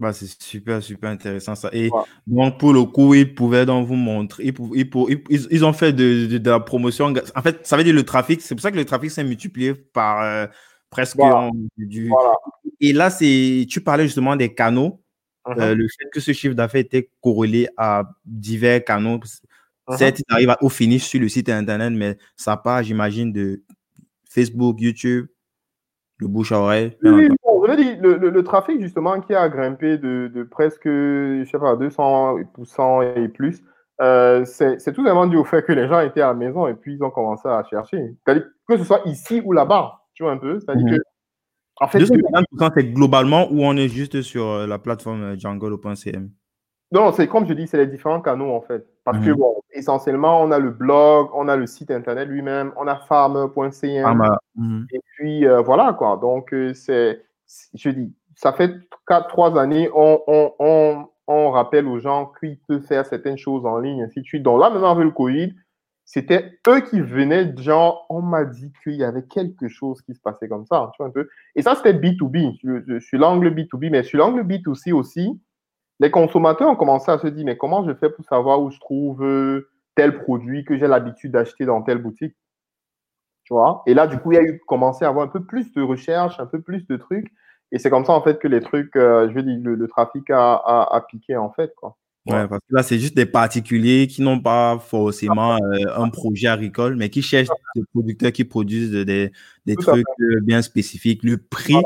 Bah, c'est super, super intéressant ça. Et donc, pour le coup, ils pouvaient donc vous montrer, ils, ils, ont fait de, la promotion. En fait, ça veut dire le trafic, c'est pour ça que le trafic s'est multiplié par euh, presque. du... Et là, c'est, tu parlais justement des canaux. Uh-huh. Euh, le fait que ce chiffre d'affaires était corrélé à divers canaux. Uh-huh. Certes, il arrive au finish sur le site internet, mais ça part, j'imagine, de Facebook, YouTube, le bouche à oreille. Oui, le, trafic, justement, qui a grimpé de, presque, je sais pas, 200% et plus, euh, c'est tout simplement dû au fait que les gens étaient à la maison et puis ils ont commencé à chercher. Que ce soit ici ou là-bas, tu vois un peu. C'est-à-dire mm-hmm. que En fait, 250%, c'est globalement ou on est juste sur euh, la plateforme Django.cm Non, c'est comme je dis, c'est les différents canaux en fait. Parce que, mhm. bon, essentiellement, on a le blog, on a le site internet lui-même, on a farmer.cm. Mhm. Et puis, voilà quoi. Donc, c'est, je dis, ça fait 4, 3 années, on, on, on, on rappelle aux gens qu'ils peuvent faire certaines choses en ligne, ainsi de suite. Donc là, maintenant, avec le Covid, c'était eux qui venaient, genre, on m'a dit qu'il y avait quelque chose qui se passait comme ça, tu vois un peu. Et ça, c'était B2B, sur l'angle B2B, mais sur l'angle B2C aussi, les consommateurs ont commencé à se dire, mais comment je fais pour savoir où je trouve euh, tel produit que j'ai l'habitude d'acheter dans telle boutique? Tu vois? Et là, du coup, il y a eu commencé à avoir un peu plus de recherche, un peu plus de trucs. Et c'est comme ça, en fait, que les trucs, euh, je veux dire, le, trafic a, a, piqué, en fait. Quoi. Ouais, parce que là, c'est juste des particuliers qui n'ont pas forcément euh, un projet agricole, mais qui cherchent des producteurs qui produisent des, des trucs euh, bien spécifiques. Le prix,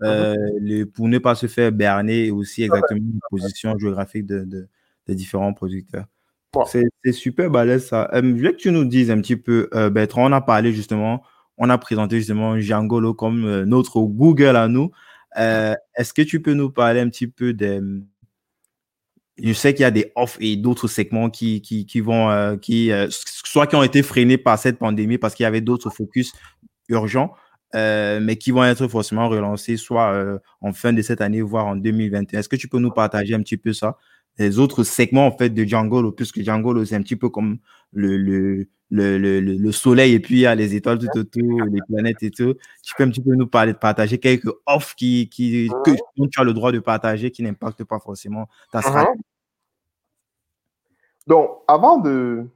le, pour ne pas se faire berner, et aussi exactement la position géographique de, de, des différents producteurs. C'est super balèze ça. je veux que tu nous dises un petit peu, Bertrand, on a parlé justement, on a présenté justement Djangolo comme notre Google à nous. Euh, est-ce que tu peux nous parler un petit peu des. Je sais qu'il y a des offres et d'autres segments qui, qui, qui vont, euh, qui, euh, soit qui ont été freinés par cette pandémie parce qu'il y avait d'autres focus urgents, mais qui vont être forcément relancés soit en fin de cette année, voire en 2021. Est-ce que tu peux nous partager un petit peu ça? Les autres segments, en fait, de Django, puisque Django, c'est un petit peu comme le, le, le, le, le, soleil et puis il y a les étoiles tout autour, les planètes et tout. Tu peux un petit peu nous parler de partager quelques offres qui, qui, que tu as le droit de partager qui n'impactent pas forcément ta stratégie. Donc, avant de,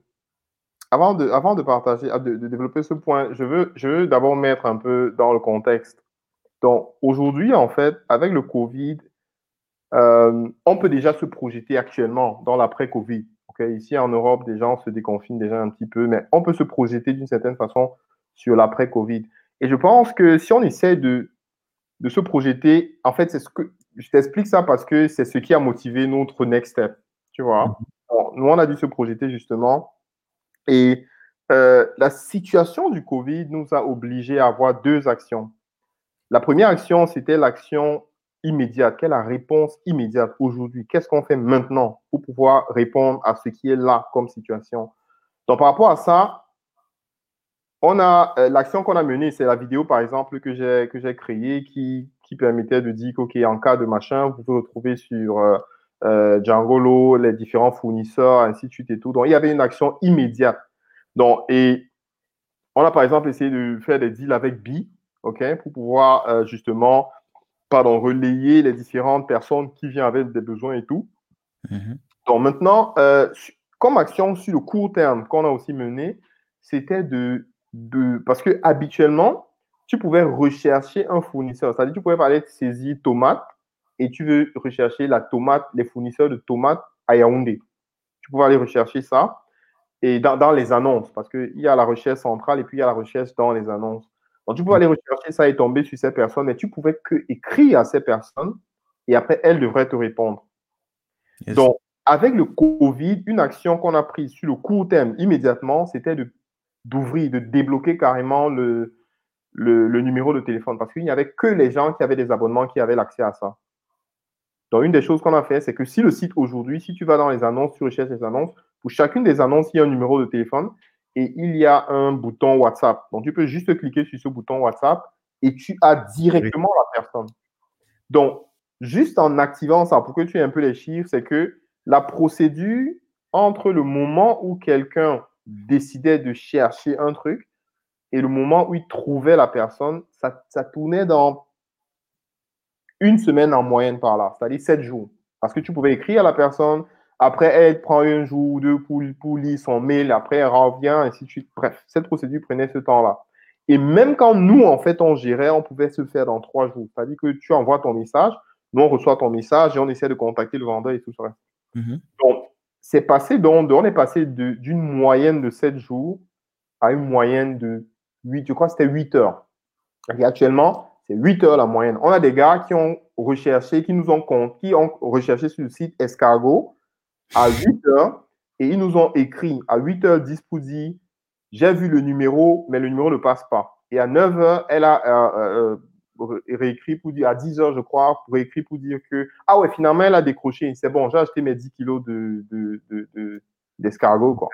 avant de, avant de partager, de, de développer ce point, je veux, je veux d'abord mettre un peu dans le contexte. Donc, aujourd'hui, en fait, avec le Covid, euh, on peut déjà se projeter actuellement dans l'après-Covid. Ici en Europe, des gens se déconfinent déjà un petit peu, mais on peut se projeter d'une certaine façon sur l'après-Covid. Et je pense que si on essaie de, de se projeter, en fait, c'est ce que je t'explique ça parce que c'est ce qui a motivé notre next step. Tu vois, mhm. nous, on a dû se projeter justement. Et euh, la situation du Covid nous a obligés à avoir deux actions. La première action, c'était l'action immédiate Quelle est la réponse immédiate aujourd'hui? Qu'est-ce qu'on fait maintenant pour pouvoir répondre à ce qui est là comme situation? Donc, par rapport à ça, on a euh, l'action qu'on a menée, c'est la vidéo, par exemple, que j'ai que j'ai créée qui, qui permettait de dire qu'OK, en cas de machin, vous pouvez retrouver sur euh, euh, Djangolo les différents fournisseurs, ainsi de suite et tout. Donc, il y avait une action immédiate. Donc, et on a, par exemple, essayé de faire des deals avec B, OK, pour pouvoir justement pardon, relayer les différentes personnes qui viennent avec des besoins et tout. Mhm. Donc maintenant, euh, comme action sur le court terme qu'on a aussi mené, c'était de, de, Parce que habituellement, tu pouvais rechercher un fournisseur. C'est-à-dire, tu pouvais parler de saisie tomate et tu veux rechercher la tomate, les fournisseurs de tomates à Yaoundé. Tu pouvais aller rechercher ça et dans, dans les annonces, parce qu'il y a la recherche centrale et puis il y a la recherche dans les annonces. Donc, tu pouvais aller rechercher ça et tomber sur ces personnes, mais tu pouvais que écrire à ces personnes et après, elles devraient te répondre. Donc, avec le Covid, une action qu'on a prise sur le court terme immédiatement, c'était d'ouvrir, de, débloquer carrément le, le, numéro de téléphone parce qu'il n'y avait que les gens qui avaient des abonnements qui avaient l'accès à ça. Donc, une des choses qu'on a fait, c'est que si le site aujourd'hui, si tu vas dans les annonces, tu recherches les annonces, pour chacune des annonces, il y a un numéro de téléphone et il y a un bouton WhatsApp. Donc, tu peux juste cliquer sur ce bouton WhatsApp et tu as directement la personne. Donc, juste en activant ça, pour que tu aies un peu les chiffres, c'est que la procédure entre le moment où quelqu'un décidait de chercher un truc et le moment où il trouvait la personne, ça, ça tournait dans une semaine en moyenne par là, c'est-à-dire sept jours. Parce que tu pouvais écrire à la personne, après, elle prend un jour ou deux pour, pour lire son mail. Après, elle revient, ainsi de suite. Bref, cette procédure prenait ce temps-là. Et même quand nous, en fait, on gérait, on pouvait se faire dans trois jours. C'est-à-dire que tu envoies ton message, nous, on reçoit ton message et on essaie de contacter le vendeur et tout ça. Mm-hmm. Donc, c'est passé, donc, on est passé d'une moyenne de sept jours à une moyenne de 8, je crois que c'était 8 heures. Et actuellement, c'est 8 heures la moyenne. On a des gars qui ont recherché, qui nous ont, qui ont recherché sur le site Escargot à 8 heures et ils nous ont écrit à 8h10 pour dire j'ai vu le numéro, mais le numéro ne passe pas. Et à 9h, elle a, euh, euh, réécrit pour dire, à 10 heures, je crois, réécrit pour dire que, ah ouais, finalement, elle a décroché. C'est bon, j'ai acheté mes 10 kilos de, d'escargot, quoi.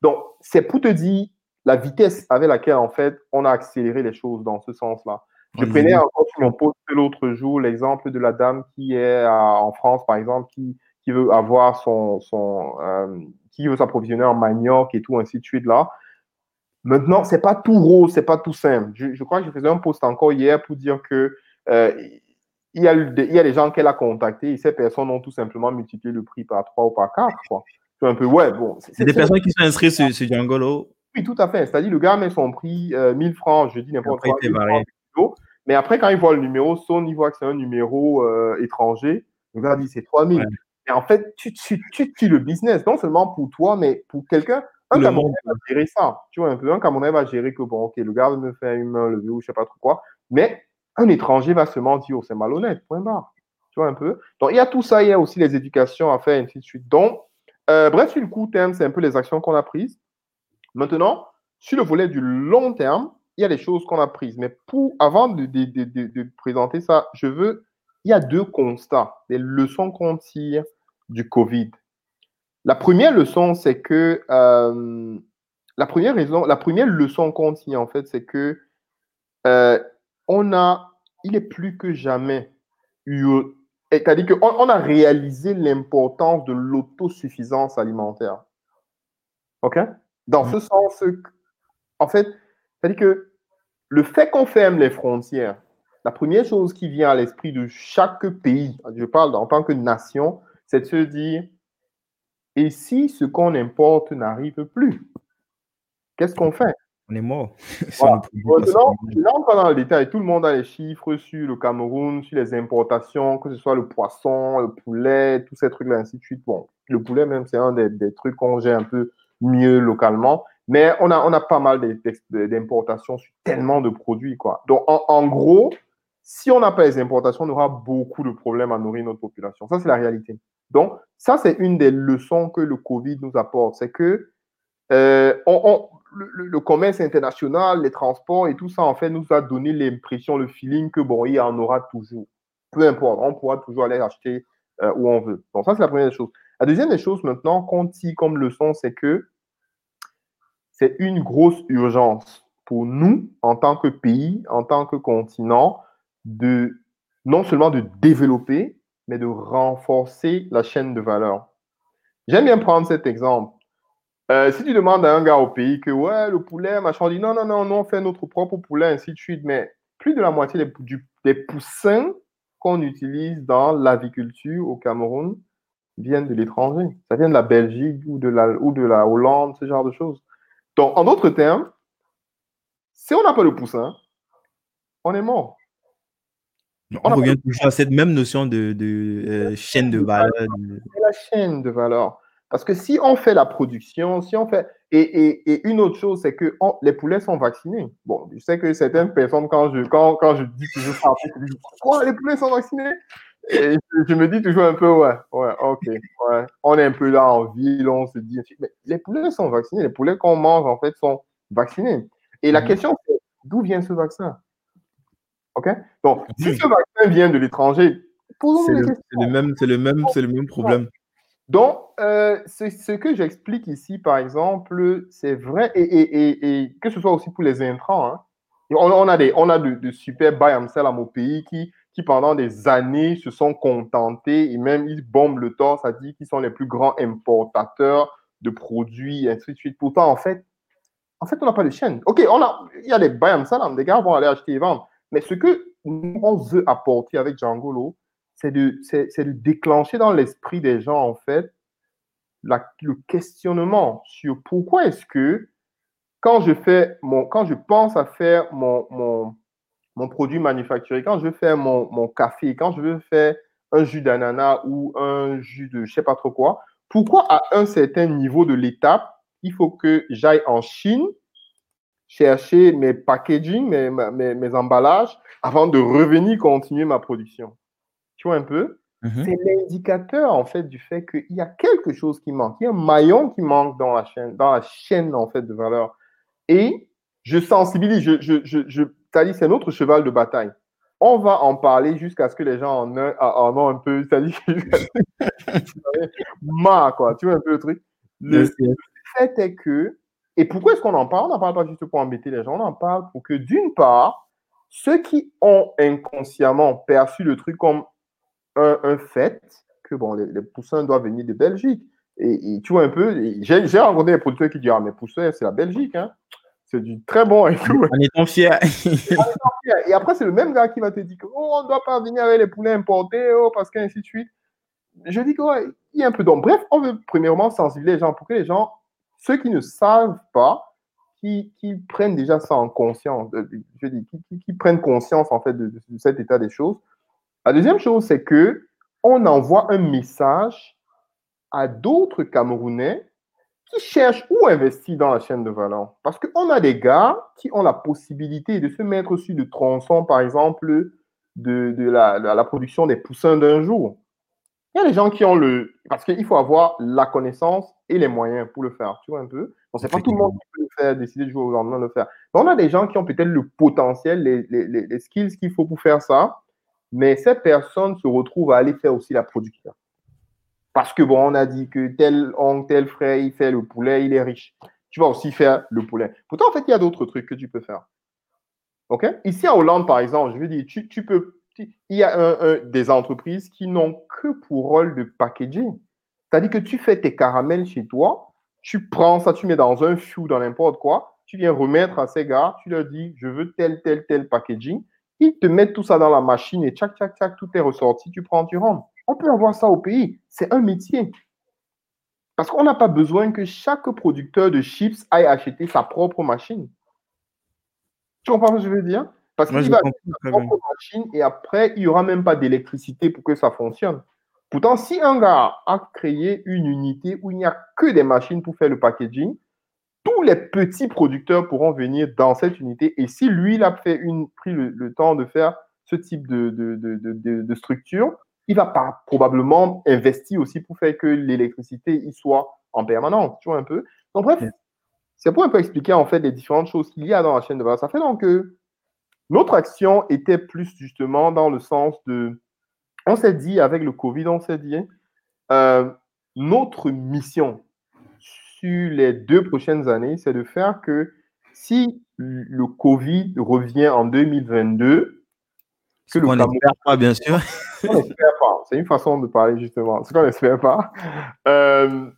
Donc, c'est pour te dire la vitesse avec laquelle, en fait, on a accéléré les choses dans ce sens-là. Je prenais encore sur mon poste l'autre jour l'exemple de la dame qui est en France, par exemple, qui, qui veut avoir son, son euh, qui veut s'approvisionner en manioc et tout, ainsi de suite là. Maintenant, c'est pas tout rose, c'est pas tout simple. Je, crois que je faisais un post encore hier pour dire que euh, il, y a, il y a des gens qu'elle a contactés et ces personnes ont tout simplement multiplié le prix par 3 ou par 4. Quoi. C'est un peu, ouais, bon. C'est des personnes qui sont inscrites sur, sur Django. Oui, tout à fait. C'est-à-dire, le gars met son prix 1000 euh, francs, je dis n'importe quoi. Mais après, quand il voit le numéro, son, il voit que c'est un numéro euh, étranger. Le gars dit c'est 3000. Et en fait, tu tues tu, tu, le business, non seulement pour toi, mais pour quelqu'un. Un Camerounais va gérer ça. Tu vois, un peu, un Camerounais va gérer que, bon, ok, le gars va me faire une main levée ou je sais pas trop quoi. Mais un étranger va seulement dire, oh, c'est malhonnête, point barre. Tu vois, un peu. Donc, il y a tout ça, il y a aussi les éducations à faire, ainsi de suite. Donc, euh, bref, sur le court terme, c'est un peu les actions qu'on a prises. Maintenant, sur le volet du long terme, il y a des choses qu'on a prises. Mais pour, avant de, de, de, de, présenter ça, je veux, il y a deux constats, des leçons qu'on tire du Covid. La première leçon, c'est que euh, la première raison, la première leçon qu'on tient en fait, c'est que euh, on a, il est plus que jamais eu, c'est-à-dire qu'on on a réalisé l'importance de l'autosuffisance alimentaire. OK? Dans ce sens, en fait, c'est-à-dire que le fait qu'on ferme les frontières, la première chose qui vient à l'esprit de chaque pays, je parle en tant que nation, c'est de se dire, et si ce qu'on importe n'arrive plus, qu'est-ce qu'on fait? On est mort. Voilà. là, on va dans le détail. Tout le monde a les chiffres sur le Cameroun, sur les importations, que ce soit le poisson, le poulet, tous ces trucs-là, ainsi de suite. Bon, le poulet, même, c'est un des, des trucs qu'on gère un peu mieux localement. Mais on a, on a pas mal d'importations sur tellement de produits. Quoi. Donc, en, en gros, si on n'a pas les importations, on aura beaucoup de problèmes à nourrir notre population. Ça, c'est la réalité. Donc, ça, c'est une des leçons que le Covid nous apporte. C'est que euh, le, commerce international, les transports et tout ça, en fait, nous a donné l'impression, le feeling que, bon, il y en aura toujours. Peu importe, on pourra toujours aller acheter euh, où on veut. Donc, ça, c'est la première chose. La deuxième des choses, maintenant, qu'on tire comme leçon, c'est que c'est une grosse urgence pour nous, en tant que pays, en tant que continent, de non seulement de développer, mais de renforcer la chaîne de valeur. J'aime bien prendre cet exemple. Euh, si tu demandes à un gars au pays que ouais, le poulet, machin, on dit non, non, non, non, on fait notre propre poulet, ainsi de suite, mais plus de la moitié des, des poussins qu'on utilise dans l'aviculture au Cameroun viennent de l'étranger. Ça vient de la Belgique ou de la, ou de la Hollande, ce genre de choses. Donc, en d'autres termes, si on n'a pas le poussin, on est mort. On, revient toujours à cette même notion de, euh, chaîne de valeur. La chaîne de valeur. Parce que si on fait la production, si on fait. Et, une autre chose, c'est que les poulets sont vaccinés. Bon, je sais que certaines personnes, quand je, quand, quand je dis toujours ça, je dis Quoi, les poulets sont vaccinés? Et je, me dis toujours un peu, ouais, ouais, ok, ouais. On est un peu là en ville, on se dit, mais les poulets sont vaccinés, les poulets qu'on mange, en fait, sont vaccinés. Et la mhm. question, c'est d'où vient ce vaccin? OK? Donc, si ce vaccin vient de l'étranger. C'est le même, c'est le même, c'est le même problème. Donc, euh, ce que j'explique ici, par exemple, c'est vrai, et, et, et, que ce soit aussi pour les intrants, hein. on, a des, on a de, de super buy and sell à mon pays qui, qui, pendant des années, se sont contentés et même ils bombent le torse à dire qu'ils sont les plus grands importateurs de produits, et ainsi de suite. Pourtant, en fait, en fait, on n'a pas de chaîne. OK, on a, il y a des buy and sell, hein. des gars vont aller acheter et vendre. Mais ce que on veut apporter avec Django, c'est de, de, déclencher dans l'esprit des gens, en fait, le questionnement sur pourquoi est-ce que quand je fais mon, quand je pense à faire mon, mon, mon produit manufacturé, quand je veux faire mon, mon, café, quand je veux faire un jus d'ananas ou un jus de je sais pas trop quoi, pourquoi à un certain niveau de l'étape, il faut que j'aille en Chine chercher mes packaging, mes, mes, mes, emballages, avant de revenir continuer ma production. Tu vois un peu? Mhm. C'est l'indicateur, en fait, du fait qu'il y a quelque chose qui manque. Il y a un maillon qui manque dans la chaîne, dans la chaîne, en fait, de valeur. Et je sensibilise, je, je, je, je c'est notre cheval de bataille. on va en parler jusqu'à ce que les gens en, en ont un peu, c'est-à-dire marre, quoi. Tu vois un peu le truc? Le, fait est que, et pourquoi est-ce qu'on en parle? On n'en parle pas juste pour embêter les gens, on en parle pour que, d'une part, ceux qui ont inconsciemment perçu le truc comme un, fait, que bon, les, poussins doivent venir de Belgique. Et, tu vois un peu, j'ai rencontré des producteurs qui disent Ah, mais poussins, c'est la Belgique, hein c'est du très bon et tout. On est fiers. et après, c'est le même gars qui va te dire oh, on ne doit pas venir avec les poulets importés, oh, parce qu'ainsi de suite. Je dis qu'il y a un peu d'ombre. Bref, on veut premièrement sensibiliser les gens pour que les gens, ceux qui ne savent pas, qui, prennent déjà ça en conscience, je dis, qui, prennent conscience en fait de, cet état des choses. La deuxième chose, c'est que on envoie un message à d'autres Camerounais qui cherchent ou investir dans la chaîne de valeur. Parce qu'on a des gars qui ont la possibilité de se mettre sur le tronçon, par exemple, de, la, production des poussins d'un jour. Il y a des gens qui ont le... Parce qu'il faut avoir la connaissance et les moyens pour le faire, tu vois un peu. Donc, c'est pas tout le monde qui peut le faire, décider de jouer au lendemain de le faire. Donc, on a des gens qui ont peut-être le potentiel, les, les, les skills qu'il faut pour faire ça, mais ces personnes se retrouvent à aller faire aussi la production. Parce que, bon, on a dit que tel oncle, tel frère, il fait le poulet, il est riche. Tu vas aussi faire le poulet. Pourtant, en fait, il y a d'autres trucs que tu peux faire. OK? Ici, en Hollande, par exemple, je veux dire, tu, tu peux. Il y a des entreprises qui n'ont que pour rôle de packaging. C'est-à-dire que tu fais tes caramels chez toi, tu prends ça, tu mets dans un fou, dans n'importe quoi, tu viens remettre à ces gars, tu leur dis, je veux tel, tel, tel packaging. Ils te mettent tout ça dans la machine et tchac, tchac, tchac, tout est ressorti, tu prends, tu rentres. On peut avoir ça au pays. C'est un métier. Parce qu'on n'a pas besoin que chaque producteur de chips aille acheter sa propre machine. Tu comprends ce que je veux dire? Parce qu'il va machine et après, il n'y aura même pas d'électricité pour que ça fonctionne. Pourtant, si un gars a créé une unité où il n'y a que des machines pour faire le packaging, tous les petits producteurs pourront venir dans cette unité. Et si lui, il a fait une, pris le, temps de faire ce type de, de structure, il va pas probablement investir aussi pour faire que l'électricité y soit en permanence, tu vois un peu. Donc bref, c'est pour un peu expliquer en fait les différentes choses qu'il y a dans la chaîne de valeur. Ça fait donc que notre action était plus justement dans le sens de, on s'est dit avec le Covid, on s'est dit, euh, notre mission sur les deux prochaines années, c'est de faire que si le Covid revient en 2022, ce qu'on n'espère pas, bien sûr. C'est une façon de parler, justement. Ce qu'on n'espère pas. Euh,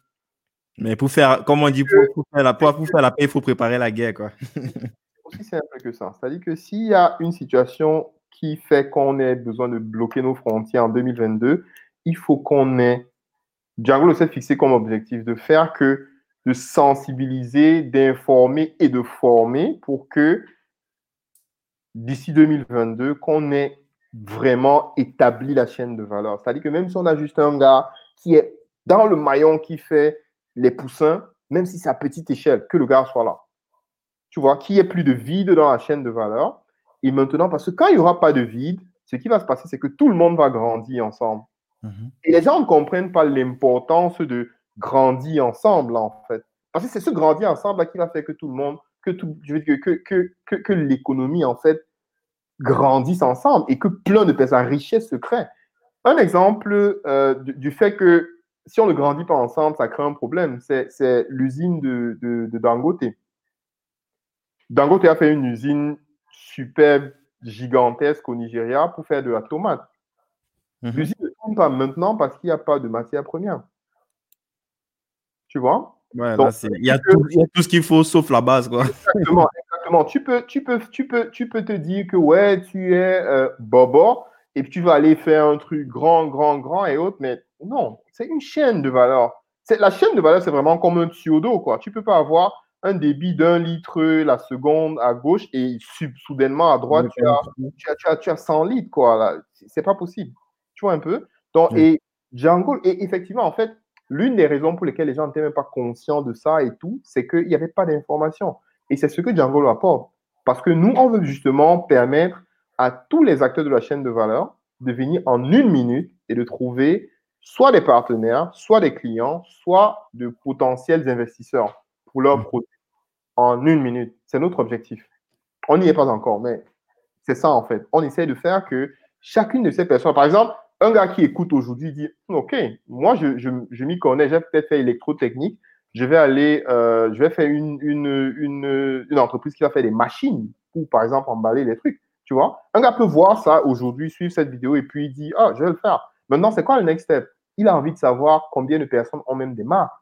Mais pour faire, comme on dit, pour, faire la, pour faire la paix, il faut préparer la guerre. Quoi. aussi simple que ça. C'est-à-dire que s'il y a une situation qui fait qu'on ait besoin de bloquer nos frontières en 2022, il faut qu'on ait. Django s'est fixé comme objectif de faire que de sensibiliser, d'informer et de former pour que d'ici 2022, qu'on ait vraiment établi la chaîne de valeur. C'est-à-dire que même si on a juste un gars qui est dans le maillon qui fait les poussins, même si c'est à petite échelle, que le gars soit là. Tu vois, qu'il n'y ait plus de vide dans la chaîne de valeur. Et maintenant, parce que quand il n'y aura pas de vide, ce qui va se passer, c'est que tout le monde va grandir ensemble. Mhm. Et les gens ne comprennent pas l'importance de grandir ensemble, en fait. Parce que c'est ce grandir ensemble qui va faire que tout le monde, que, tout, je veux dire, que, que, que, que l'économie, en fait, grandissent ensemble et que plein de personnes, richesse se crée. Un exemple euh, du, fait que si on ne grandit pas ensemble, ça crée un problème, c'est l'usine de, de, Dangote. Dangote a fait une usine superbe, gigantesque au Nigeria pour faire de la tomate. Mhm. L'usine ne tourne pas maintenant parce qu'il n'y a pas de matière première. Tu vois? Il, y a tout, ce qu'il faut sauf la base. Quoi. Exactement, tu peux, tu, peux, tu, peux, tu peux te dire que ouais, tu es euh, bobo et puis tu vas aller faire un truc grand, grand, grand et autres, mais non, c'est une chaîne de valeur. La chaîne de valeur, c'est vraiment comme un tuyau d'eau. Quoi. Tu ne peux pas avoir un débit d'un litre la seconde à gauche et soudainement à droite, tu as, tu, as, tu, as, 100 litres. quoi. C'est pas possible. Tu vois un peu? Donc, Et Django, et effectivement, en fait, l'une des raisons pour lesquelles les gens n'étaient même pas conscients de ça et tout, c'est qu'il n'y avait pas d'information. Et c'est ce que Django apporte. Parce que nous, on veut justement permettre à tous les acteurs de la chaîne de valeur de venir en une minute et de trouver soit des partenaires, soit des clients, soit de potentiels investisseurs pour leurs mmh. produits en une minute. C'est notre objectif. On n'y est pas encore, mais C'est ça, en fait. On essaie de faire que chacune de ces personnes, par exemple, un gars qui écoute aujourd'hui dit OK, moi, je, je, je m'y connais, j'ai peut-être fait électrotechnique, je vais aller, euh, je vais faire une, une, une, une, entreprise qui va faire des machines pour, par exemple, emballer les trucs. Tu vois, un gars peut voir ça aujourd'hui, suivre cette vidéo et puis il dit Ah, je vais le faire. Maintenant, c'est quoi le next step? Il a envie de savoir combien de personnes ont même des marques.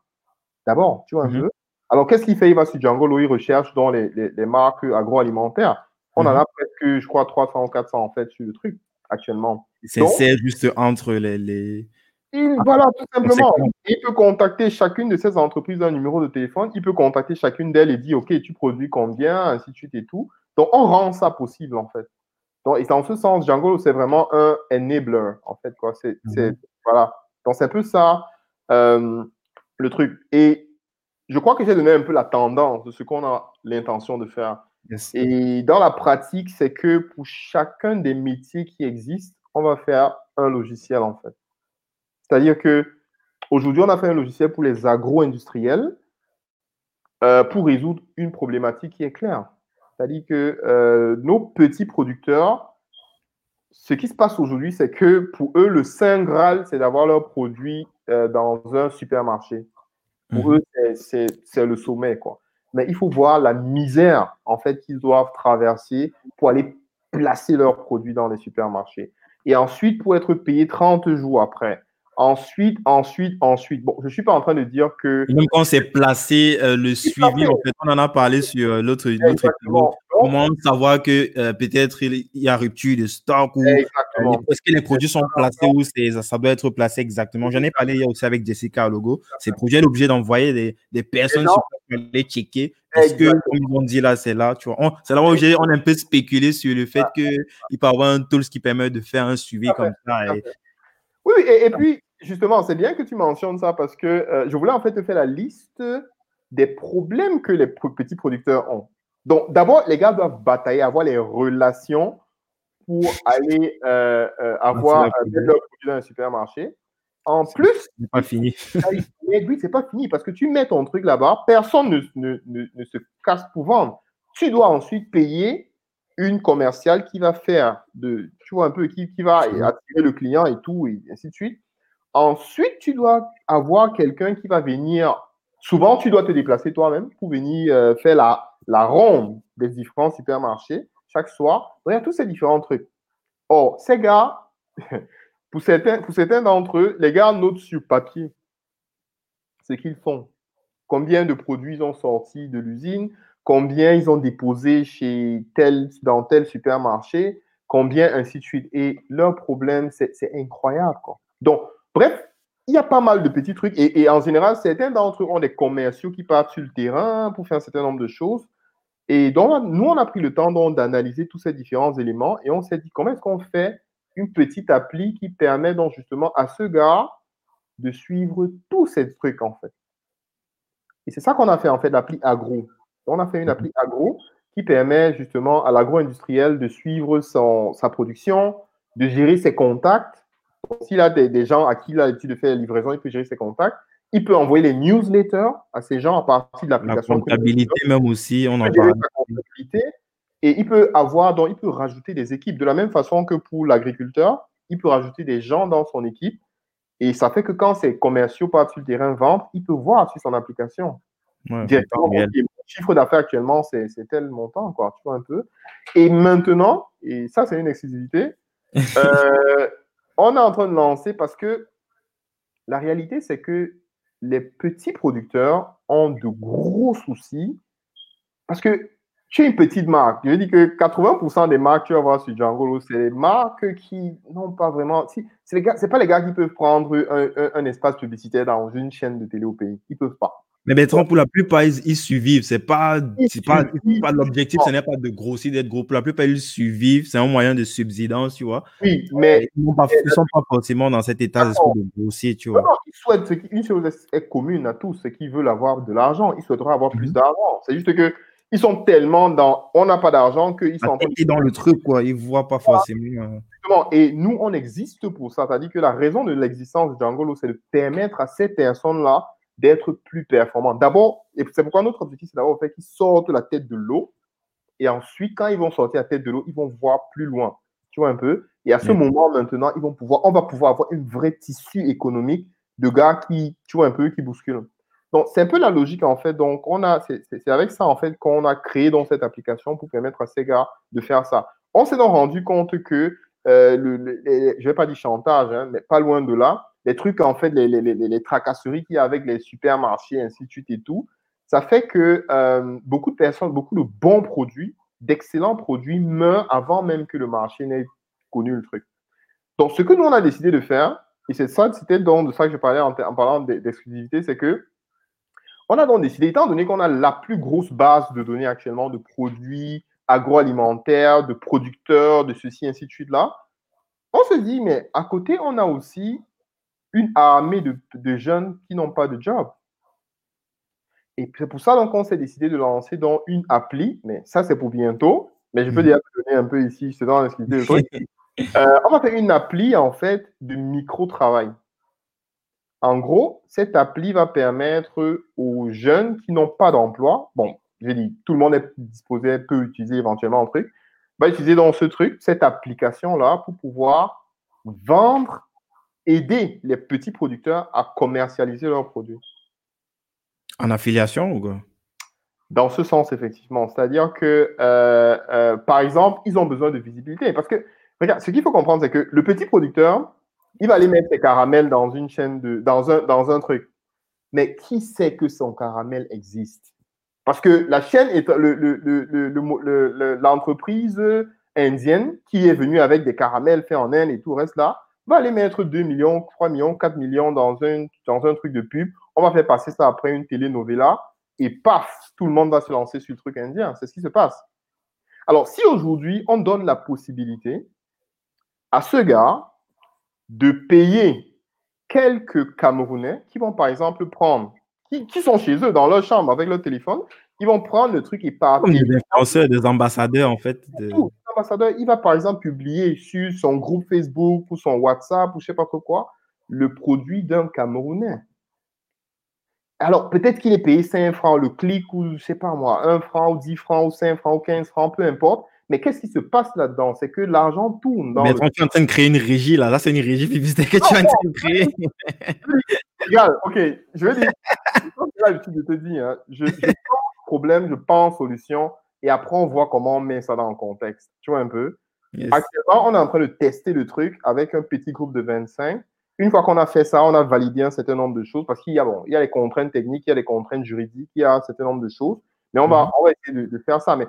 D'abord, tu vois un mm-hmm. peu. Alors, qu'est-ce qu'il fait Il va sur Django, il recherche dans les, les, les marques agroalimentaires. On en mm-hmm. a presque, je crois, 300 ou 400 en fait sur le truc actuellement. C'est juste entre les. les... voilà, tout simplement. Il peut contacter chacune de ces entreprises d'un numéro de téléphone. Il peut contacter chacune d'elles et dire OK, tu produis combien, ainsi de suite et tout. Donc, on rend ça possible, en fait. Donc, et en ce sens, Django, c'est vraiment un enabler, en fait. Quoi. C'est, mm-hmm. voilà. Donc, c'est un peu ça, euh, le truc. Et je crois que j'ai donné un peu la tendance de ce qu'on a l'intention de faire. Et dans la pratique, c'est que pour chacun des métiers qui existent, on va faire un logiciel en fait. C'est-à-dire que aujourd'hui, on a fait un logiciel pour les agro-industriels euh, pour résoudre une problématique qui est claire. C'est-à-dire que euh, nos petits producteurs, ce qui se passe aujourd'hui, c'est que pour eux, le saint graal, c'est d'avoir leurs produits euh, dans un supermarché. Pour mhm. eux, c'est le sommet, quoi mais il faut voir la misère en fait qu'ils doivent traverser pour aller placer leurs produits dans les supermarchés. Et ensuite, pour être payé 30 jours après. Ensuite, ensuite, ensuite. Bon, je ne suis pas en train de dire que. Même quand c'est placé, euh, le suivi, en fait, on en a parlé sur euh, l'autre Comment savoir que euh, peut-être il y a rupture de stock ou est-ce que les produits sont placés ou ça doit être placé exactement. J'en ai parlé hier aussi avec Jessica Logo. Ces produits, elle est obligée d'envoyer des, des personnes pour les checker. Est-ce que, comme ils ont dit là, c'est là, tu vois. C'est là où on a un peu spéculé sur le fait qu'il peut y avoir un tool qui permet de faire un suivi comme ça. Oui, et, et, puis, justement, c'est bien que tu mentionnes ça parce que euh, je voulais en fait te faire la liste des problèmes que les petits producteurs ont. Donc, d'abord, les gars doivent batailler, avoir les relations pour aller euh, euh, avoir un produit dans un supermarché. En plus, c'est pas fini. c'est pas fini parce que tu mets ton truc là-bas, personne ne, ne, ne, se casse pour vendre. Tu dois ensuite payer une commerciale qui va faire de, tu vois un peu, qui, qui va attirer le client et tout, et ainsi de suite. Ensuite, tu dois avoir quelqu'un qui va venir. Souvent, tu dois te déplacer toi-même pour venir euh, faire la, la ronde des différents supermarchés chaque soir. A tous ces différents trucs. Or, ces gars, pour certains, pour certains d'entre eux, les gars notent sur papier ce qu'ils font. Combien de produits ils ont sortis de l'usine, combien ils ont déposé chez tel, dans tel supermarché, combien ainsi de suite. Et leur problème, c'est incroyable. Quoi. Donc, Bref, il y a pas mal de petits trucs. Et, en général, certains d'entre eux ont des commerciaux qui partent sur le terrain pour faire un certain nombre de choses. Et donc, nous, on a pris le temps d'analyser tous ces différents éléments et on s'est dit comment est-ce qu'on fait une petite appli qui permet donc justement à ce gars de suivre tous ces trucs en fait? Et c'est ça qu'on a fait en fait l'appli agro. On a fait une appli agro qui permet justement à l'agro-industriel de suivre son, sa production, de gérer ses contacts s'il a des, gens à qui il a l'habitude de faire la livraison, il peut gérer ses contacts. Il peut envoyer les newsletters à ces gens à partir de l'application. La comptabilité même aussi, on en parle. Et il peut avoir, donc il peut rajouter des équipes. De la même façon que pour l'agriculteur, il peut rajouter des gens dans son équipe. Et ça fait que quand ses commerciaux partent sur le terrain vendre, il peut voir sur son application. Ouais, le chiffre d'affaires actuellement, c'est tel montant, quoi, tu vois un peu. Et maintenant, et ça, c'est une exclusivité, euh, on est en train de lancer parce que la réalité, c'est que les petits producteurs ont de gros soucis parce que tu es une petite marque. Je dis que 80% des marques que tu vas voir sur Django, c'est des marques qui n'ont pas vraiment. Si, ce n'est pas les gars qui peuvent prendre un, un, espace publicitaire dans une chaîne de télé au pays. Ils ne peuvent pas. Mais Bertrand, pour la plupart, ils, survivent. C'est pas, pas, pas l'objectif, ce n'est pas de grossir, d'être gros. Pour la plupart, ils survivent. C'est un moyen de subsidence, tu vois. Oui, mais. Ils ne sont pas forcément dans cet état d'esprit de grossir, tu vois. Non, ils souhaitent, une chose est commune à tous, c'est qu'ils veulent avoir de l'argent. Ils souhaiteraient avoir plus mhm. d'argent. C'est juste que ils sont tellement dans on n'a pas d'argent qu'ils sont en dans le truc quoi ils voient pas forcément euh. et nous on existe pour ça c'est-à-dire que la raison de l'existence de Django c'est de permettre à ces personnes là d'être plus performant. D'abord, et c'est pourquoi notre objectif, c'est fait qu'ils sortent la tête de l'eau Et ensuite, quand ils vont sortir à tête de l'eau, ils vont voir plus loin. Tu vois un peu? Et à ce moment, maintenant, ils vont pouvoir, on va pouvoir avoir une vraie tissu économique de gars qui, tu vois un peu, qui bousculent. Donc, c'est un peu la logique, en fait. Donc, on a, c'est avec ça, en fait, qu'on a créé dans cette application pour permettre à ces gars de faire ça. On s'est donc rendu compte que, euh, le, je vais pas dire chantage, hein, mais pas loin de là, les trucs, en fait, les, les, les tracasseries qu'il y a avec les supermarchés, ainsi de suite et tout, ça fait que euh, beaucoup de personnes, beaucoup de bons produits, d'excellents produits meurent avant même que le marché n'ait connu le truc. Donc, ce que nous, on a décidé de faire, et c'est ça, c'était donc de ça que je parlais en, en parlant d'exclusivité, c'est que on a donc décidé, étant donné qu'on a la plus grosse base de données actuellement de produits agroalimentaires, de producteurs, de ceci, ainsi de suite là, on se dit, mais à côté, on a aussi une armée de, jeunes qui n'ont pas de job. Et c'est pour ça qu'on s'est décidé de lancer dans une appli, mais ça c'est pour bientôt. Mais je peux mhm. déjà te donner un peu ici, je te donne le truc. Euh, on va faire une appli en fait de micro-travail. En gros, cette appli va permettre aux jeunes qui n'ont pas d'emploi, bon, je dis, tout le monde est disposé, peut utiliser éventuellement un truc, va utiliser dans ce truc, cette application-là, pour pouvoir vendre, aider les petits producteurs à commercialiser leurs produits. En affiliation ou quoi? Dans ce sens, effectivement. C'est-à-dire que, euh, euh, par exemple, ils ont besoin de visibilité. Parce que, regarde, ce qu'il faut comprendre, c'est que le petit producteur, il va aller mettre ses caramels dans une chaîne de, dans un, dans un truc. Mais qui sait que son caramel existe? Parce que la chaîne est l'entreprise le, le, indienne qui est venue avec des caramels faits en Inde et tout le reste là, va aller mettre 2 millions, 3 millions, 4 millions dans un, dans un truc de pub. On va faire passer ça après une telenovela et paf, tout le monde va se lancer sur le truc indien. C'est ce qui se passe. Alors, si aujourd'hui, on donne la possibilité à ce gars de payer quelques Camerounais qui vont, par exemple, prendre, qui, sont chez eux dans leur chambre avec leur téléphone, ils vont prendre le truc et partir. Des Français, des ambassadeurs, en fait. Ambassadeur, il va, par exemple, publier sur son groupe Facebook ou son WhatsApp ou je sais pas quoi, le produit d'un Camerounais. Alors, peut-être qu'il est payé 5 francs le clic ou, je sais pas moi, 1 franc ou 10 francs ou 5 francs ou 15 francs, peu importe. Mais qu'est-ce qui se passe là-dedans? C'est que l'argent tourne. Dans mais tu es en train de créer une régie, là. Là, c'est une régie publicitaire que tu es en train de créer. Regarde, OK. Je vais dire. je te dis, hein, je, je pense problème, je pense solution. Et après, on voit comment on met ça dans le contexte. Tu vois un peu? Actuellement, on est en train de tester le truc avec un petit groupe de 25. Une fois qu'on a fait ça, on a validé un certain nombre de choses parce qu'il y a, bon, il y a les contraintes techniques, il y a les contraintes juridiques, il y a un certain nombre de choses. Mais on va, mm-hmm. on va essayer de, de, faire ça. Mais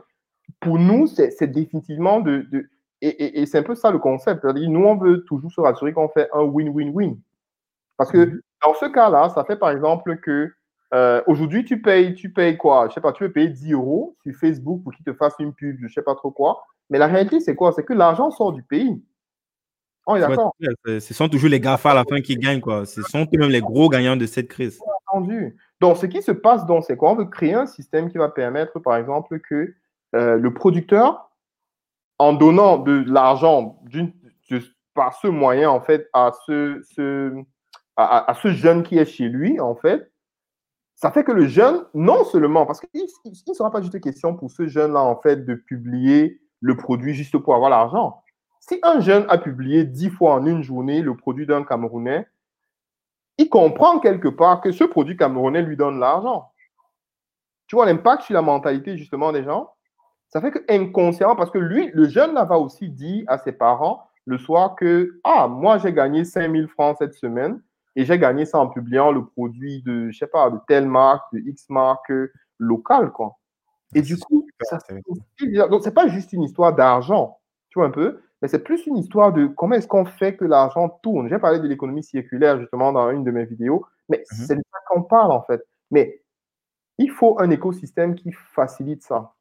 pour nous, c'est définitivement de. de et, et, c'est un peu ça le concept. Nous, on veut toujours se rassurer qu'on fait un win-win-win. Parce que mhm. dans ce cas-là, ça fait par exemple que euh, aujourd'hui, tu payes, tu payes quoi? Je sais pas, tu veux payer 10 euros sur Facebook pour qu'il te fasse une pub, je sais pas trop quoi. Mais la réalité, c'est quoi? C'est que l'argent sort du pays. D'accord. Ce sont toujours les GAFA à la fin qui gagnent, quoi. Ce sont eux-mêmes les gros gagnants de cette crise. Entendu. Donc, ce qui se passe, donc, c'est quoi On veut créer un système qui va permettre, par exemple, que euh, le producteur, en donnant de l'argent par ce moyen, en fait, à ce, ce à, ce jeune qui est chez lui, en fait, ça fait que le jeune, non seulement, parce qu'il ne sera pas juste question pour ce jeune-là, en fait, de publier le produit juste pour avoir l'argent. Si un jeune a publié dix fois en une journée le produit d'un Camerounais, il comprend quelque part que ce produit camerounais lui donne l'argent. Tu vois l'impact sur la mentalité justement des gens? Ça fait que inconsciemment, parce que lui, le jeune là va aussi dire à ses parents le soir que Ah, moi j'ai gagné 5000 francs cette semaine et j'ai gagné ça en publiant le produit de, je sais pas, de telle marque, de X marque locale, quoi. Et du coup, ça, donc c'est pas juste une histoire d'argent, tu vois un peu, mais c'est plus une histoire de comment est-ce qu'on fait que l'argent tourne. J'ai parlé de l'économie circulaire justement dans une de mes vidéos, mais mmh c'est de ça qu'on parle en fait. Mais il faut un écosystème qui facilite ça.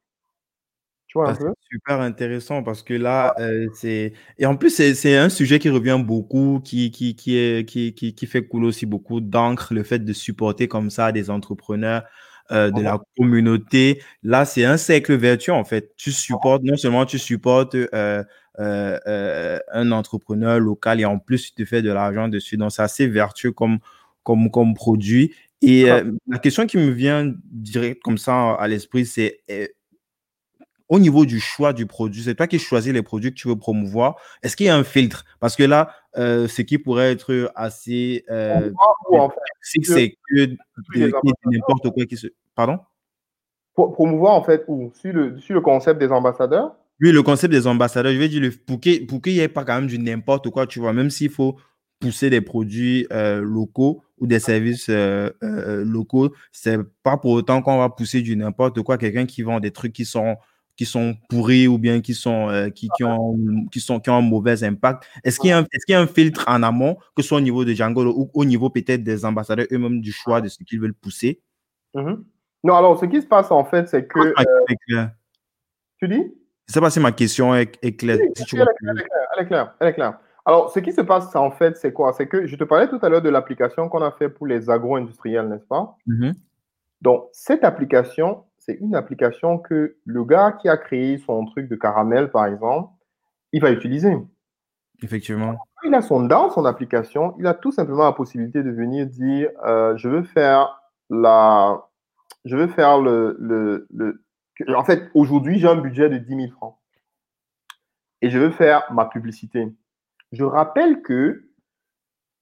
Ah, c'est super intéressant parce que là, euh, c'est. Et en plus, c'est un sujet qui revient beaucoup, qui, qui, qui, est, qui, qui, qui fait couler aussi beaucoup d'encre, le fait de supporter comme ça des entrepreneurs euh, de la communauté. Là, c'est un cercle vertueux en fait. Tu supportes, non seulement tu supportes euh, un entrepreneur local et en plus, tu te fais de l'argent dessus. Donc, c'est assez vertueux comme, comme, comme produit. Et la question qui me vient direct comme ça à l'esprit, c'est au niveau du choix du produit, c'est toi qui choisis les produits que tu veux promouvoir. Est-ce qu'il y a un filtre? Parce que là, euh, ce qui pourrait être assez euh, c'est que n'importe quoi qui se. Pardon? Promouvoir en fait où? Sur le, sur le concept des ambassadeurs? Oui, le concept des ambassadeurs. Je vais dire, pour qu'il n'y ait pas quand même du n'importe quoi, tu vois, même s'il faut pousser des produits euh, locaux ou des services euh, euh, locaux, c'est pas pour autant qu'on va pousser du n'importe quoi. Quelqu'un qui vend des trucs qui sont qui sont pourris ou bien qui sont qui, qui, ont qui sont qui ont un mauvais impact. Est-ce qu'il y a un, est-ce qu'il y a un filtre en amont, que ce soit au niveau de Django ou au niveau peut-être des ambassadeurs eux-mêmes du choix de ce qu'ils veulent pousser? Mm-hmm. Non, alors ce qui se passe en fait, c'est que tu dis? Je sais pas si ma question est, claire. elle, est claire, elle est claire, elle est claire. Alors, ce qui se passe, en fait, c'est quoi? C'est que je te parlais tout à l'heure de l'application qu'on a fait pour les agro-industriels, n'est-ce pas? Mm-hmm. Donc, cette application, c'est une application que le gars qui a créé son truc de caramel, par exemple, il va utiliser. Effectivement. Il a son, dans son application, il a tout simplement la possibilité de venir dire euh, je veux faire la. Je veux faire le. le, le... En fait, aujourd'hui, j'ai un budget de 10 000 francs. Et je veux faire ma publicité. Je rappelle que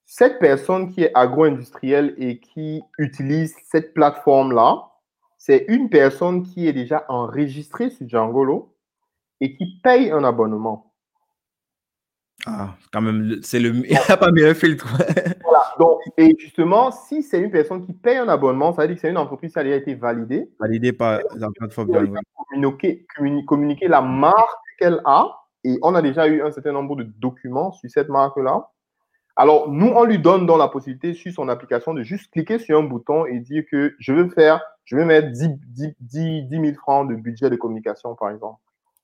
cette personne qui est agro-industrielle et qui utilise cette plateforme-là, c'est une personne qui est déjà enregistrée sur Djangolo et qui paye un abonnement. Ah, quand même, c'est le, il n'y a pas meilleur filtre. voilà, donc, et justement, si c'est une personne qui paye un abonnement, ça veut dire que c'est une entreprise qui a déjà été validée. Validée par la plateforme. Communiquer, communiquer la marque qu'elle a et on a déjà eu un certain nombre de documents sur cette marque-là. Alors, nous, on lui donne dans la possibilité sur son application de juste cliquer sur un bouton et dire que je veux faire, je veux mettre 10, 10, 000 francs de budget de communication, par exemple.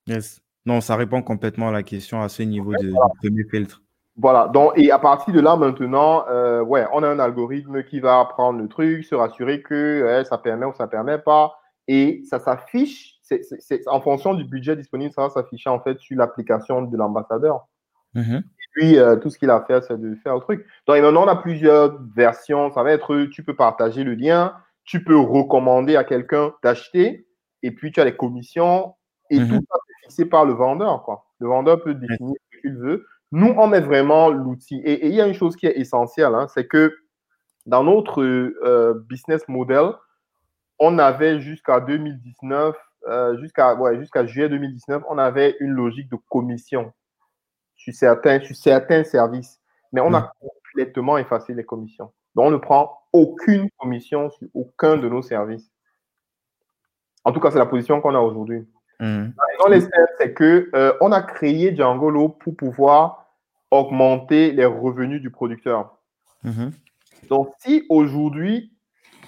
Yes. Non, ça répond complètement à la question à ce niveau de, premier filtre. Voilà. Donc, et à partir de là, maintenant, euh, ouais, on a un algorithme qui va prendre le truc, se rassurer que ça permet ou ça permet pas. Et ça s'affiche c'est en fonction du budget disponible, ça va s'afficher en fait sur l'application de l'ambassadeur. Mm-hmm. Et puis, euh, tout ce qu'il a à faire, c'est de faire le truc. Donc, maintenant, on a plusieurs versions. Ça va être, tu peux partager le lien, tu peux recommander à quelqu'un d'acheter, et puis tu as les commissions, et mm-hmm. tout ça est fixé par le vendeur. Quoi. Le vendeur peut définir ce qu'il veut. Nous, on met vraiment l'outil. Et il y a une chose qui est essentielle, hein, c'est que dans notre euh, business model, on avait jusqu'à 2019 euh, jusqu'à jusqu'à juillet 2019, on avait une logique de commission sur certains, sur certains services. Mais on a complètement effacé les commissions. Donc, on ne prend aucune commission sur aucun de nos services. En tout cas, c'est la position qu'on a aujourd'hui. Mmh. les c'est que euh, on a créé Djangolo pour pouvoir augmenter les revenus du producteur. Mm-hmm. Donc, si aujourd'hui,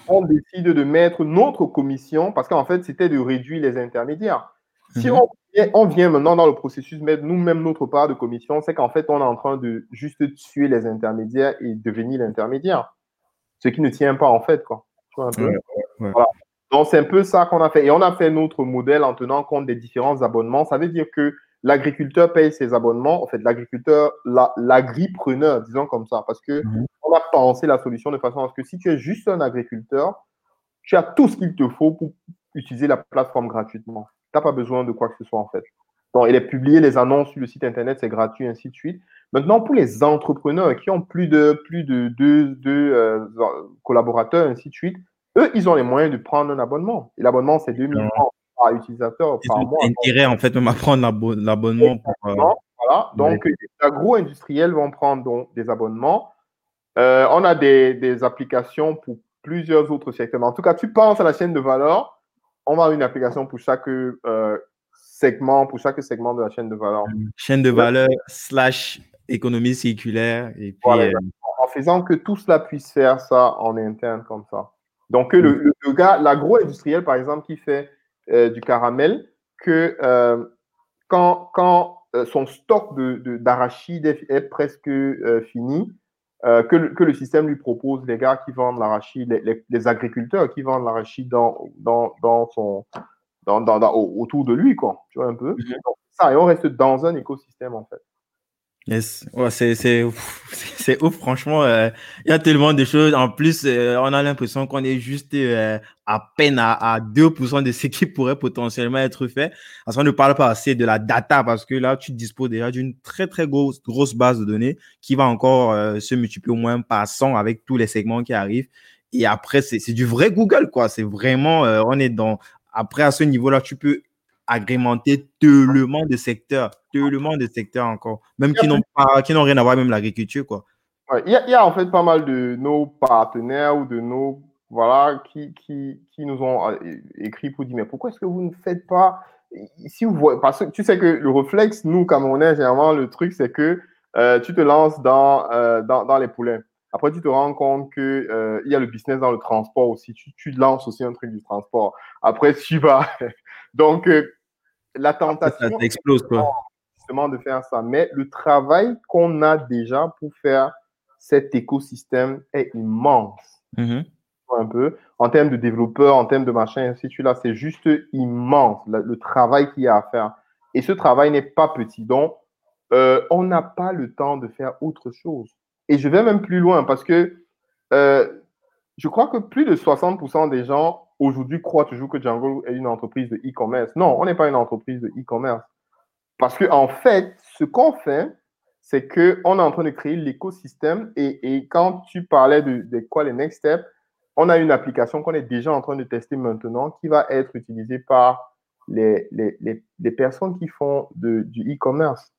on décide de mettre notre commission, parce qu'en fait, c'était de réduire les intermédiaires. Si mhm. on, vient maintenant dans le processus, mettre nous-mêmes notre part de commission, c'est qu'en fait, on est en train de juste tuer les intermédiaires et devenir l'intermédiaire. Ce qui ne tient pas, en fait. Quoi. Donc, c'est un peu ça qu'on a fait. Et on a fait notre modèle en tenant compte des différents abonnements. Ça veut dire que l'agriculteur paye ses abonnements. En fait, l'agriculteur, l'agripreneur, disons comme ça, parce que mhm on a pensé la solution de façon à ce que si tu es juste un agriculteur, tu as tout ce qu'il te faut pour utiliser la plateforme gratuitement. Tu n'as pas besoin de quoi que ce soit en fait. Donc, il est publié, les annonces sur le site internet, c'est gratuit, ainsi de suite. Maintenant, pour les entrepreneurs qui ont plus de plus de deux, euh, collaborateurs, ainsi de suite, eux, ils ont les moyens de prendre un abonnement. Et l'abonnement, c'est 2000 francs par utilisateur par mois. intérêt, en fait, de prendre l'abonnement. Euh, voilà. Donc, les agro-industriels vont prendre donc, des abonnements. Euh, on a des, applications pour plusieurs autres secteurs. En tout cas, tu penses à la chaîne de valeur, on va avoir une application pour chaque euh, segment, pour chaque segment de la chaîne de valeur. Chaîne de valeur slash économie circulaire. Et puis, euh, En faisant que tout cela puisse faire ça en interne comme ça. Donc, le, le, gars, l'agro-industriel, par exemple, qui fait du caramel, que quand, quand son stock d'arachide de, est, est, presque fini, euh, que, que, le système lui propose les gars qui vendent l'arachide, les, les, agriculteurs qui vendent l'arachide dans, dans, dans, son, dans, dans, autour de lui, quoi. Tu vois un peu. Mhm. ça, et on reste dans un écosystème, en fait. Yes. Ouais, c'est, c'est ouf, franchement. Euh, il y a tellement de choses. En plus, euh, on a l'impression qu'on est juste euh, à peine à, à 2% de ce qui pourrait potentiellement être fait. Parce qu'on ne parle pas assez de la data, parce que là, tu disposes déjà d'une très, très grosse, grosse base de données qui va encore se multiplier au moins par 100 avec tous les segments qui arrivent. Et après, c'est, c'est du vrai Google, quoi. C'est vraiment, on est dans, après, à ce niveau-là, tu peux agrémenter tellement de secteurs, tellement de secteurs encore, même qui n'ont pas, qui n'ont rien à voir même l'agriculture, quoi. Il y, a, en fait pas mal de nos partenaires ou de nos voilà qui, qui, qui nous ont euh, écrit pour dire mais pourquoi est-ce que vous ne faites pas si vous voyez parce que tu sais que le réflexe nous Camerounais généralement le truc c'est que euh, tu te lances dans, euh, dans, dans les poulets après tu te rends compte que il y a le business dans le transport aussi tu, tu lances aussi un truc du transport après tu vas donc la tentation ça explose, quoi. justement de faire ça. Mais le travail qu'on a déjà pour faire cet écosystème est immense. Mm-hmm. Un peu. En termes de développeurs, en termes de machin, ainsi de suite, là, c'est juste immense le, travail qu'il y a à faire. Et ce travail n'est pas petit. Donc, euh, on n'a pas le temps de faire autre chose. Et je vais même plus loin parce que euh, je crois que plus de 60% des gens aujourd'hui croient toujours que Django est une entreprise de e-commerce. Non, on n'est pas une entreprise de e-commerce. Parce qu'en en fait, ce qu'on fait, c'est qu'on est en train de créer l'écosystème et, quand tu parlais de, quoi les next steps, on a une application qu'on est déjà en train de tester maintenant qui va être utilisée par les, les, personnes qui font du e-commerce.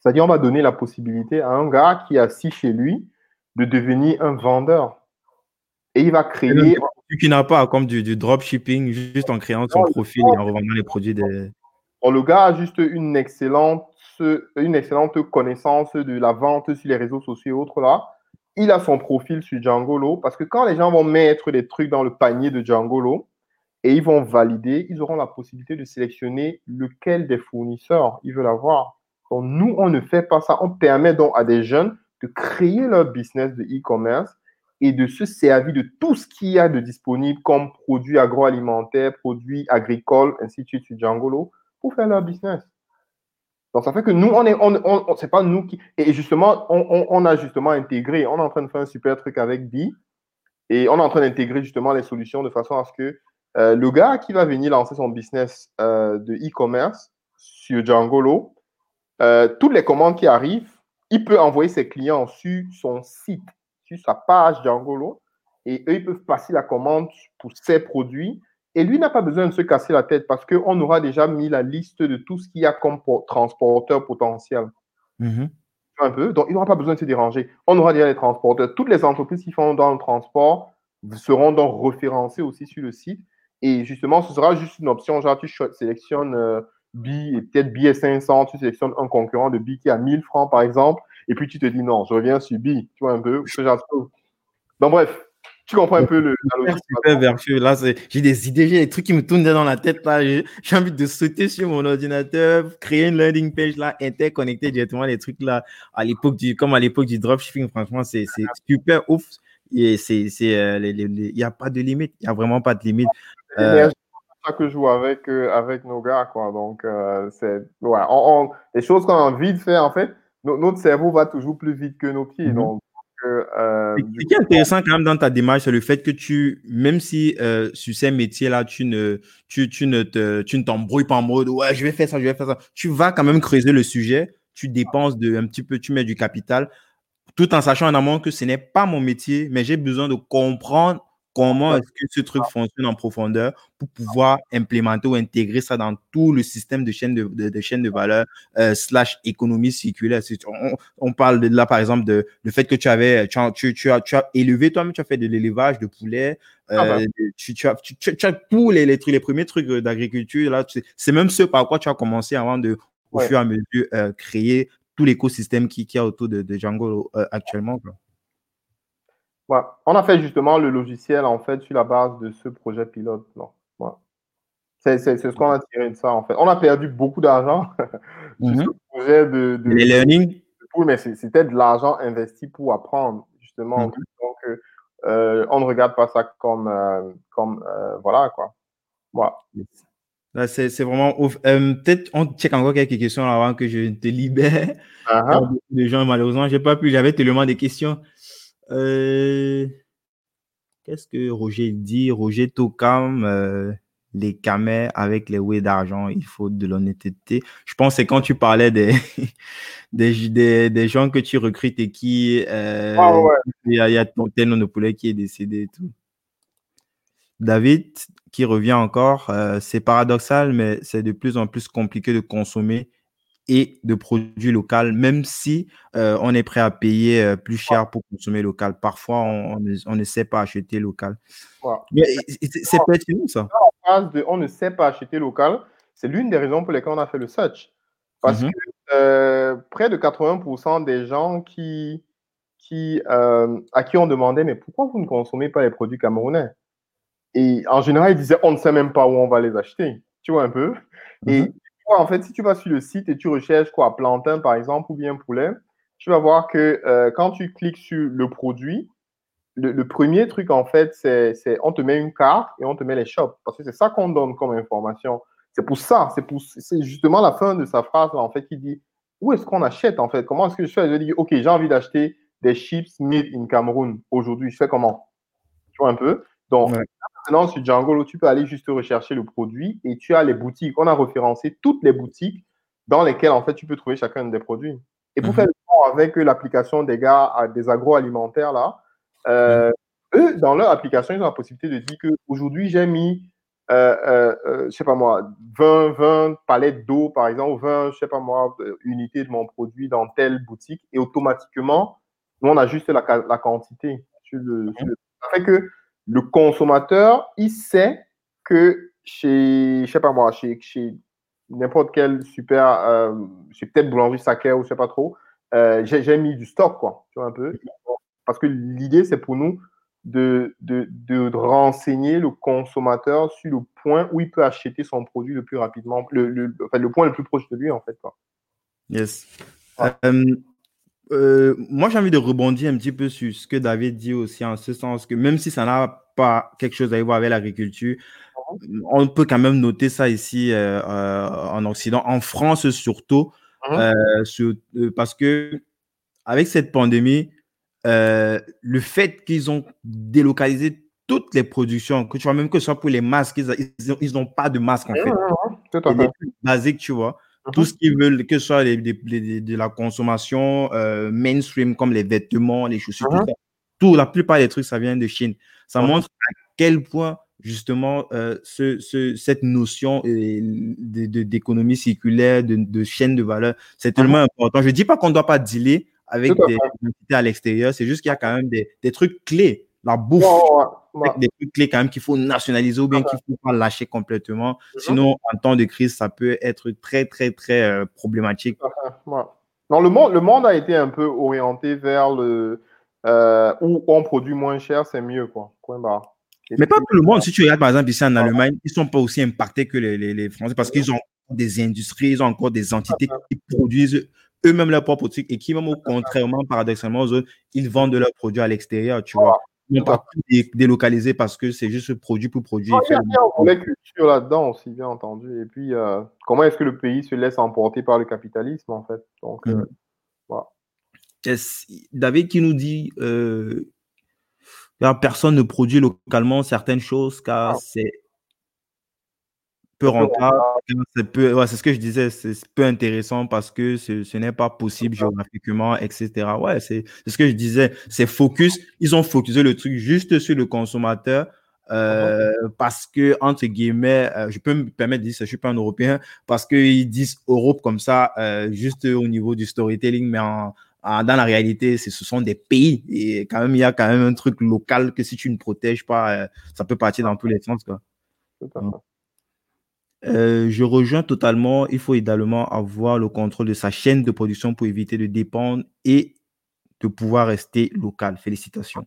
C'est-à-dire, on va donner la possibilité à un gars qui est assis chez lui de devenir un vendeur. Et il va créer qui n'a pas comme du, du dropshipping, juste en créant son profil et en revendant les produits des. le gars a juste une excellente, une excellente connaissance de la vente sur les réseaux sociaux et autres là. Il a son profil sur Djangolo parce que quand les gens vont mettre des trucs dans le panier de Djangolo et ils vont valider, ils auront la possibilité de sélectionner lequel des fournisseurs ils veulent avoir. Donc, nous, on ne fait pas ça. On permet donc à des jeunes de créer leur business de e-commerce et de se servir de tout ce qu'il y a de disponible comme produits agroalimentaires, produits agricoles, ainsi de suite sur Djangolo, pour faire leur business. Donc, ça fait que nous, on est, on, on, c'est pas nous qui, et justement, on, on, a justement intégré, on est en train de faire un super truc avec Bi, et on est en train d'intégrer justement les solutions de façon à ce que euh, le gars qui va venir lancer son business euh, de e-commerce sur Djangolo, euh, toutes les commandes qui arrivent, il peut envoyer ses clients sur son site sur sa page Djangolo et eux, ils peuvent passer la commande pour ses produits. Et lui n'a pas besoin de se casser la tête parce qu'on aura déjà mis la liste de tout ce qu'il y a comme transporteur potentiel. Mm-hmm. Un peu. Donc, il n'aura pas besoin de se déranger. On aura déjà les transporteurs. Toutes les entreprises qui font dans le transport seront donc référencées aussi sur le site. Et justement, ce sera juste une option. Genre, tu sélectionnes euh, B et peut-être B 500, tu sélectionnes un concurrent de B qui a 1000 francs, par exemple et puis tu te dis non, je reviens sur B, tu vois un peu. Donc bref, tu comprends un peu le, la Super vertueux. Là, j'ai des idées, j'ai des trucs qui me tournent dans la tête. Là, j'ai envie de sauter sur mon ordinateur, créer une landing page là, interconnecter directement les trucs là. À l'époque du, comme à l'époque du dropshipping, franchement, c'est super ouf. Euh, il n'y a pas de limite. Il n'y a vraiment pas de limite. Euh, ça que je joue avec, euh, avec nos gars, quoi. Donc, euh, c'est, ouais, on, les choses qu'on a envie de faire, en fait, notre cerveau va toujours plus vite que nos pieds. Mhm. Donc, euh, ce qui est intéressant quand même dans ta démarche, c'est le fait que tu, même si euh, sur ces métiers-là, tu ne, tu, tu ne te, tu ne t'embrouilles pas en mode ouais, je vais faire ça, je vais faire ça. Tu vas quand même creuser le sujet, tu dépenses de, un petit peu, tu mets du capital, tout en sachant en amont que ce n'est pas mon métier, mais j'ai besoin de comprendre comment est-ce que ce truc fonctionne en profondeur pour pouvoir implémenter ou intégrer ça dans tout le système de chaîne de, de, chaîne de valeur euh, slash économie circulaire? On, on, parle de là, par exemple, de le fait que tu avais, tu, tu, tu as, tu as élevé toi-même, tu as fait de l'élevage de poulet, ah bah. euh, tu, tu, as, tu, as tous les, les, trucs, les premiers trucs d'agriculture. Là, c'est même ce par quoi tu as commencé avant de, au fur et à mesure, euh, créer tout l'écosystème qui, qui a autour de, de Django actuellement. Quoi. On a fait justement le logiciel en fait sur la base de ce projet pilote. C'est ce qu'on a tiré de ça en fait. On a perdu beaucoup d'argent sur ce mhm. projet de, Les learning. Oui, mais c'était de l'argent investi pour apprendre justement. Mhm. Donc, euh, on ne regarde pas ça comme, euh, comme euh, voilà quoi. Voilà. C'est vraiment euh, Peut-être on check encore quelques questions avant que je te libère. Uh Les gens, malheureusement, j'ai pas pu. J'avais tellement de questions. Euh, qu'est-ce que Roger dit? Roger Tocam, euh, les camers avec les ouais d'argent, il faut de l'honnêteté. Je pense que c'est quand tu parlais des, des, des, gens que tu recrutes et qui. Ah il y, a, il y a ton tel de poulet qui est décédé et tout. David, qui revient encore, euh, c'est paradoxal, mais c'est de plus en plus compliqué de consommer et de produits locaux, même si euh, on est prêt à payer euh, plus cher pour consommer local. Parfois, on, ne sait pas acheter local. C'est pertinent, ça. on ne sait pas acheter local, c'est l'une des raisons pour lesquelles on a fait le search. Parce mmh que près de 80% des gens qui, qui, à qui on demandait, mais pourquoi vous ne consommez pas les produits camerounais? Et en général, ils disaient, on ne sait même pas où on va les acheter. Tu vois un peu? Et en fait, si tu vas sur le site et tu recherches quoi, plantain par exemple ou bien poulet, tu vas voir que euh, quand tu cliques sur le produit, le, premier truc en fait, c'est on te met une carte et on te met les shops. Parce que c'est ça qu'on donne comme information. C'est pour ça, c'est justement la fin de sa phrase en fait qui dit où est-ce qu'on achète en fait? Comment est-ce que je fais? Je dis ok, j'ai envie d'acheter des chips made in Cameroun aujourd'hui. Je fais comment? Tu vois un peu? Donc maintenant, sur Django, tu peux aller juste rechercher le produit et tu as les boutiques. On a référencé toutes les boutiques dans lesquelles, en fait, tu peux trouver chacun des produits. Et pour mhm. faire le avec l'application des gars des agroalimentaires, là, euh, eux, dans leur application, ils ont la possibilité de dire qu'aujourd'hui, j'ai mis, euh, euh, euh, je sais pas moi, 20, 20 palettes d'eau, par exemple, 20, je sais pas moi, unités de mon produit dans telle boutique. Et automatiquement, nous, on ajuste la, la quantité sur le. Ça fait que le consommateur, il sait que chez, je sais pas moi, chez, chez n'importe quel super, euh, chez peut-être boulangerie Saker ou je sais pas trop, euh, j'ai mis du stock, quoi, tu vois un peu. Parce que l'idée, c'est pour nous de, de, de, renseigner le consommateur sur le point où il peut acheter son produit le plus rapidement, le, le, enfin, le point le plus proche de lui, en fait. Quoi. Yes. Euh, euh, moi, j'ai envie de rebondir un petit peu sur ce que David dit aussi, en ce sens que même si ça n'a pas quelque chose à voir avec l'agriculture, on peut quand même noter ça ici euh, euh, en Occident, en France surtout, parce que avec cette pandémie, le fait qu'ils ont délocalisé toutes les productions, que tu vois, même que ce soit pour les masques, ils n'ont pas de masques en fait. C'est basique, tu vois. Tout ce qu'ils veulent, que ce soit de la consommation euh, mainstream, comme les vêtements, les chaussures, tout, uh-huh. ça, tout la plupart des trucs, ça vient de Chine. Ça uh-huh. montre à quel point, justement, euh, ce, ce, cette notion d'économie circulaire, de, de, chaîne de valeur, c'est uh-huh. tellement important. Je ne dis pas qu'on ne doit pas dealer avec des entités à l'extérieur, c'est juste qu'il y a quand même des, des trucs clés la bouffe, des trucs clés quand même qu'il faut nationaliser ou bien qu'il faut pas lâcher complètement. Mhm. Sinon, en temps de crise, ça peut être très, très, très euh, problématique. Non, le monde, le monde a été un peu orienté vers le euh, où on produit moins cher, c'est mieux, quoi. Point barre. Mais pas tout le monde. Si tu regardes par exemple ici en Allemagne, ils sont pas aussi impactés que les, les, Français parce qu'ils ont des industries, ils ont encore des entités qui produisent eux-mêmes leurs propres trucs et qui, même au contrairement, paradoxalement aux autres, ils vendent leurs produits à l'extérieur, tu vois ne pas délocaliser parce que c'est juste produit pour produit. il y a culture là-dedans aussi, bien entendu. Et puis, euh, comment est-ce que le pays se laisse emporter par le capitalisme, en fait? Donc, euh, mm. David qui nous dit euh, personne ne produit localement certaines choses car ah. c'est peu rentable. C'est ce que je disais, c'est peu intéressant parce que ce, n'est pas possible géographiquement, etc. Ouais, c'est ce que je disais. C'est focus. Ils ont focusé le truc juste sur le consommateur. Euh, parce que, entre guillemets, euh, je peux me permettre de dire, je suis pas un Européen, parce qu'ils disent Europe comme ça, euh, juste au niveau du storytelling, mais en, dans la réalité, ce sont des pays. Et quand même, il y a quand même un truc local que si tu ne protèges pas, ça peut partir dans tous les sens. Quoi. Euh, je rejoins totalement. Il faut également avoir le contrôle de sa chaîne de production pour éviter de dépendre et de pouvoir rester local. Félicitations.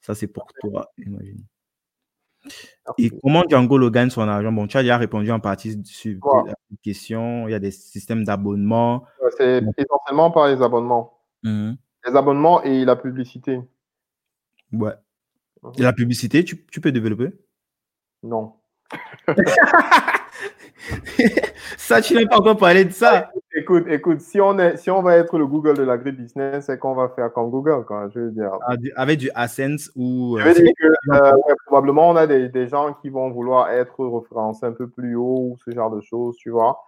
Ça, c'est pour toi, imagine. Et comment Django gagne son argent Bon, tu as déjà répondu en partie sur la question. Il y a des systèmes d'abonnement. C'est essentiellement par les abonnements. Mmh les abonnements et la publicité. Ouais. Mmh et la publicité, tu, tu peux développer? Non. ça, tu n'as pas encore parlé de ça. Écoute, écoute, si on, est, si on va être le Google de l'agribusiness, c'est qu'on va faire comme Google, quoi, je veux dire. Ah, avec du AdSense ou. Je veux dire que euh, probablement on a des, des, gens qui vont vouloir être référencés un peu plus haut ou ce genre de choses, tu vois.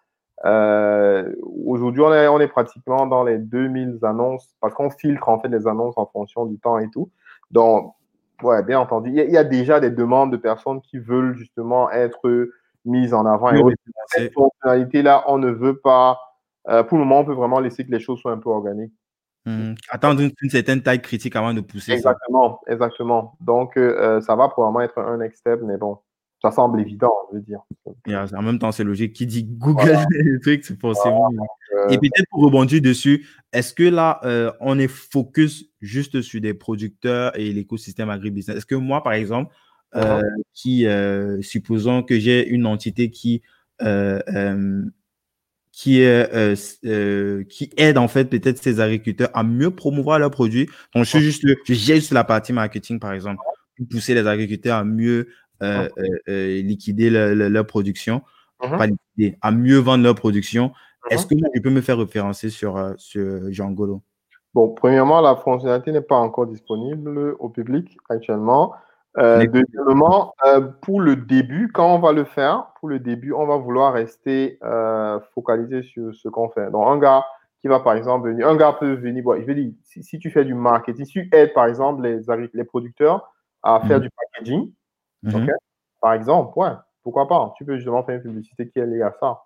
Euh, Aujourd'hui, on est, on est pratiquement dans les 2000 annonces parce qu'on filtre en fait les annonces en fonction du temps et tout. Donc, ouais, bien entendu, il y, y, a déjà des demandes de personnes qui veulent justement être mises en avant. et cette fonctionnalité-là, on ne veut pas. Euh, pour le moment, on peut vraiment laisser que les choses soient un peu organiques. Mmh. Attendre une, une, certaine taille critique avant de pousser. Exactement, ça. exactement. Donc, euh, ça va probablement être un next step, mais bon, ça semble évident, je veux dire. En même temps, c'est logique. Qui dit Google, voilà. les trucs, c'est forcément. Voilà. Euh... Et peut-être pour rebondir dessus, est-ce que là, euh, on est focus juste sur des producteurs et l'écosystème agribusiness? Est-ce que moi, par exemple, uh -huh. qui, euh, supposons que j'ai une entité qui euh, qui, euh, aide en fait peut-être ces agriculteurs à mieux promouvoir leurs produits. Donc, je suis juste le, je gère juste la partie marketing, par exemple, pour pousser les agriculteurs à mieux euh, euh, liquider leur, production, pas liquider, à mieux vendre leur production. Est-ce que tu peux me faire référencer sur, sur Jangolo? Bon, premièrement, la fonctionnalité n'est pas encore disponible au public actuellement. Euh, deuxièmement, euh, pour le début, quand on va le faire, pour le début, on va vouloir rester euh, focalisé sur ce qu'on fait. Donc, un gars qui va, par exemple, venir, un gars peut venir, bon, je veux dire, si, si, tu fais du marketing, si tu aides, par exemple, les, les producteurs à faire mmh. du packaging, mmh. okay, par exemple, ouais, pourquoi pas, tu peux justement faire une publicité qui est liée à ça.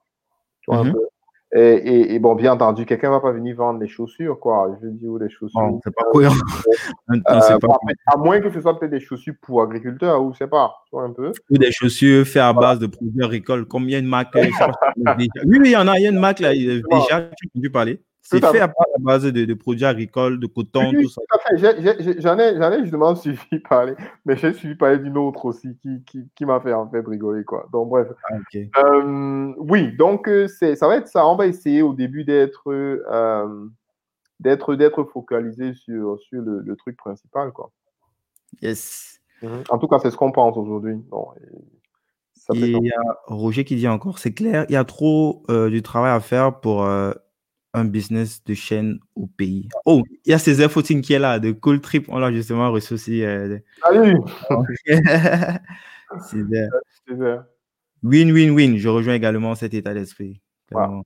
Tu vois, mmh. un peu. Et, et, et, bon, bien entendu, quelqu'un va pas venir vendre des chaussures, quoi. Je dis, ou des chaussures. Oh, c'est pas cohérent. Euh, euh, pas... À moins que ce soit peut-être des chaussures pour agriculteurs, ou c'est pas, un peu. Ou des chaussures faites à base de produits agricoles, comme il y a une marque. Oui, oui, il y en a, il y a une marque là, déjà, tu as entendu parler. C'est fait à base de, de, produits agricoles, de coton, oui, tout ça. J'en ai, ai, justement suivi parler, mais j'ai suivi parler d'une autre aussi qui, qui, qui m'a fait en fait rigoler. Quoi. Donc, bref. Ah, okay. euh, oui, donc ça va être ça. On va essayer au début d'être euh, d'être focalisé sur, sur le, le, truc principal. Quoi. Yes. En tout cas, c'est ce qu'on pense aujourd'hui. Bon, il y a Roger qui dit encore, c'est clair, il y a trop euh, du travail à faire pour euh, un business de chaîne au pays. Oh, il y a Césaire Footing qui est là, de Cool Trip. On l'a justement reçu aussi. Euh, Salut Césaire. Win, win, win. Je rejoins également cet état d'esprit. Wow.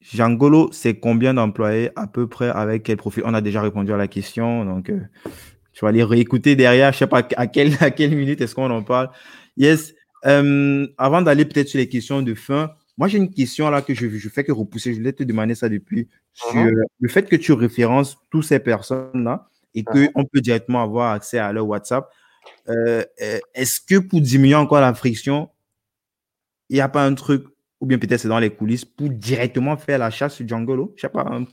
Jangolo, c'est combien d'employés à peu près avec quel profil? On a déjà répondu à la question, donc euh, tu vas aller réécouter derrière. Je sais pas à quelle, à quelle minute est-ce qu'on en parle. Yes. Euh, avant d'aller peut-être sur les questions de fin, moi, j'ai une question là que je, je fais que repousser. Je voulais te demander ça depuis. Sur uh-huh. le fait que tu références toutes ces personnes-là et qu'on uh -huh. peut directement avoir accès à leur WhatsApp, euh, est-ce que pour diminuer encore la friction, il n'y a pas un truc, ou bien peut-être c'est dans les coulisses, pour directement faire la chasse sur Django Je sais pas. Un,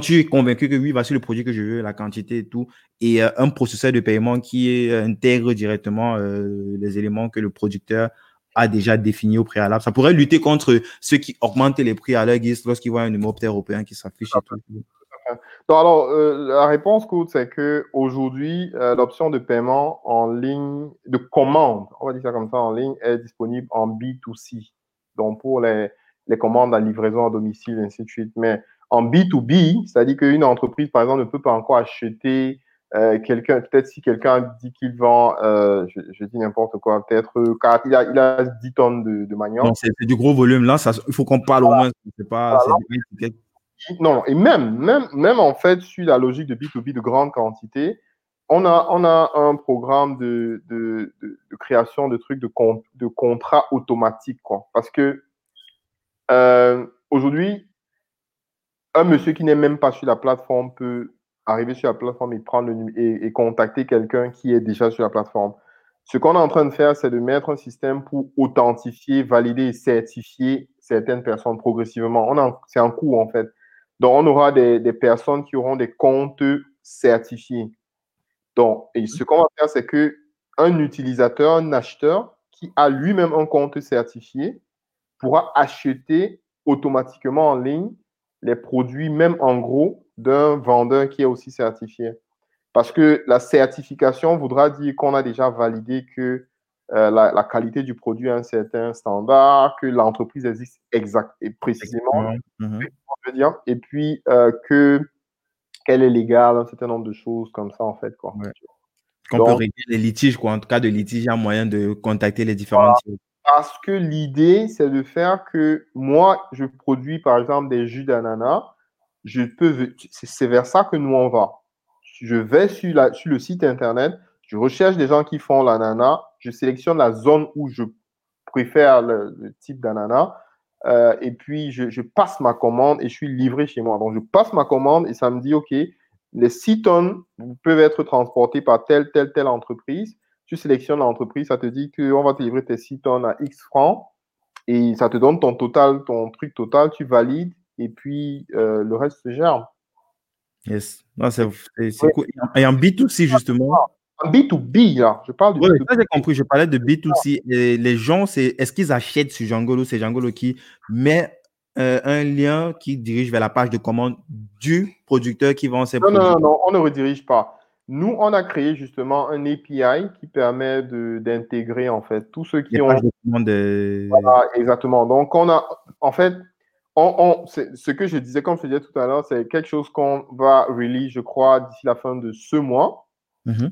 tu es convaincu que oui, voici le produit que je veux, la quantité et tout, et euh, un processeur de paiement qui euh, intègre directement euh, les éléments que le producteur a déjà défini au préalable. Ça pourrait lutter contre ceux qui augmentent les prix à leur guise lorsqu'ils voient un numéro européen qui s'affiche tout. Donc, alors, euh, la réponse courte, c'est que aujourd'hui, euh, l'option de paiement en ligne, de commande, on va dire ça comme ça, en ligne, est disponible en B2C. Donc, pour les, les commandes à livraison à domicile, ainsi de suite. Mais en B2B, c'est-à-dire qu'une entreprise, par exemple, ne peut pas encore acheter euh, quelqu'un, peut-être si quelqu'un dit qu'il vend, euh, je, je, dis n'importe quoi, peut-être car il a, il a 10 tonnes de, de manioc. Non, c'est du gros volume là, ça, il faut qu'on parle voilà. au moins. Pas. Voilà. Non, et même, même, même en fait, sur la logique de B2B de grande quantité, on a, on a un programme de, de, de, de création de trucs de, con, de contrats automatiques, quoi. Parce que euh, aujourd'hui, un monsieur qui n'est même pas sur la plateforme peut arriver sur la plateforme et, prendre le, et, et contacter quelqu'un qui est déjà sur la plateforme. Ce qu'on est en train de faire, c'est de mettre un système pour authentifier, valider et certifier certaines personnes progressivement. C'est un coût, en fait. Donc, on aura des, des, personnes qui auront des comptes certifiés. Donc, et ce qu'on va faire, c'est que un utilisateur, un acheteur qui a lui-même un compte certifié pourra acheter automatiquement en ligne les produits, même en gros, d'un vendeur qui est aussi certifié. Parce que la certification voudra dire qu'on a déjà validé que euh, la, qualité du produit à un certain standard, que l'entreprise existe exact et précisément, mhm. dire, et puis euh, que qu'elle est légale, un certain nombre de choses comme ça en fait quoi. Qu'on peut régler les litiges quoi. En tout cas de litiges, il y a moyen de contacter les différentes. Parce que l'idée c'est de faire que moi je produis par exemple des jus d'ananas, je peux, c'est vers ça que nous on va. Je vais sur, le site internet, je recherche des gens qui font l'ananas, je sélectionne la zone où je préfère le, type d'ananas. Euh, et puis, je, passe ma commande et je suis livré chez moi. Donc, je passe ma commande et ça me dit, OK, les 6 tonnes peuvent être transportées par telle, telle, telle entreprise. Tu sélectionnes l'entreprise, ça te dit qu'on va te livrer tes 6 tonnes à X francs et ça te donne ton total, ton truc total, tu valides et puis euh, le reste se gère. Yes. C'est cool. Et en B2C, justement, B2B, là. Je parle du Oui, ça j'ai compris. Je parlais de B2C. les gens, c'est est-ce qu'ils achètent sur Django C'est Django qui met euh, un lien qui dirige vers la page de commande du producteur qui vend ses non, produits. Non, non, non, on ne redirige pas. Nous, on a créé justement un API qui permet d'intégrer en fait tous ceux qui ont. De... Voilà, exactement. Donc, on a en fait, on, on ce que je disais, comme je disais tout à l'heure, c'est quelque chose qu'on va release, je crois, d'ici la fin de ce mois. Mm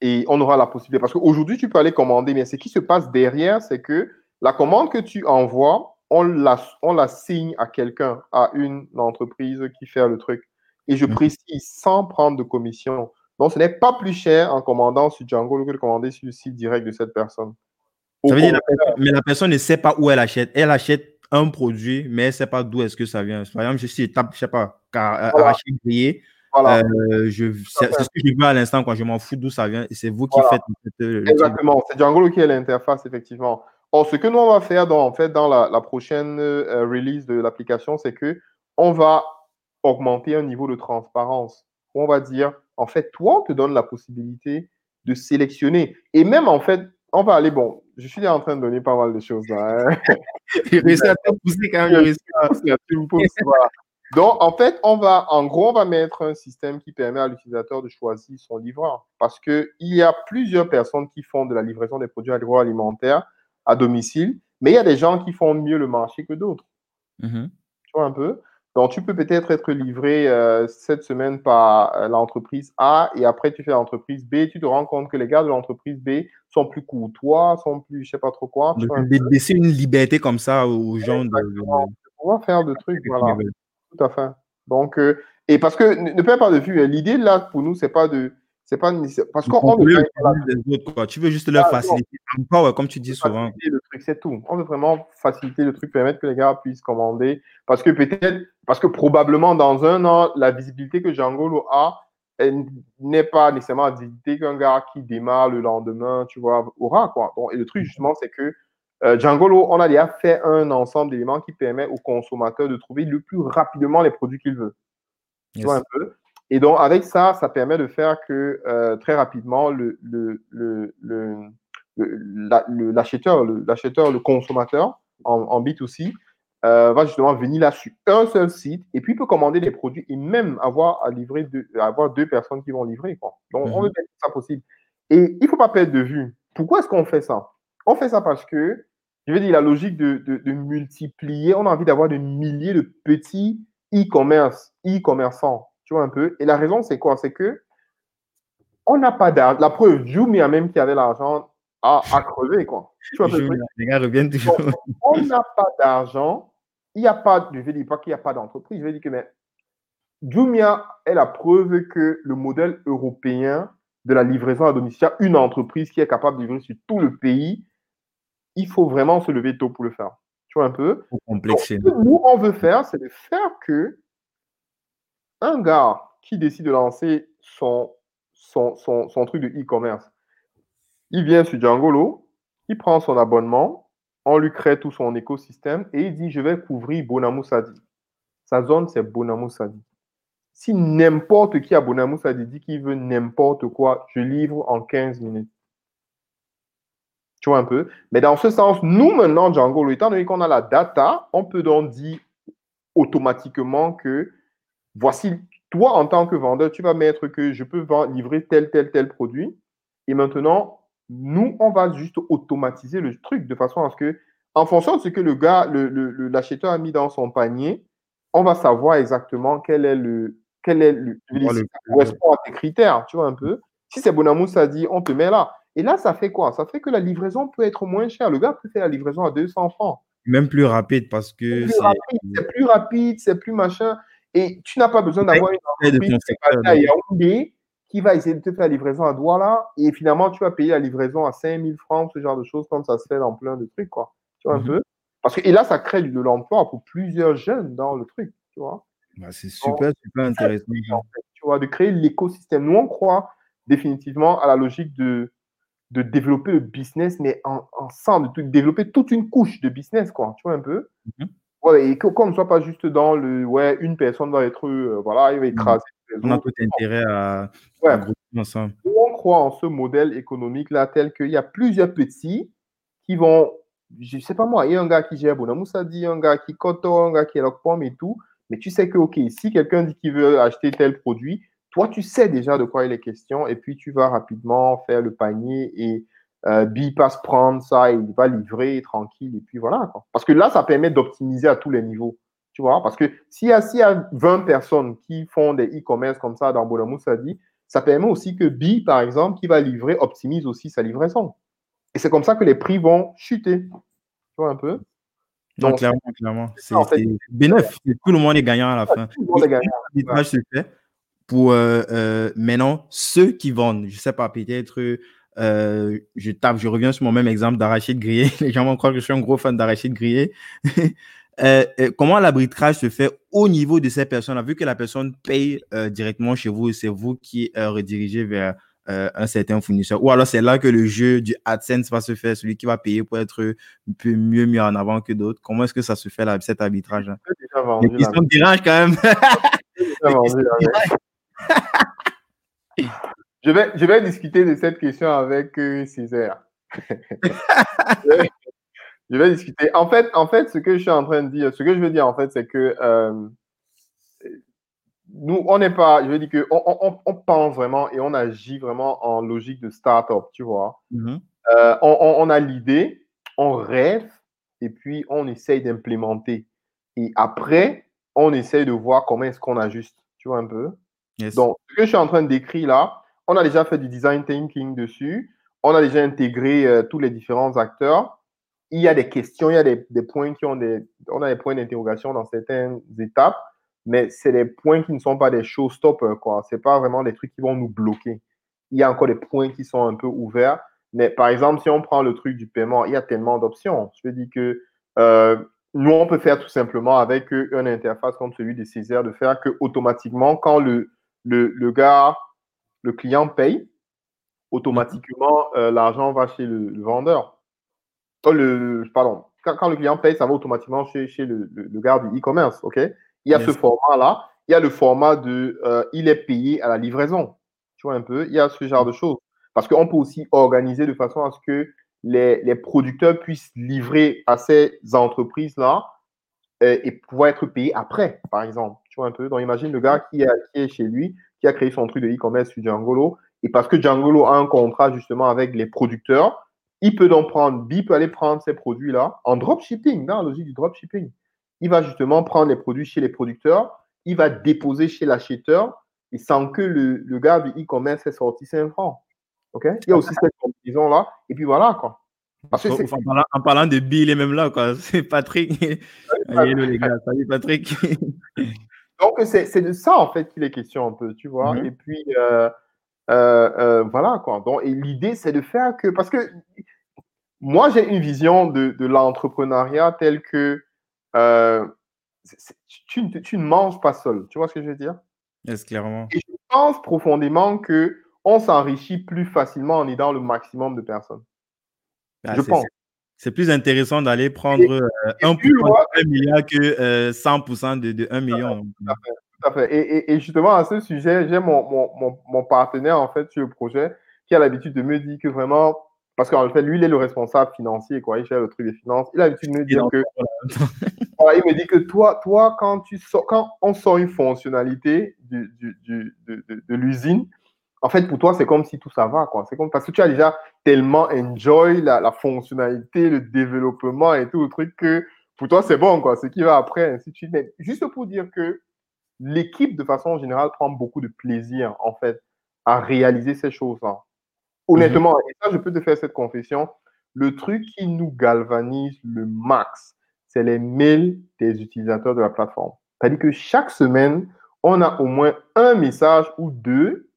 et on aura la possibilité. Parce qu'aujourd'hui, tu peux aller commander, mais ce qui se passe derrière, c'est que la commande que tu envoies, on la, on la signe à quelqu'un, à une entreprise qui fait le truc. Et je mhm. précise, sans prendre de commission. Donc, ce n'est pas plus cher en commandant sur Django que de commander sur le site direct de cette personne. Ça veut dire la personne, mais la personne ne sait pas où elle achète. Elle achète un produit, mais sait pas d'où est-ce que ça vient. Par exemple, je suis tape, je sais pas, car, voilà. grillé, euh, je, c'est ce que j'ai vu à l'instant quand je m'en fous d'où ça vient et c'est vous qui faites. Exactement, c'est Django qui est l'interface, effectivement. Or, ce que nous, on va faire dans, en fait, dans la, prochaine euh, release de l'application, c'est que on va augmenter un niveau de transparence. On va dire, en fait, toi, on te donne la possibilité de sélectionner. Et même, en fait, on va aller, bon, je suis en train de donner pas mal de choses là. Hein. il réussit à te pousser quand même. Donc, en fait, on va, en gros, on va mettre un système qui permet à l'utilisateur de choisir son livreur. Parce qu'il y a plusieurs personnes qui font de la livraison des produits agroalimentaires à domicile, mais il y a des gens qui font mieux le marché que d'autres. Mm-hmm. Tu vois un peu? Donc, tu peux peut-être être livré euh, cette semaine par euh, l'entreprise A et après, tu fais l'entreprise B. Tu te rends compte que les gars de l'entreprise B sont plus courtois, sont plus, je sais pas trop quoi. Laisser une liberté comme ça aux gens de, pouvoir faire de trucs, voilà. Tout à fait. Donc, euh, et parce que ne, perds pas de vue, hein, l'idée là pour nous, c'est pas de. C'est pas parce qu'on veut autres, Tu veux juste leur ah, faciliter. comme tu dis souvent. Le truc, c'est tout. On veut vraiment faciliter le truc, permettre que les gars puissent commander. Parce que peut-être, parce que probablement dans un an, la visibilité que Django a, n'est pas nécessairement la visibilité qu'un gars qui démarre le lendemain, tu vois, aura, quoi. et le truc, justement, c'est que euh, Django, on a déjà fait un ensemble d'éléments qui permet au consommateur de trouver le plus rapidement les produits qu'il veut. Tu vois un peu? Et donc, avec ça, ça permet de faire que euh, très rapidement, le, le, le, l'acheteur, le, le consommateur en, B2C euh, va justement venir là sur un seul site et puis peut commander des produits et même avoir à livrer deux, avoir deux personnes qui vont livrer. Quoi. Donc, on mhm. veut mettre ça possible. Et il ne faut pas perdre de vue. Pourquoi est-ce qu'on fait ça? On fait ça parce que, je veux dire, la logique de, multiplier, on a envie d'avoir des milliers de petits e-commerce, e-commerçants, tu vois un peu? Et la raison, c'est quoi? C'est que on n'a pas d'argent. La preuve, Jumia même qui avait l'argent a, a crevé, quoi. Tu vois les gars reviennent toujours. on n'a pas d'argent. Il n'y a pas, je ne dis pas qu'il n'y a pas d'entreprise. Je veux dire que mais, Jumia est la preuve que le modèle européen de la livraison à domicile, une entreprise qui est capable de livrer sur tout le pays il faut vraiment se lever tôt pour le faire. Tu vois un peu? Ce que nous, on veut faire, c'est de faire que un gars qui décide de lancer son, son, son, truc de e-commerce, il vient sur Djangolo, il prend son abonnement, on lui crée tout son écosystème et il dit Je vais couvrir Bonamou Sadi. Sa zone, c'est Bonamou Sadi. Si n'importe qui à Bonamou Sadi dit qu'il veut n'importe quoi, je livre en 15 minutes un peu? Mais dans ce sens, nous maintenant, Django, étant donné qu'on a la data, on peut donc dire automatiquement que voici, toi en tant que vendeur, tu vas mettre que je peux livrer tel, tel, tel produit. Et maintenant, Nous, on va juste automatiser le truc de façon à ce que, en fonction de ce que le gars, l'acheteur le, a mis dans son panier, on va savoir exactement quel est le, quel est le, correspond à tes critères, tu vois un peu. Si c'est Bonamou, ça dit, on te met là. Et là, ça fait quoi? Ça fait que la livraison peut être moins chère. Le gars peut faire la livraison à 200 francs. Même plus rapide parce que c'est plus rapide, c'est plus machin. Et tu n'as pas besoin d'avoir une entreprise à Yaoundé qui va essayer de te faire la livraison à Douala et finalement tu vas payer la livraison à 5000 francs, ce genre de choses, comme ça se fait dans plein de trucs, quoi. Tu vois un mhm. peu? Parce que, et là, ça crée de l'emploi pour plusieurs jeunes dans le truc, tu vois? Bah, c'est super, super intéressant. tu vois, de créer l'écosystème. Nous, on croit définitivement à la logique de, de développer le business, mais ensemble, de développer toute une couche de business, quoi. Tu vois un peu? Mhm. Et qu'on ne soit pas juste dans le ouais, une personne va être, euh, voilà, il va écraser. On a tout intérêt à, ouais. ensemble. On croit en ce modèle économique-là, tel qu'il y a plusieurs petits qui vont, je ne sais pas moi, il y a un gars qui gère Bonamoussa dit, un gars qui Koto, un gars qui est pomme et tout, mais tu sais que, OK, si quelqu'un dit qu'il veut acheter tel produit, toi, tu sais déjà de quoi il est question, et puis tu vas rapidement faire le panier et euh, passe prendre ça, il va livrer tranquille, et puis voilà. Quoi. Parce que là, ça permet d'optimiser à tous les niveaux. Tu vois, parce que s'il y, a, y a 20 personnes qui font des e-commerce comme ça dans Bolamou dit, ça permet aussi que B, par exemple, qui va livrer, optimise aussi sa livraison. Et c'est comme ça que les prix vont chuter. Tu vois un peu? Donc, clairement, clairement. C'est en fait, bénéf. Tout le monde est gagnant à la fin. Tout le monde est gagnant. se fait pour euh, euh, maintenant ceux qui vendent. Je sais pas, peut-être euh, je tape, je reviens sur mon même exemple d'arachide grillé. Les gens vont croire que je suis un gros fan d'arachide grillé. Euh, euh, comment l'arbitrage se fait au niveau de ces personnes-là Vu que la personne paye directement chez vous, c'est vous qui redirigez vers un certain fournisseur? Ou alors c'est là que le jeu du AdSense va se faire, celui qui va payer pour être un peu mieux mis en avant que d'autres? Comment est-ce que ça se fait là, cet arbitrage-là? Les questions dirigent quand même. Je vais, je vais discuter de cette question avec euh, Césaire. je vais discuter. En fait, en fait, ce que je suis en train de dire, ce que je veux dire, en fait, c'est que euh, nous, on n'est pas, je veux dire que on, on, pense vraiment et on agit vraiment en logique de start-up, tu vois. Mm-hmm. Euh, on, a l'idée, on rêve et puis on essaye d'implémenter. Et après, on essaye de voir comment est-ce qu'on ajuste, tu vois un peu. Donc, ce que je suis en train de décrire là, on a déjà fait du design thinking dessus. On a déjà intégré euh, tous les différents acteurs. Il y a des questions, il y a des, points qui ont des, on a des points d'interrogation dans certaines étapes, mais c'est des points qui ne sont pas des showstoppers, quoi. C'est pas vraiment des trucs qui vont nous bloquer. Il y a encore des points qui sont un peu ouverts. Mais par exemple, si on prend le truc du paiement, il y a tellement d'options. Je veux dire que euh, nous, on peut faire tout simplement avec une interface comme celui de Césaire, de faire que automatiquement, quand le, le, le gars le client paye, automatiquement, euh, l'argent va chez le, vendeur. Oh, le, pardon, quand, le client paye, ça va automatiquement chez, chez le, le, gars du e-commerce. ok? Il y a ce format-là. Il y a le format de euh, il est payé à la livraison. Tu vois un peu? Il y a ce genre de choses. Parce qu'on peut aussi organiser de façon à ce que les, les producteurs puissent livrer à ces entreprises-là euh, et pouvoir être payés après, par exemple. Tu vois un peu? Donc, imagine le gars qui est, qui est chez lui, qui a créé son truc de e-commerce sur Djangolo. Et parce que Djangolo a un contrat justement avec les producteurs, il peut donc prendre, B peut aller prendre ces produits-là en dropshipping, dans la logique du dropshipping. Il va justement prendre les produits chez les producteurs, il va déposer chez l'acheteur et sans que le, le gars du e-commerce ait sorti 5 francs. OK? Il y a aussi cette combinaison-là. Et puis voilà, quoi. en, parlant, de Bill, il est même là, quoi. C'est Patrick. Salut les gars, salut Patrick. Donc, c'est de ça, en fait, qu'il est question un peu, tu vois. Mhm. Et puis, euh, euh, euh, voilà, quoi. Donc, et l'idée, c'est de faire que. Parce que moi, j'ai une vision de, de l'entrepreneuriat telle que tu, tu, ne manges pas seul. Tu vois ce que je veux dire? Yes, clairement. Et je pense profondément que on s'enrichit plus facilement en aidant le maximum de personnes. Ah, je pense. C'est plus intéressant d'aller prendre 1% euh, de milliard que 100% euh, de, 1 million. Tout à fait. Et, justement, à ce sujet, j'ai mon, partenaire, en fait, sur le projet, qui a l'habitude de me dire que vraiment, parce qu'en fait, lui, il est le responsable financier, quoi. Il gère le truc des finances. Il a l'habitude de me dire que. il me dit que toi, toi quand, tu quand on sort une fonctionnalité de, de l'usine, en fait, pour toi, c'est comme si tout ça va, quoi. C'est comme parce que tu as déjà tellement enjoy la, la fonctionnalité, le développement et tout le truc que pour toi, c'est bon, quoi. Ce qui va après, ainsi de suite. Mais juste pour dire que l'équipe, de façon générale, prend beaucoup de plaisir, en fait, à réaliser ces choses-là. Honnêtement, et ça, je peux te faire cette confession, le truc qui nous galvanise le max, c'est les mails des utilisateurs de la plateforme. C'est-à-dire que chaque semaine, on a au moins un message ou deux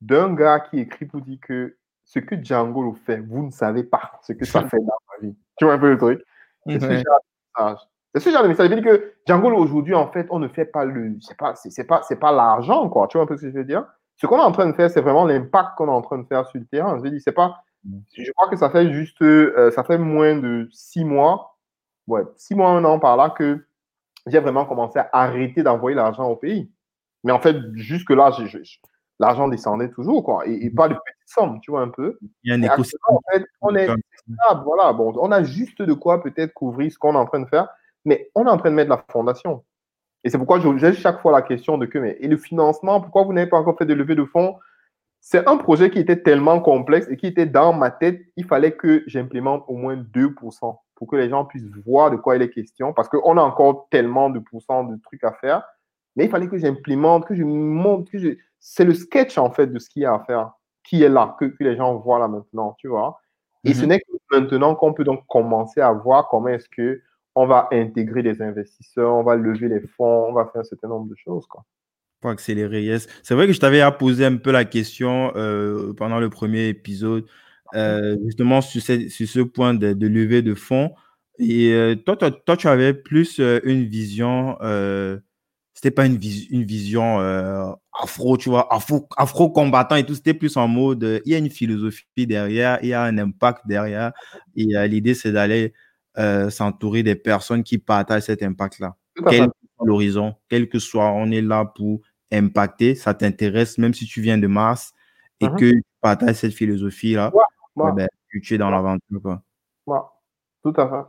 d'un gars qui écrit pour dire que ce que Django le fait, vous ne savez pas ce que ça fait dans ma vie. Tu vois un peu le truc? C'est ce genre de message. C'est ce genre de message. dire que Django aujourd'hui, en fait, on ne fait pas le. C'est pas, c'est, pas, c'est pas l'argent, quoi. Tu vois un peu ce que je veux dire? Ce qu'on est en train de faire, c'est vraiment l'impact qu'on est en train de faire sur le terrain. Je dis, c'est pas. Je crois que ça fait juste. Euh, ça fait moins de six mois, ouais, six mois, un an par là, que j'ai vraiment commencé à arrêter d'envoyer l'argent au pays. Mais en fait, jusque-là, l'argent descendait toujours, quoi. Et, pas de petites sommes, tu vois, un peu. Il y a un écosystème. En fait, on est stable, voilà. Bon, on a juste de quoi peut-être couvrir ce qu'on est en train de faire, mais on est en train de mettre la fondation. Et c'est pourquoi j'ai chaque fois la question de que, mais, et le financement, pourquoi vous n'avez pas encore fait de levée de fonds? C'est un projet qui était tellement complexe et qui était dans ma tête, il fallait que j'implémente au moins 2% pour que les gens puissent voir de quoi il est question, parce qu'on a encore tellement de pourcents de trucs à faire. Mais il fallait que j'implémente, que je montre, que je... c'est le sketch en fait de ce qu'il y a à faire, qui est là, que, les gens voient là maintenant, tu vois? Et ce mhm. n'est que maintenant qu'on peut donc commencer à voir comment est-ce que on va intégrer des investisseurs, on va lever les fonds, on va faire un certain nombre de choses. Quoi. Pour accélérer, yes. C'est vrai que je t'avais posé un peu la question euh, pendant le premier épisode, euh, justement sur, ce point de, de levée de fonds. Et euh, toi, tu avais plus une vision, c'était pas une, vision afro, tu vois, afro, afro combattant et tout, c'était plus en mode, il y a une philosophie derrière, il y a un impact derrière. Et l'idée, c'est d'aller euh, s'entourer des personnes qui partagent cet impact-là. Quel que soit l'horizon, quel que soit, on est là pour impacter, ça t'intéresse, même si tu viens de Mars et uh-huh. que tu partages cette philosophie-là, eh ben, tu es dans l'aventure. Tout à fait.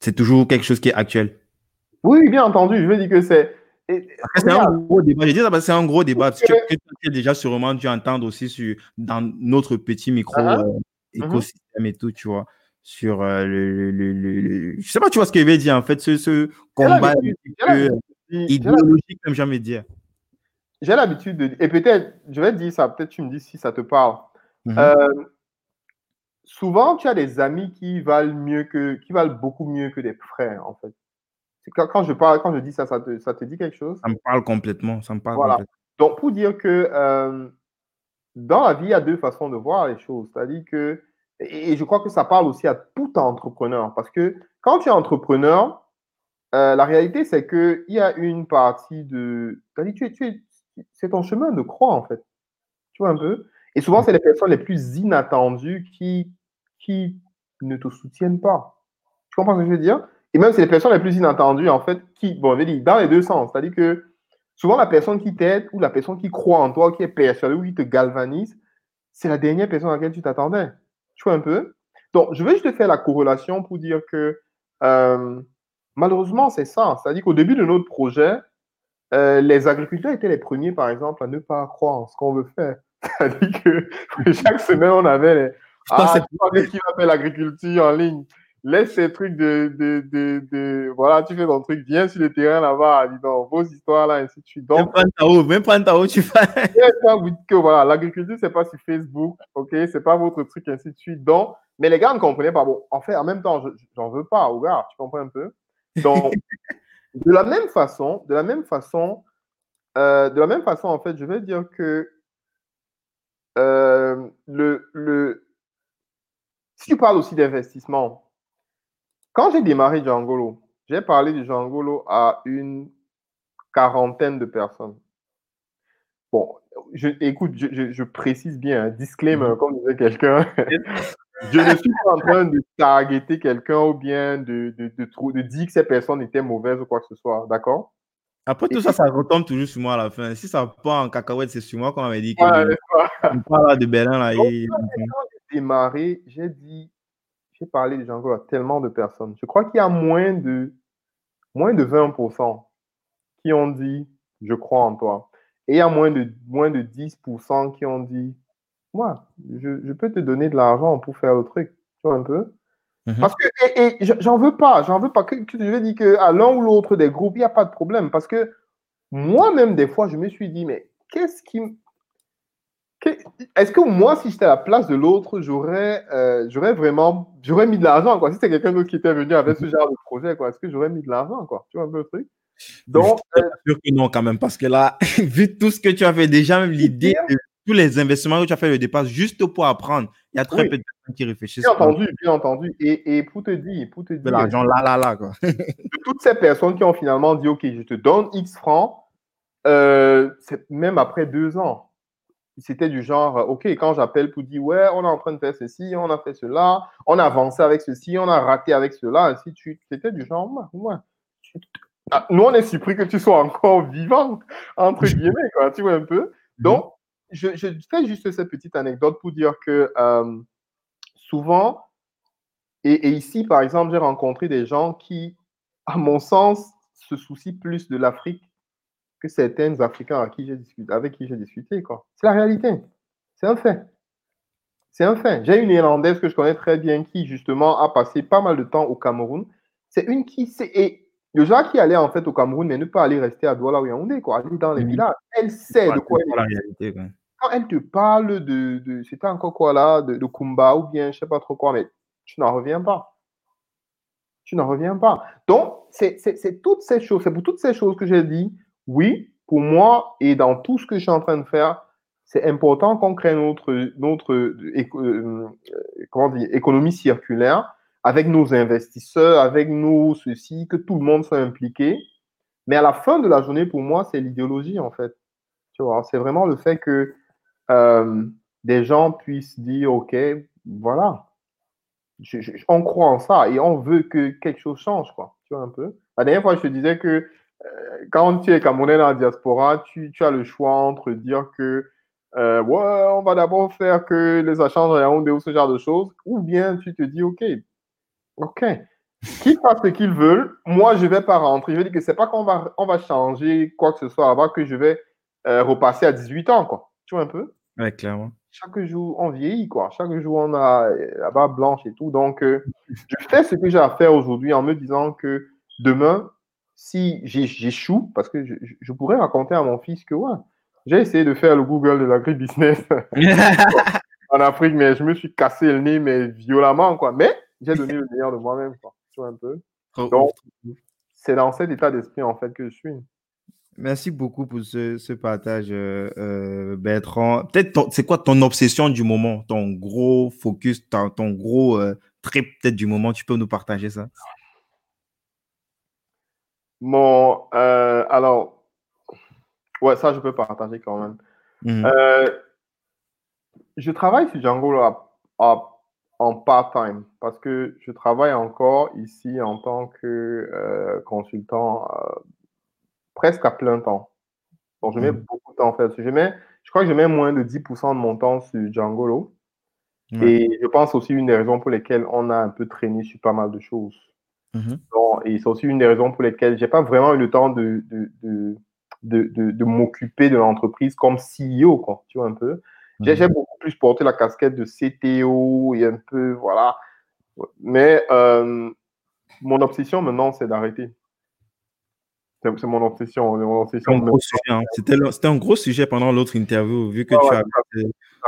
C'est toujours quelque chose qui est actuel. Oui, bien entendu. Je veux dire que c'est. C'est un gros débat. Je dis ça parce que c'est un gros débat. Parce que, tu as déjà sûrement dû entendre aussi sur, dans notre petit micro uh-huh. Euh, uh-huh. écosystème et tout, tu vois sur euh, le, le, le, Je sais pas, tu vois ce que je veux dire, en fait, ce, ce combat idéologique, comme j'aime dire. J'ai l'habitude de. Et peut-être, je vais te dire ça, peut-être tu me dis si ça te parle. Mhm. Euh, souvent, tu as des amis qui valent mieux que, qui valent beaucoup mieux que des frères, en fait. Quand, quand, je parle, quand je dis ça, ça te, ça te dit quelque chose? Ça me parle complètement. Ça me parle voilà. Donc, pour dire que euh, dans la vie, il y a deux façons de voir les choses. C'est-à-dire que et je crois que ça parle aussi à tout entrepreneur. Parce que quand tu es entrepreneur, euh, la réalité, c'est qu'il y a une partie de. Tu tu c'est ton chemin de croix, en fait. Tu vois un peu? Et souvent, c'est les personnes les plus inattendues qui, qui ne te soutiennent pas. Tu comprends ce que je veux dire? Et même, c'est les personnes les plus inattendues, en fait, qui. Bon, je dans les deux sens. C'est-à-dire que souvent, la personne qui t'aide ou la personne qui croit en toi, qui est persuadée ou qui te galvanise, c'est la dernière personne à laquelle tu t'attendais. Tu vois un peu Donc, je vais juste faire la corrélation pour dire que euh, malheureusement, c'est ça. C'est-à-dire qu'au début de notre projet, euh, les agriculteurs étaient les premiers, par exemple, à ne pas croire en ce qu'on veut faire. C'est-à-dire que chaque semaine, on avait les. Ah, c'est qui va faire l'agriculture en ligne laisse ces trucs de, de, de, de, Voilà, tu fais ton truc, viens sur le terrain là-bas, dis donc, vos histoires là, ainsi de suite. Donc, même pas haut, même pas haut, tu fais. que voilà, l'agriculture, c'est pas sur Facebook, ok, c'est pas votre truc, ainsi de suite. Donc, mais les gars ne comprenaient pas. Bon, en fait, en même temps, j'en veux pas au gars, tu comprends un peu? Donc, de la même façon, de la même façon, euh, de la même façon, en fait, je vais dire que euh, le, le, si tu parles aussi d'investissement, quand j'ai démarré Djangolo, j'ai parlé de Djangolo à une quarantaine de personnes. Bon, je, écoute, je, précise bien, un disclaimer, mhm. comme disait quelqu'un. je ne suis pas en train de targeter quelqu'un ou bien de, de, de, dire que ces personnes étaient mauvaises ou quoi que ce soit, d'accord? Après tout ça, ça retombe toujours sur moi à la fin. Si ça part en cacahuète, c'est sur moi qu'on avait dit que on parle de Berlin là. quand j'ai démarré, j'ai dit j'ai parlé de Django à tellement de personnes. Je crois qu'il y a moins de, moins de 20% qui ont dit je crois en toi. Et il y a moins de, moins de 10% qui ont dit, moi, je, je, peux te donner de l'argent pour faire le truc. Tu vois un peu? Mhm. Parce que, et, et j'en veux pas, j'en veux pas. Que, je vais dire qu'à l'un ou l'autre des groupes, il n'y a pas de problème. Parce que moi-même, des fois, je me suis dit, mais qu'est-ce qui. Est-ce que moi, si j'étais à la place de l'autre, j'aurais euh, j'aurais vraiment j'aurais mis de l'argent quoi Si c'était quelqu'un d'autre qui était venu avec ce genre de projet, quoi, est-ce que j'aurais mis de l'argent quoi? Tu vois un peu le truc? Donc, je suis sûr que non quand même, parce que là, vu tout ce que tu as fait déjà, même l'idée de tous les investissements que tu as fait le départ juste pour apprendre, il y a très peu de personnes qui réfléchissent. Bien entendu, bien entendu. Et, et pour te dire, pour te dire, de l'argent là là là quoi. de toutes ces personnes qui ont finalement dit ok, je te donne X francs, euh, même après deux ans c'était du genre, OK, quand j'appelle pour dire, ouais, on est en train de faire ceci, on a fait cela, on a avancé avec ceci, on a raté avec cela, ainsi tu C'était du genre, ouais, ah, nous, on est surpris que tu sois encore vivant, entre guillemets, quoi, tu vois un peu. Mhm. Donc, je, je, fais juste cette petite anecdote pour dire que euh, souvent, et, et, ici, par exemple, j'ai rencontré des gens qui, à mon sens, se soucient plus de l'Afrique que certains Africains avec qui j'ai discuté, avec qui j'ai discuté. C'est la réalité. C'est un fait. C'est un fait. J'ai une Irlandaise que je connais très bien qui, justement, a passé pas mal de temps au Cameroun. C'est une qui sait. Et le genre qui allait en fait au Cameroun, mais ne pas aller rester à Douala ou Yaoundé, quoi, aller dans les villages. Elle sait de quoi elle la réalité, Quand elle te parle de. de C'était encore quoi là de, de Kumba ou bien je sais pas trop quoi, mais tu n'en reviens pas. Tu n'en reviens pas. Donc, c'est toutes ces choses, c'est pour toutes ces choses que j'ai dit oui, pour moi et dans tout ce que je suis en train de faire, c'est important qu'on crée notre, notre euh, dire, économie circulaire avec nos investisseurs, avec nos ceci, que tout le monde soit impliqué. Mais à la fin de la journée, pour moi, c'est l'idéologie, en fait. Tu vois, c'est vraiment le fait que euh, des gens puissent dire, OK, voilà, on croit en ça et on veut que quelque chose change, quoi. Tu vois un peu? La dernière fois, je te disais que euh, quand tu es Camerounais dans la diaspora, tu, tu, as le choix entre dire que euh, ouais, on va d'abord faire que les échanges en Yaoundé ou ce genre de choses, ou bien tu te dis ok, ok, qu'ils fassent ce qu'ils veulent, moi je vais pas rentrer. Je veux dire que c'est pas qu'on va, on va changer quoi que ce soit avant que je vais euh, repasser à 18 ans, quoi. Tu vois un peu? Ouais, clairement. Chaque jour, on vieillit, quoi. Chaque jour, on a la barbe blanche et tout. Donc, je fais ce que j'ai à faire aujourd'hui en me disant que demain, si j'échoue, parce que je, pourrais raconter à mon fils que ouais, j'ai essayé de faire le Google de l'agribusiness en Afrique, mais je me suis cassé le nez, mais violemment, quoi. Mais j'ai donné le meilleur de moi-même, quoi. Tu vois un peu? Donc, c'est dans cet état d'esprit, en fait, que je suis. Merci beaucoup pour ce, partage, euh, euh, Bertrand. Peut-être, c'est quoi ton obsession du moment, ton gros focus, ton, ton gros euh, trip peut-être du moment, tu peux nous partager ça? Mon, euh, alors, ouais, ça, je peux partager quand même. Mhm. Euh, je travaille sur Django en part-time parce que je travaille encore ici en tant que euh, consultant presque à plein temps. Donc, je mets mhm. beaucoup de temps en fait. Je, mets, je crois que je mets moins de 10% de mon temps sur Django. Et je pense aussi une des raisons pour lesquelles on a un peu traîné sur pas mal de choses. Mhm. et c'est aussi une des raisons pour lesquelles j'ai pas vraiment eu le temps de, de, de, de, de m'occuper de l'entreprise comme CEO, quoi, tu vois un peu. J'ai mhm. beaucoup plus porté la casquette de CTO et un peu, voilà. Mais euh, mon obsession maintenant, c'est d'arrêter. C'est mon obsession. Mon obsession hein. C'était un gros sujet pendant l'autre interview, vu que tu as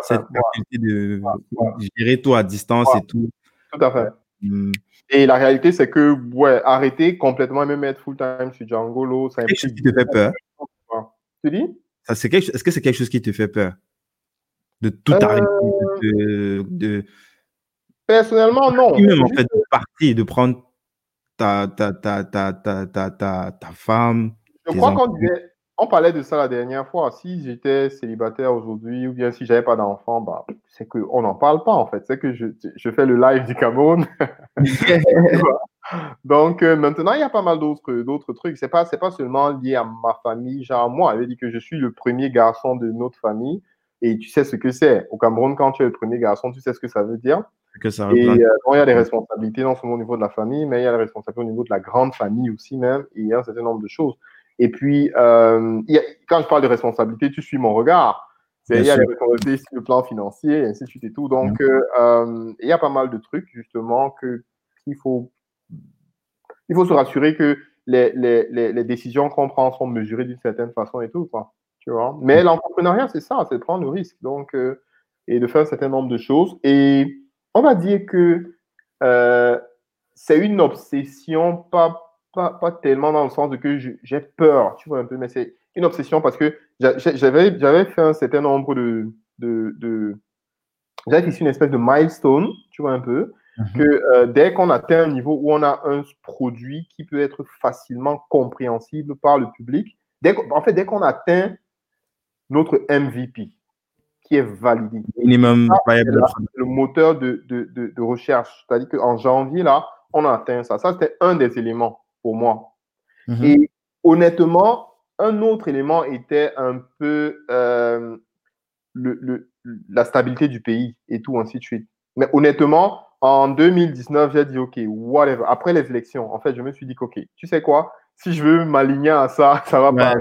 cette capacité de gérer tout à distance et tout. Tout à fait. Hmm. Et la réalité, c'est que, ouais, arrêter complètement et même être full-time sur Django, ça quelque chose qui te fait peur. Tu dis? Est-ce que c'est quelque chose qui te fait peur? De tout arrêter de, de, Personnellement, non. Même en fait, de partir, de prendre ta, ta, ta, ta, ta, ta, ta, femme. Je crois qu'on disait, on parlait de ça la dernière fois. Si j'étais célibataire aujourd'hui ou bien si j'avais pas d'enfant, bah, c'est qu'on n'en parle pas en fait. C'est que je, je, fais le live du Cameroun. Donc euh, maintenant, il y a pas mal d'autres, trucs. C'est pas, pas seulement lié à ma famille. Genre moi, elle dit que je suis le premier garçon de notre famille et tu sais ce que c'est. Au Cameroun, quand tu es le premier garçon, tu sais ce que ça veut dire. Que ça et euh, il y a des responsabilités non seulement au niveau de la famille, mais il y a des responsabilités au niveau de la grande famille aussi même. Et il y a un certain nombre de choses. Et puis, euh, quand je parle de responsabilité, tu suis mon regard. Il y a les responsabilités sur le plan financier, et ainsi de suite et tout. Donc, euh, euh, il y a pas mal de trucs, justement, qu'il faut, il faut se rassurer que les, les, les, décisions qu'on prend sont mesurées d'une certaine façon et tout, quoi. Tu vois? Mais l'entrepreneuriat, c'est ça, c'est de prendre le risque. Donc, et de faire un certain nombre de choses. Et on va dire que c'est une obsession, pas pas, pas, tellement dans le sens de que j'ai peur, tu vois un peu, mais c'est une obsession parce que j'avais, j'avais fait un certain nombre de. de, de j'avais fait une espèce de milestone, tu vois un peu, mhm. que euh, dès qu'on atteint un niveau où on a un produit qui peut être facilement compréhensible par le public, dès en fait, dès qu'on atteint notre MVP, qui est validé. Minimum Le moteur de, de, de, de recherche. C'est-à-dire qu'en janvier, là, on a atteint ça. Ça, c'était un des éléments pour moi. Mhm. Et honnêtement, un autre élément était un peu euh, le, la stabilité du pays et tout, ainsi de suite. Mais honnêtement, en 2019, j'ai dit, OK, whatever. Après les élections, en fait, je me suis dit, OK, tu sais quoi, si je veux m'aligner à ça, ça va pas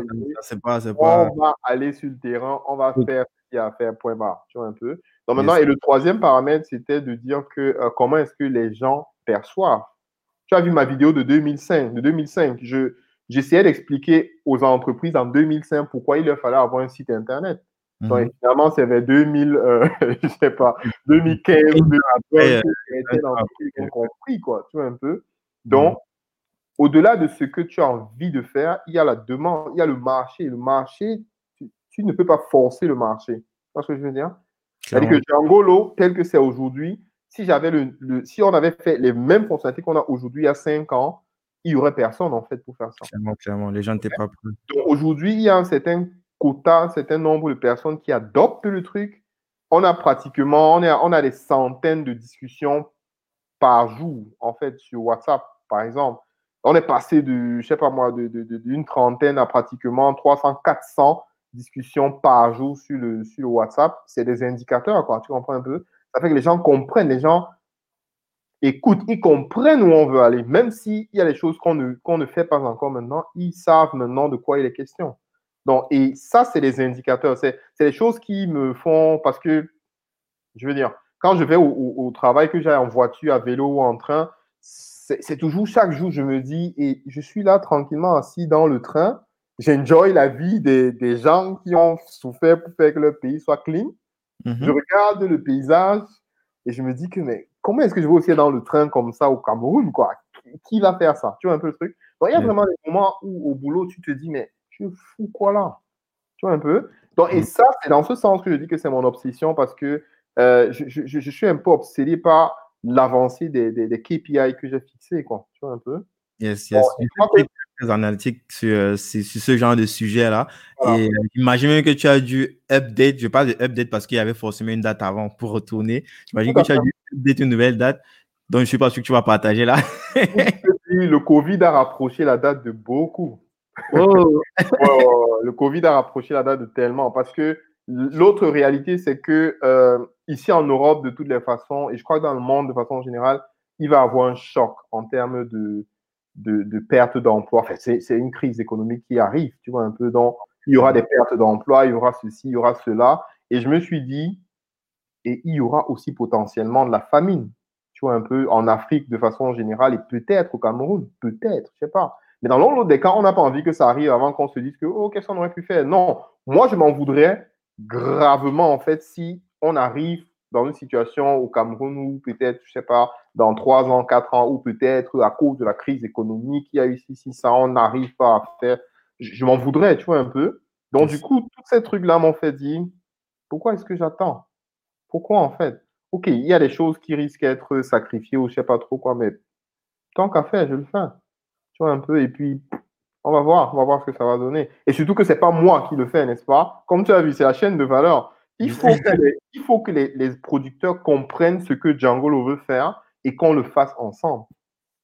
pas, pas... On va aller sur le terrain, on va faire ce qu'il y a à faire, point barre. Tu vois un peu. Donc maintenant, et le troisième paramètre, c'était de dire que euh, comment est-ce que les gens perçoivent tu as vu ma vidéo de 2005. De 2005, je, j'essayais d'expliquer aux entreprises en 2005 pourquoi il leur fallait avoir un site Internet. Donc, mhm. finalement, c'est vers 2000, euh, je sais pas, 2015, 2015, ont compris, quoi, tu vois, un peu. Donc, mhm. au-delà de ce que tu as envie de faire, il y a la demande, il y a le marché. Le marché, tu, ne peux pas forcer le marché. Tu vois ce que je veux dire? C'est-à-dire que Django, tel que c'est aujourd'hui, si j'avais le, si on avait fait les mêmes fonctionnalités qu'on a aujourd'hui il y a cinq ans, il n'y aurait personne en fait pour faire ça. Clairement, clairement, les gens n'étaient pas prêts. aujourd'hui, il y a un certain quota, un certain nombre de personnes qui adoptent le truc. On a pratiquement, on a, on a des centaines de discussions par jour en fait sur WhatsApp, par exemple. On est passé de, je sais pas moi, d'une de, trentaine à pratiquement 300, 400 discussions par jour sur le, sur le WhatsApp. C'est des indicateurs, quoi. Tu comprends un peu? Ça fait que les gens comprennent, les gens écoutent, ils comprennent où on veut aller. Même s'il y a des choses qu'on ne, ne fait pas encore maintenant, ils savent maintenant de quoi il est question. Donc, et ça, c'est les indicateurs. C'est, les choses qui me font, parce que, je veux dire, quand je vais au, travail, que j'aille en voiture, à vélo ou en train, c'est, toujours chaque jour, je me dis, et je suis là tranquillement assis dans le train, j'enjoy la vie des, des gens qui ont souffert pour faire que leur pays soit clean. Je mhm. regarde le paysage et je me dis que, mais comment est-ce que je vais aussi dans le train comme ça au Cameroun, quoi? Qui va faire ça? Tu vois un peu le truc? Donc, il y a vraiment des moments où au boulot, tu te dis, mais je fous quoi là? Tu vois un peu? Donc, Et mhm. ça, c'est dans ce sens que je dis que c'est mon obsession parce que euh, je, je, je, suis un peu obsédé par l'avancée des, des, des, KPI que j'ai fixés, quoi. Tu vois un peu? Yes, yes très analytique sur, euh, sur, ce genre de sujet-là. Et euh, imagine que tu as dû update, je parle de update parce qu'il y avait forcément une date avant pour retourner. J'imagine que tu as dû update une nouvelle date. Donc, je ne sais pas ce que tu vas partager là. le Covid a rapproché la date de beaucoup. Oh. le Covid a rapproché la date de tellement parce que l'autre réalité, c'est que euh, ici en Europe, de toutes les façons, et je crois que dans le monde de façon générale, il va avoir un choc en termes de, de, perte d'emploi. C'est une crise économique qui arrive, tu vois, un peu dans. Il y aura des pertes d'emploi, il y aura ceci, il y aura cela. Et je me suis dit, et il y aura aussi potentiellement de la famine, tu vois, un peu en Afrique de façon générale et peut-être au Cameroun, peut-être, je sais pas. Mais dans l'autre des cas, on n'a pas envie que ça arrive avant qu'on se dise que, oh, qu'est-ce qu'on aurait pu faire? Non, moi, je m'en voudrais gravement, en fait, si on arrive dans une situation au Cameroun où peut-être, je sais pas, dans trois ans, quatre ans, ou peut-être à cause de la crise économique qu'il y a eu ici, si ça, on n'arrive pas à faire, je, m'en voudrais, tu vois, un peu. Donc, du coup, tous ces trucs-là m'ont fait dire, pourquoi est-ce que j'attends? Pourquoi, en fait? Ok, il y a des choses qui risquent d'être sacrifiées ou je sais pas trop quoi, mais tant qu'à faire, je le fais. Tu vois, un peu, et puis, on va voir, on va voir ce que ça va donner. Et surtout que c'est pas moi qui le fais, n'est-ce pas? Comme tu as vu, c'est la chaîne de valeur. Il faut que, les, il faut que les, les, producteurs comprennent ce que Django veut faire et qu'on le fasse ensemble.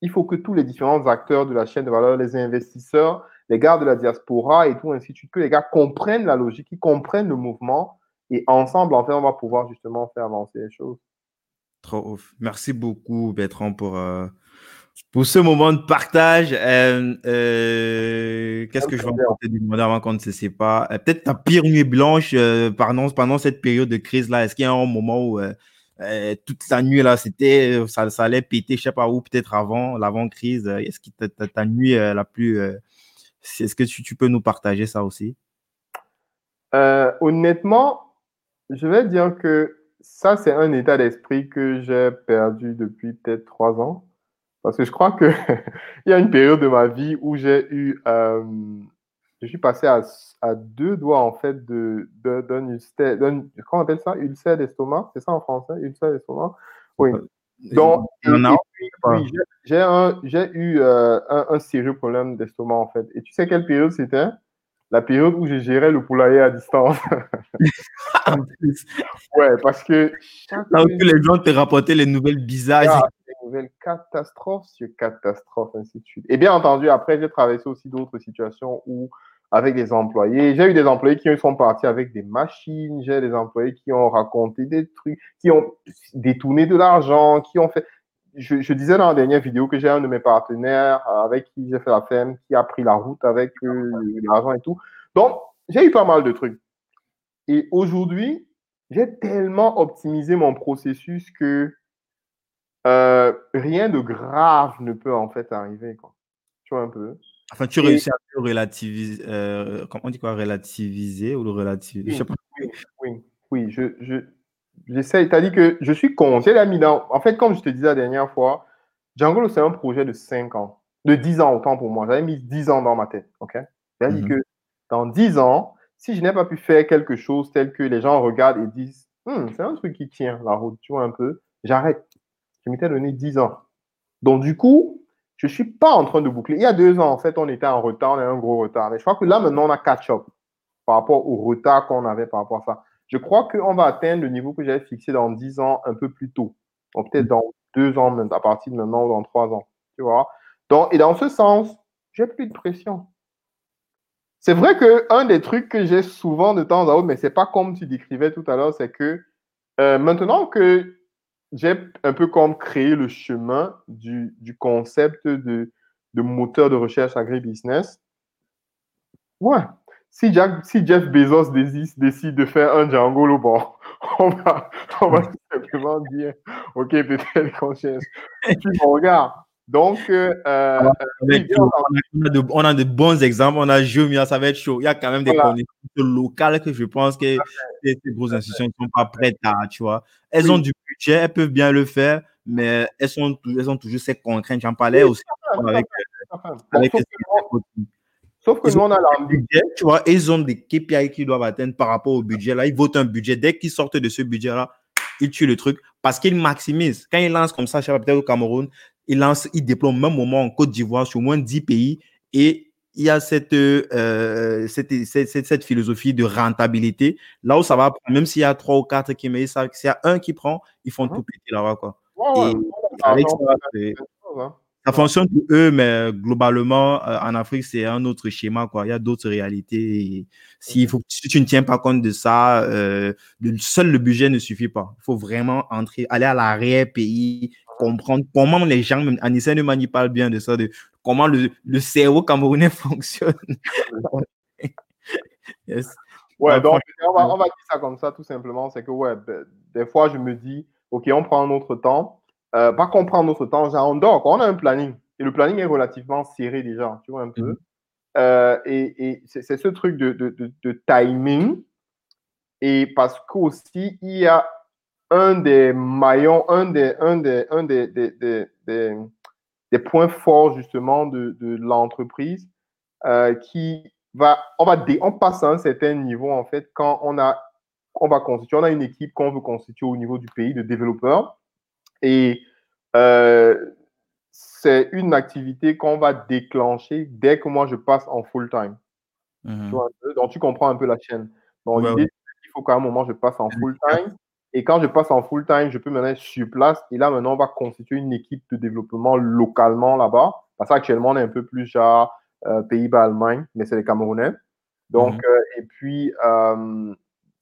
Il faut que tous les différents acteurs de la chaîne de valeur, les investisseurs, les gars de la diaspora et tout, ainsi de suite, que les gars comprennent la logique, qu'ils comprennent le mouvement et ensemble, en fait, on va pouvoir justement faire avancer les choses. Trop ouf. Merci beaucoup, Bertrand, pour, euh, pour ce moment de partage, euh, euh, qu'est-ce que je vais te demander avant qu'on ne se sépare? Peut-être ta pire nuit blanche pendant, pendant cette période de crise-là. Est-ce qu'il y a un moment où toute la nuit, là, c'était, ça, ça allait péter, je sais pas où, peut-être avant, l'avant-crise Est-ce que ta, ta, nuit la plus. Est-ce que tu, tu, peux nous partager ça aussi? Honnêtement, je vais dire que ça, c'est un état d'esprit que j'ai perdu depuis peut-être trois ans. Parce que je crois qu'il y a une période de ma vie où j'ai eu. Euh, je suis passé à, à, deux doigts, en fait, d'un de, ulcère. Comment on appelle ça? Ulcère d'estomac C'est ça en français? Ulcère d'estomac? Oui. Donc, j'ai eu euh, un, un, sérieux problème d'estomac, en fait. Et tu sais quelle période c'était? La période où je gérais le poulailler à distance. ouais, parce que. Là où les gens te rapportaient les nouvelles bizarres. Ah, les nouvelles catastrophes sur catastrophes, ainsi de suite. Et bien entendu, après, j'ai traversé aussi d'autres situations où, avec des employés, j'ai eu des employés qui sont partis avec des machines, j'ai des employés qui ont raconté des trucs, qui ont détourné de l'argent, qui ont fait je, disais dans la dernière vidéo que j'ai un de mes partenaires euh, avec qui j'ai fait la ferme, qui a pris la route avec euh, l'argent et tout. Donc, j'ai eu pas mal de trucs. Et aujourd'hui, j'ai tellement optimisé mon processus que euh, rien de grave ne peut en fait arriver. Quoi. Tu vois un peu. Enfin, tu réussis à relativiser, comment on dit quoi, relativiser ou le relativiser oui, sais pas. Oui, oui, oui, je, je, j'essaie, t'as dit que je suis conscient, mis dans, en fait, comme je te disais la dernière fois, Django, c'est un projet de 5 ans, de 10 ans autant pour moi. J'avais mis 10 ans dans ma tête, ok? J'ai dit mhm. que dans 10 ans, si je n'ai pas pu faire quelque chose tel que les gens regardent et disent, hmm, c'est un truc qui tient la route, tu vois un peu, j'arrête. Je m'étais donné 10 ans. Donc, du coup, je ne suis pas en train de boucler. Il y a deux ans, en fait, on était en retard, on a un gros retard. Mais je crois que là, maintenant, on a catch-up par rapport au retard qu'on avait par rapport à ça. Je crois qu'on va atteindre le niveau que j'avais fixé dans 10 ans un peu plus tôt. Donc, peut-être dans deux ans, à partir de maintenant ou dans trois ans. Tu vois? Donc, et dans ce sens, j'ai plus de pression. C'est vrai qu'un des trucs que j'ai souvent de temps à autre, mais c'est pas comme tu décrivais tout à l'heure, c'est que euh, maintenant que j'ai un peu comme créé le chemin du, du concept de, de moteur de recherche agribusiness, ouais, si, si Jeff Bezos décide, de faire un Django, bon, on va, on va simplement dire, OK, peut-être conscience. Tu me regardes. Donc, euh, on, a de, bons exemples. On a Jumia, ça va être chaud. Il y a quand même des conditions locales que je pense que ces, grosses institutions ne sont pas prêtes à, tu vois. Elles ont du budget, elles peuvent bien le faire, mais elles, sont, elles ont toujours ces contraintes. J'en parlais aussi avec, avec, Sauf que nous, on a la... budget, tu vois, ils ont des KPI qu'ils doivent atteindre par rapport au budget. Là, ils votent un budget. Dès qu'ils sortent de ce budget-là, ils tuent le truc parce qu'ils maximisent. Quand ils lancent comme ça, je sais pas, peut-être au Cameroun, ils lancent, ils déploient au même moment en Côte d'Ivoire sur moins de 10 pays et il y a cette, euh, cette, cette, cette, philosophie de rentabilité. Là où ça va, même s'il y a trois ou quatre qui mettent ça, s'il y a un qui prend, ils font tout péter là-bas, quoi. et avec ça, ça fonctionne pour eux, mais globalement, euh, en Afrique, c'est un autre schéma. Quoi. Il y a d'autres réalités. si, faut, si tu ne tiens pas compte de ça, euh, le, seul le budget ne suffit pas. Il faut vraiment entrer, aller à l'arrière pays, comprendre comment les gens, même Anissa Neumann parle bien de ça, de comment le, le cerveau camerounais fonctionne. Ouais, donc on va, on va, dire ça comme ça, tout simplement. C'est que, ouais, des fois, je me dis, OK, on prend notre temps euh, pas qu'on prend notre temps, genre on dort, on a un planning. Et le planning est relativement serré déjà, tu vois un peu. Mhm. Euh, et, et c'est ce truc de, de, de, timing. Et parce qu'aussi, il y a un des maillons, un des, un des, un des, des, des, des points forts justement de, de l'entreprise euh, qui va, on va, on passe à un certain niveau en fait quand on a, on va constituer, on a une équipe qu'on veut constituer au niveau du pays de développeurs et euh, c'est une activité qu'on va déclencher dès que moi je passe en full time. Mhm. donc tu comprends un peu la chaîne. Donc l'idée, c'est faut qu'à un moment je passe en full time. Et quand je passe en full time, je peux me mettre sur place. Et là, maintenant, on va constituer une équipe de développement localement là-bas. Parce qu'actuellement, on est un peu plus genre euh, Pays-Bas, Allemagne, mais c'est les Camerounais. Donc, mhm. euh, et puis,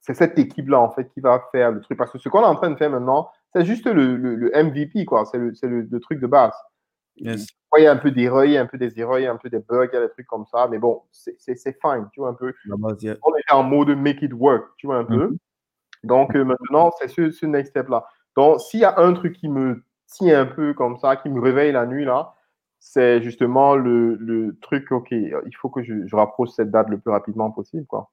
c'est cette équipe-là, en fait, qui va faire le truc. Parce que ce qu'on est en train de faire maintenant, c'est juste le, le, MVP, quoi. C'est le, le, truc de base. Yes. Il y a un peu d'erreurs, il y a un peu des erreurs, il y a un peu des bugs, il y a des trucs comme ça, mais bon, c'est fine, tu vois un peu. La base, yeah. On est en mode make it work, tu vois un peu. Donc euh, maintenant, c'est ce, next step-là. Donc, s'il y a un truc qui me tient un peu comme ça, qui me réveille la nuit, là, c'est justement le, le truc, OK, il faut que je, rapproche cette date le plus rapidement possible, quoi.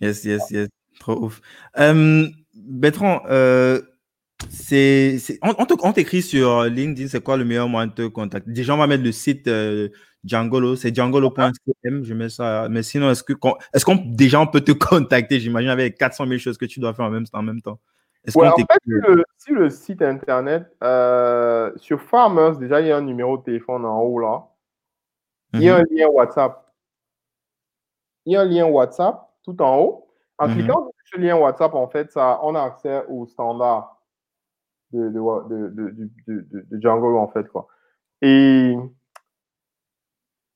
Yes, yes, yes. Trop ouf. Euh, euh, c'est, on, t'écrit sur LinkedIn, c'est quoi le meilleur moyen de te contacter? Déjà, on va mettre le site euh, Djangolo, c'est djangolo.cm, je mets ça. Mais sinon, est-ce que, qu'on- est-ce qu'on, déjà, on peut te contacter, j'imagine, avec 400 000 choses que tu dois faire en même, en même temps? Ouais, en fait, sur le, sur le site internet, euh, sur Farmers, déjà, il y a un numéro de téléphone en haut là. Il y a Mhm. un lien WhatsApp. Il y a un lien WhatsApp tout en haut. En Mhm. cliquant sur ce lien WhatsApp, en fait, ça, on a accès au standard de, de, de, Django, en fait. Quoi. Et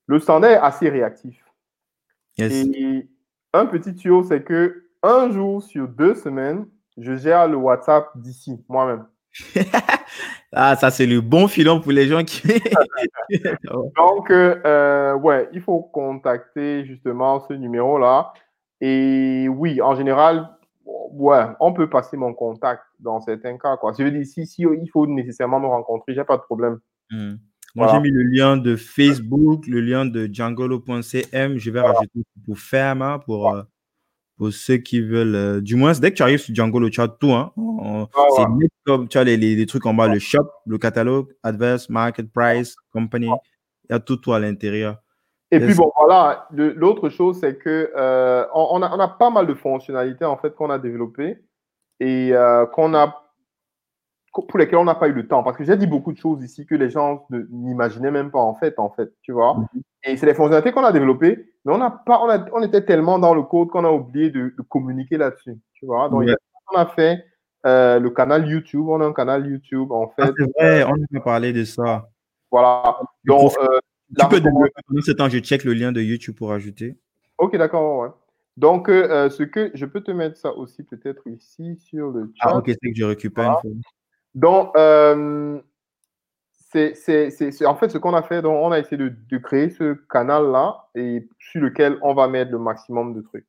le standard est assez réactif. Yes. Et un petit tuyau, c'est que un jour sur deux semaines, je gère le WhatsApp d'ici, moi-même. Ah, ça, c'est le bon filon pour les gens qui. Donc, euh, euh, ouais, il faut contacter justement ce numéro-là. Et oui, en général, ouais, on peut passer mon contact dans certains cas. Quoi. Je veux dire, si, si il faut nécessairement me rencontrer, j'ai pas de problème. Hmm. Moi, Voilà. j'ai mis le lien de Facebook, le lien de djangolo.cm. Je vais rajouter pour Ferma, pour, euh, pour ceux qui veulent. euh, du moins, dès que tu arrives sur Django, tu as tout. Hein. On- tu as les, les, les trucs en bas, le shop, le catalogue, adverse, market price, company. Il y a tout, tout à l'intérieur. Et Yes. puis bon, voilà, l'autre chose, c'est que euh, on, on a, on a pas mal de fonctionnalités en fait qu'on a développées et euh, qu'on a pour lesquelles on n'a pas eu le temps. Parce que j'ai dit beaucoup de choses ici que les gens n'imaginaient même pas en fait, en fait, tu vois. Mhm. Et c'est des fonctionnalités qu'on a développées, mais on n'a pas, on, a- on était tellement dans le code qu'on a oublié de, de communiquer là-dessus, tu vois. Donc, a- on a fait euh, le canal YouTube, on a un canal YouTube en Ah, fait, c'est vrai, on pas parlé de ça. voilà. Donc, euh, Tu peux développer pendant ce temps, je check le lien de YouTube pour ajouter. Ok, d'accord, ouais. Donc, euh, euh, ce que je peux te mettre ça aussi peut-être ici sur le chat. Ah, ok, c'est que je récupère une fois. Donc, euh, c'est, en fait ce qu'on a fait. Donc, on a essayé de, de créer ce canal-là et sur lequel on va mettre le maximum de trucs.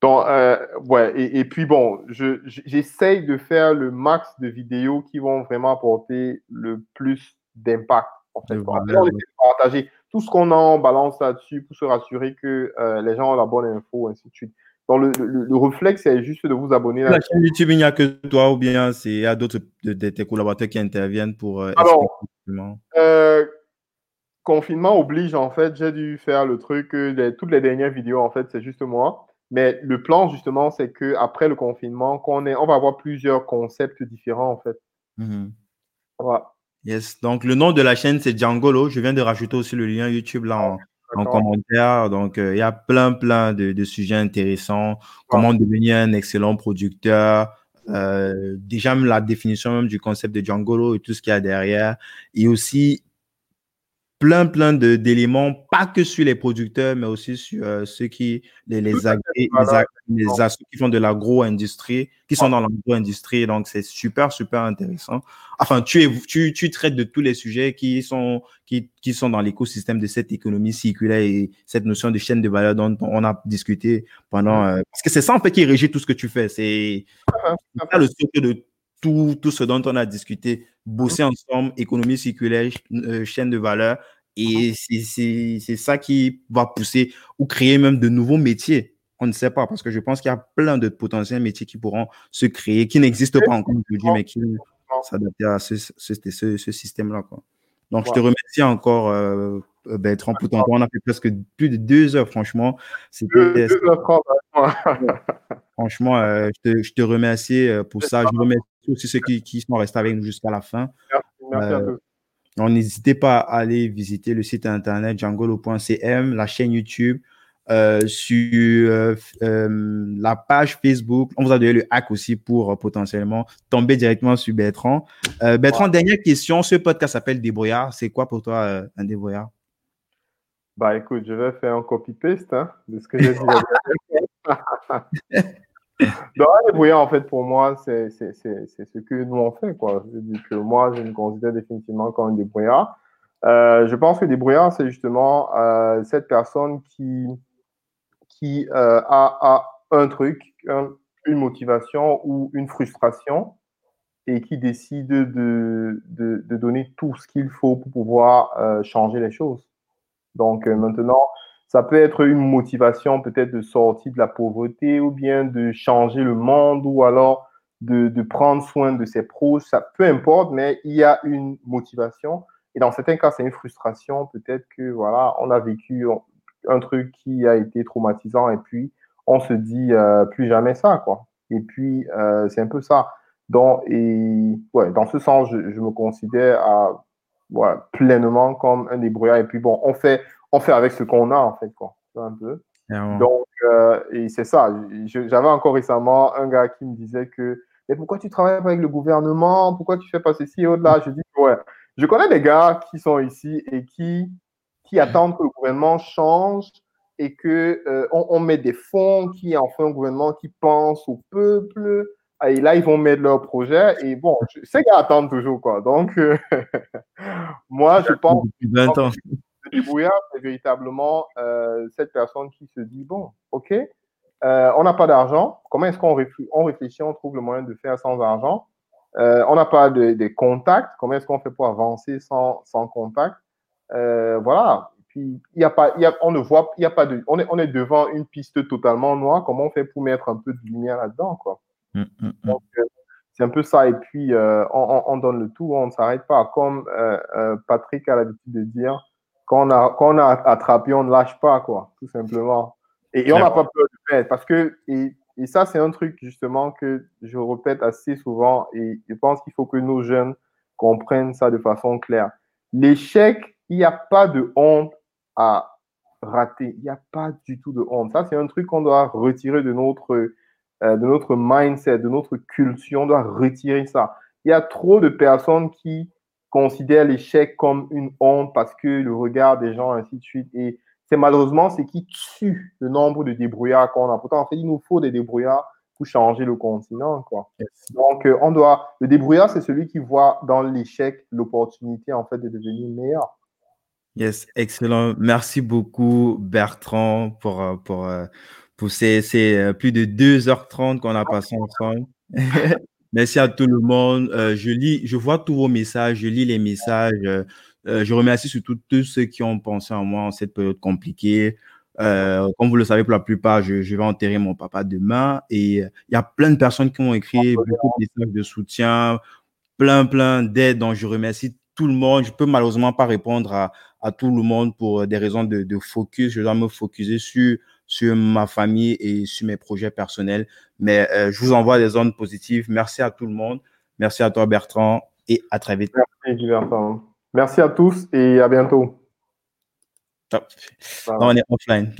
Donc, euh, ouais, et, et puis bon, je, je- j'essaye de faire le max de vidéos qui vont vraiment apporter le plus d'impact. En fait, on essaie de partager tout ce qu'on a, on balance là-dessus pour se rassurer que euh, les gens ont la bonne info, ainsi de suite. Donc, le, le, le réflexe, c'est juste de vous abonner La chaîne YouTube, il n'y a que toi ou bien c'est il y a d'autres de, de tes collaborateurs qui interviennent pour euh, Alors. Euh, confinement oblige, en fait, j'ai dû faire le truc, euh, les- toutes les dernières vidéos, en fait, c'est juste moi. Mais le plan, justement, c'est que après le confinement, qu'on on va avoir plusieurs concepts différents, en fait. Mhm. Voilà. Yes. Donc, le nom de la chaîne, c'est Djangolo. Je viens de rajouter aussi le lien YouTube là en, en commentaire. Donc, euh, il y a plein, plein de, de sujets intéressants. Comment devenir un excellent producteur. Euh, déjà, même la définition même du concept de Djangolo et tout ce qu'il y a derrière. Et aussi, plein, plein de- d'éléments, pas que sur les producteurs, mais aussi sur euh, ceux qui, les, les, agré- les, les assos qui font de l'agro-industrie, qui sont dans l'agro-industrie. Donc, c'est super, super intéressant. Enfin, tu, es, tu, tu traites de tous les sujets qui sont, qui, qui sont dans l'écosystème de cette économie circulaire et cette notion de chaîne de valeur dont on a discuté pendant. euh, parce que c'est ça, en fait, qui régit tout ce que tu fais. C'est le socle de tout, tout ce dont on a discuté. Bosser ensemble, économie circulaire, euh, chaîne de valeur. Et c'est- ça qui va pousser ou créer même de nouveaux métiers. On ne sait pas, parce que je pense qu'il y a plein de potentiels métiers qui pourront se créer, qui n'existent pas encore aujourd'hui, mais qui vont s'adapter à ce, ce, ce, ce système-là. Donc, je te remercie encore, euh, Bertrand, pour ton temps. On a fait presque plus de deux heures, franchement. Deux- heures. Franchement, euh, je, te, je te remercie euh, pour ça. Je remercie aussi ceux qui, qui sont restés avec nous jusqu'à la fin. Merci, à Euh, tous. N'hésitez pas à aller visiter le site internet djangolo.cm, la chaîne YouTube, euh, sur euh, euh, la page Facebook. On vous a donné le hack aussi pour potentiellement tomber directement sur Bertrand. Bertrand, dernière question. Ce podcast s'appelle Débrouillard. C'est quoi pour toi un débrouillard? Bah écoute, je vais faire un copy-paste hein, de ce que j'ai dit. fois. Donc, un débrouillard, en fait, pour moi, c'est ce que nous on fait. Quoi. Je dis moi, je me considère définitivement comme un débrouillard. Euh, je pense que débrouillard, c'est justement euh, cette personne qui, qui euh, a, a, un truc, une motivation ou une frustration et qui décide de, de, de donner tout ce qu'il faut pour pouvoir changer les choses. Donc maintenant, ça peut être une motivation peut-être de sortir de la pauvreté ou bien de changer le monde ou alors de, prendre soin de ses proches. Ça peu importe, mais il y a une motivation. Et dans certains cas, c'est une frustration. Peut-être que voilà, on a vécu un truc qui a été traumatisant et puis on se dit euh, plus jamais ça, quoi. Et puis euh, c'est un peu ça. Et ouais, dans ce sens, je, me considère voilà, pleinement comme un débrouillard. Et puis bon, on fait, on fait avec ce qu'on a en fait, quoi. Un peu. Donc, euh, et c'est ça. J'avais encore récemment un gars qui me disait que, mais pourquoi tu travailles avec le gouvernement? Pourquoi tu fais pas ceci et au-delà Je dis, ouais, je connais des gars qui sont ici et qui, qui attendent que le gouvernement change et que euh, on, on, met des fonds, qui enfin un gouvernement qui pense au peuple. Et là, ils vont mettre leur projet. Et bon, ces gars attendent toujours, quoi. Donc, euh, moi, je pense débrouillard, c'est véritablement euh, cette personne qui se dit, bon, OK, euh, on n'a pas d'argent. Comment est-ce qu'on réfléchit, on réfléchit, on trouve le moyen de faire sans argent euh, On n'a pas de, de contacts. Comment est-ce qu'on fait pour avancer sans, sans contact Voilà. Puis, il y a pas, y a, on ne voit, il y a pas de, on est, on est devant une piste totalement noire. Comment on fait pour mettre un peu de lumière là-dedans, quoi? Mm, mm, mm. Donc, euh, c'est un peu ça. Et puis, euh, on, on, donne le tout, on ne s'arrête pas. Comme euh, Patrick a l'habitude de dire, quand on, a, a attrapé, on ne lâche pas, quoi, tout simplement. Et, on n'a pas peur de faire. Parce que, et, et ça, c'est un truc justement que je répète assez souvent. Et je pense qu'il faut que nos jeunes comprennent ça de façon claire. L'échec, il n'y a pas de honte à rater. Il n'y a pas du tout de honte. Ça, c'est un truc qu'on doit retirer de notre euh, de notre mindset, de notre culture. On doit retirer ça. Il y a trop de personnes qui considèrent l'échec comme une honte parce que le regard des gens, ainsi de suite. Et c'est malheureusement ce qui tue le nombre de débrouillards qu'on a. Pourtant, en fait, il nous faut des débrouillards pour changer le continent. Quoi. Yes. Donc, euh, on doit. Le débrouillard, c'est celui qui voit dans l'échec l'opportunité en fait de devenir meilleur. Yes, excellent. Merci beaucoup, Bertrand, pour, euh, pour, pour ces, ces euh, plus de 2h30 qu'on a passé ensemble. Merci à tout le monde. Euh, je lis, je vois tous vos messages, je lis les messages. Euh, je remercie surtout tous ceux qui ont pensé en moi en cette période compliquée. Euh, comme vous le savez, pour la plupart, je, vais enterrer mon papa demain. Et il y a plein de personnes qui ont écrit beaucoup de messages de soutien, plein, plein d'aides. Donc, je remercie tout le monde. Je peux malheureusement pas répondre à, à tout le monde pour des raisons de, de focus. Je dois me focuser sur sur ma famille et sur mes projets personnels. Mais euh, je vous envoie des ondes positives. Merci à tout le monde. Merci à toi, Bertrand, et à très vite. Merci, Bertrand. Merci à tous et à bientôt. Top. on est offline.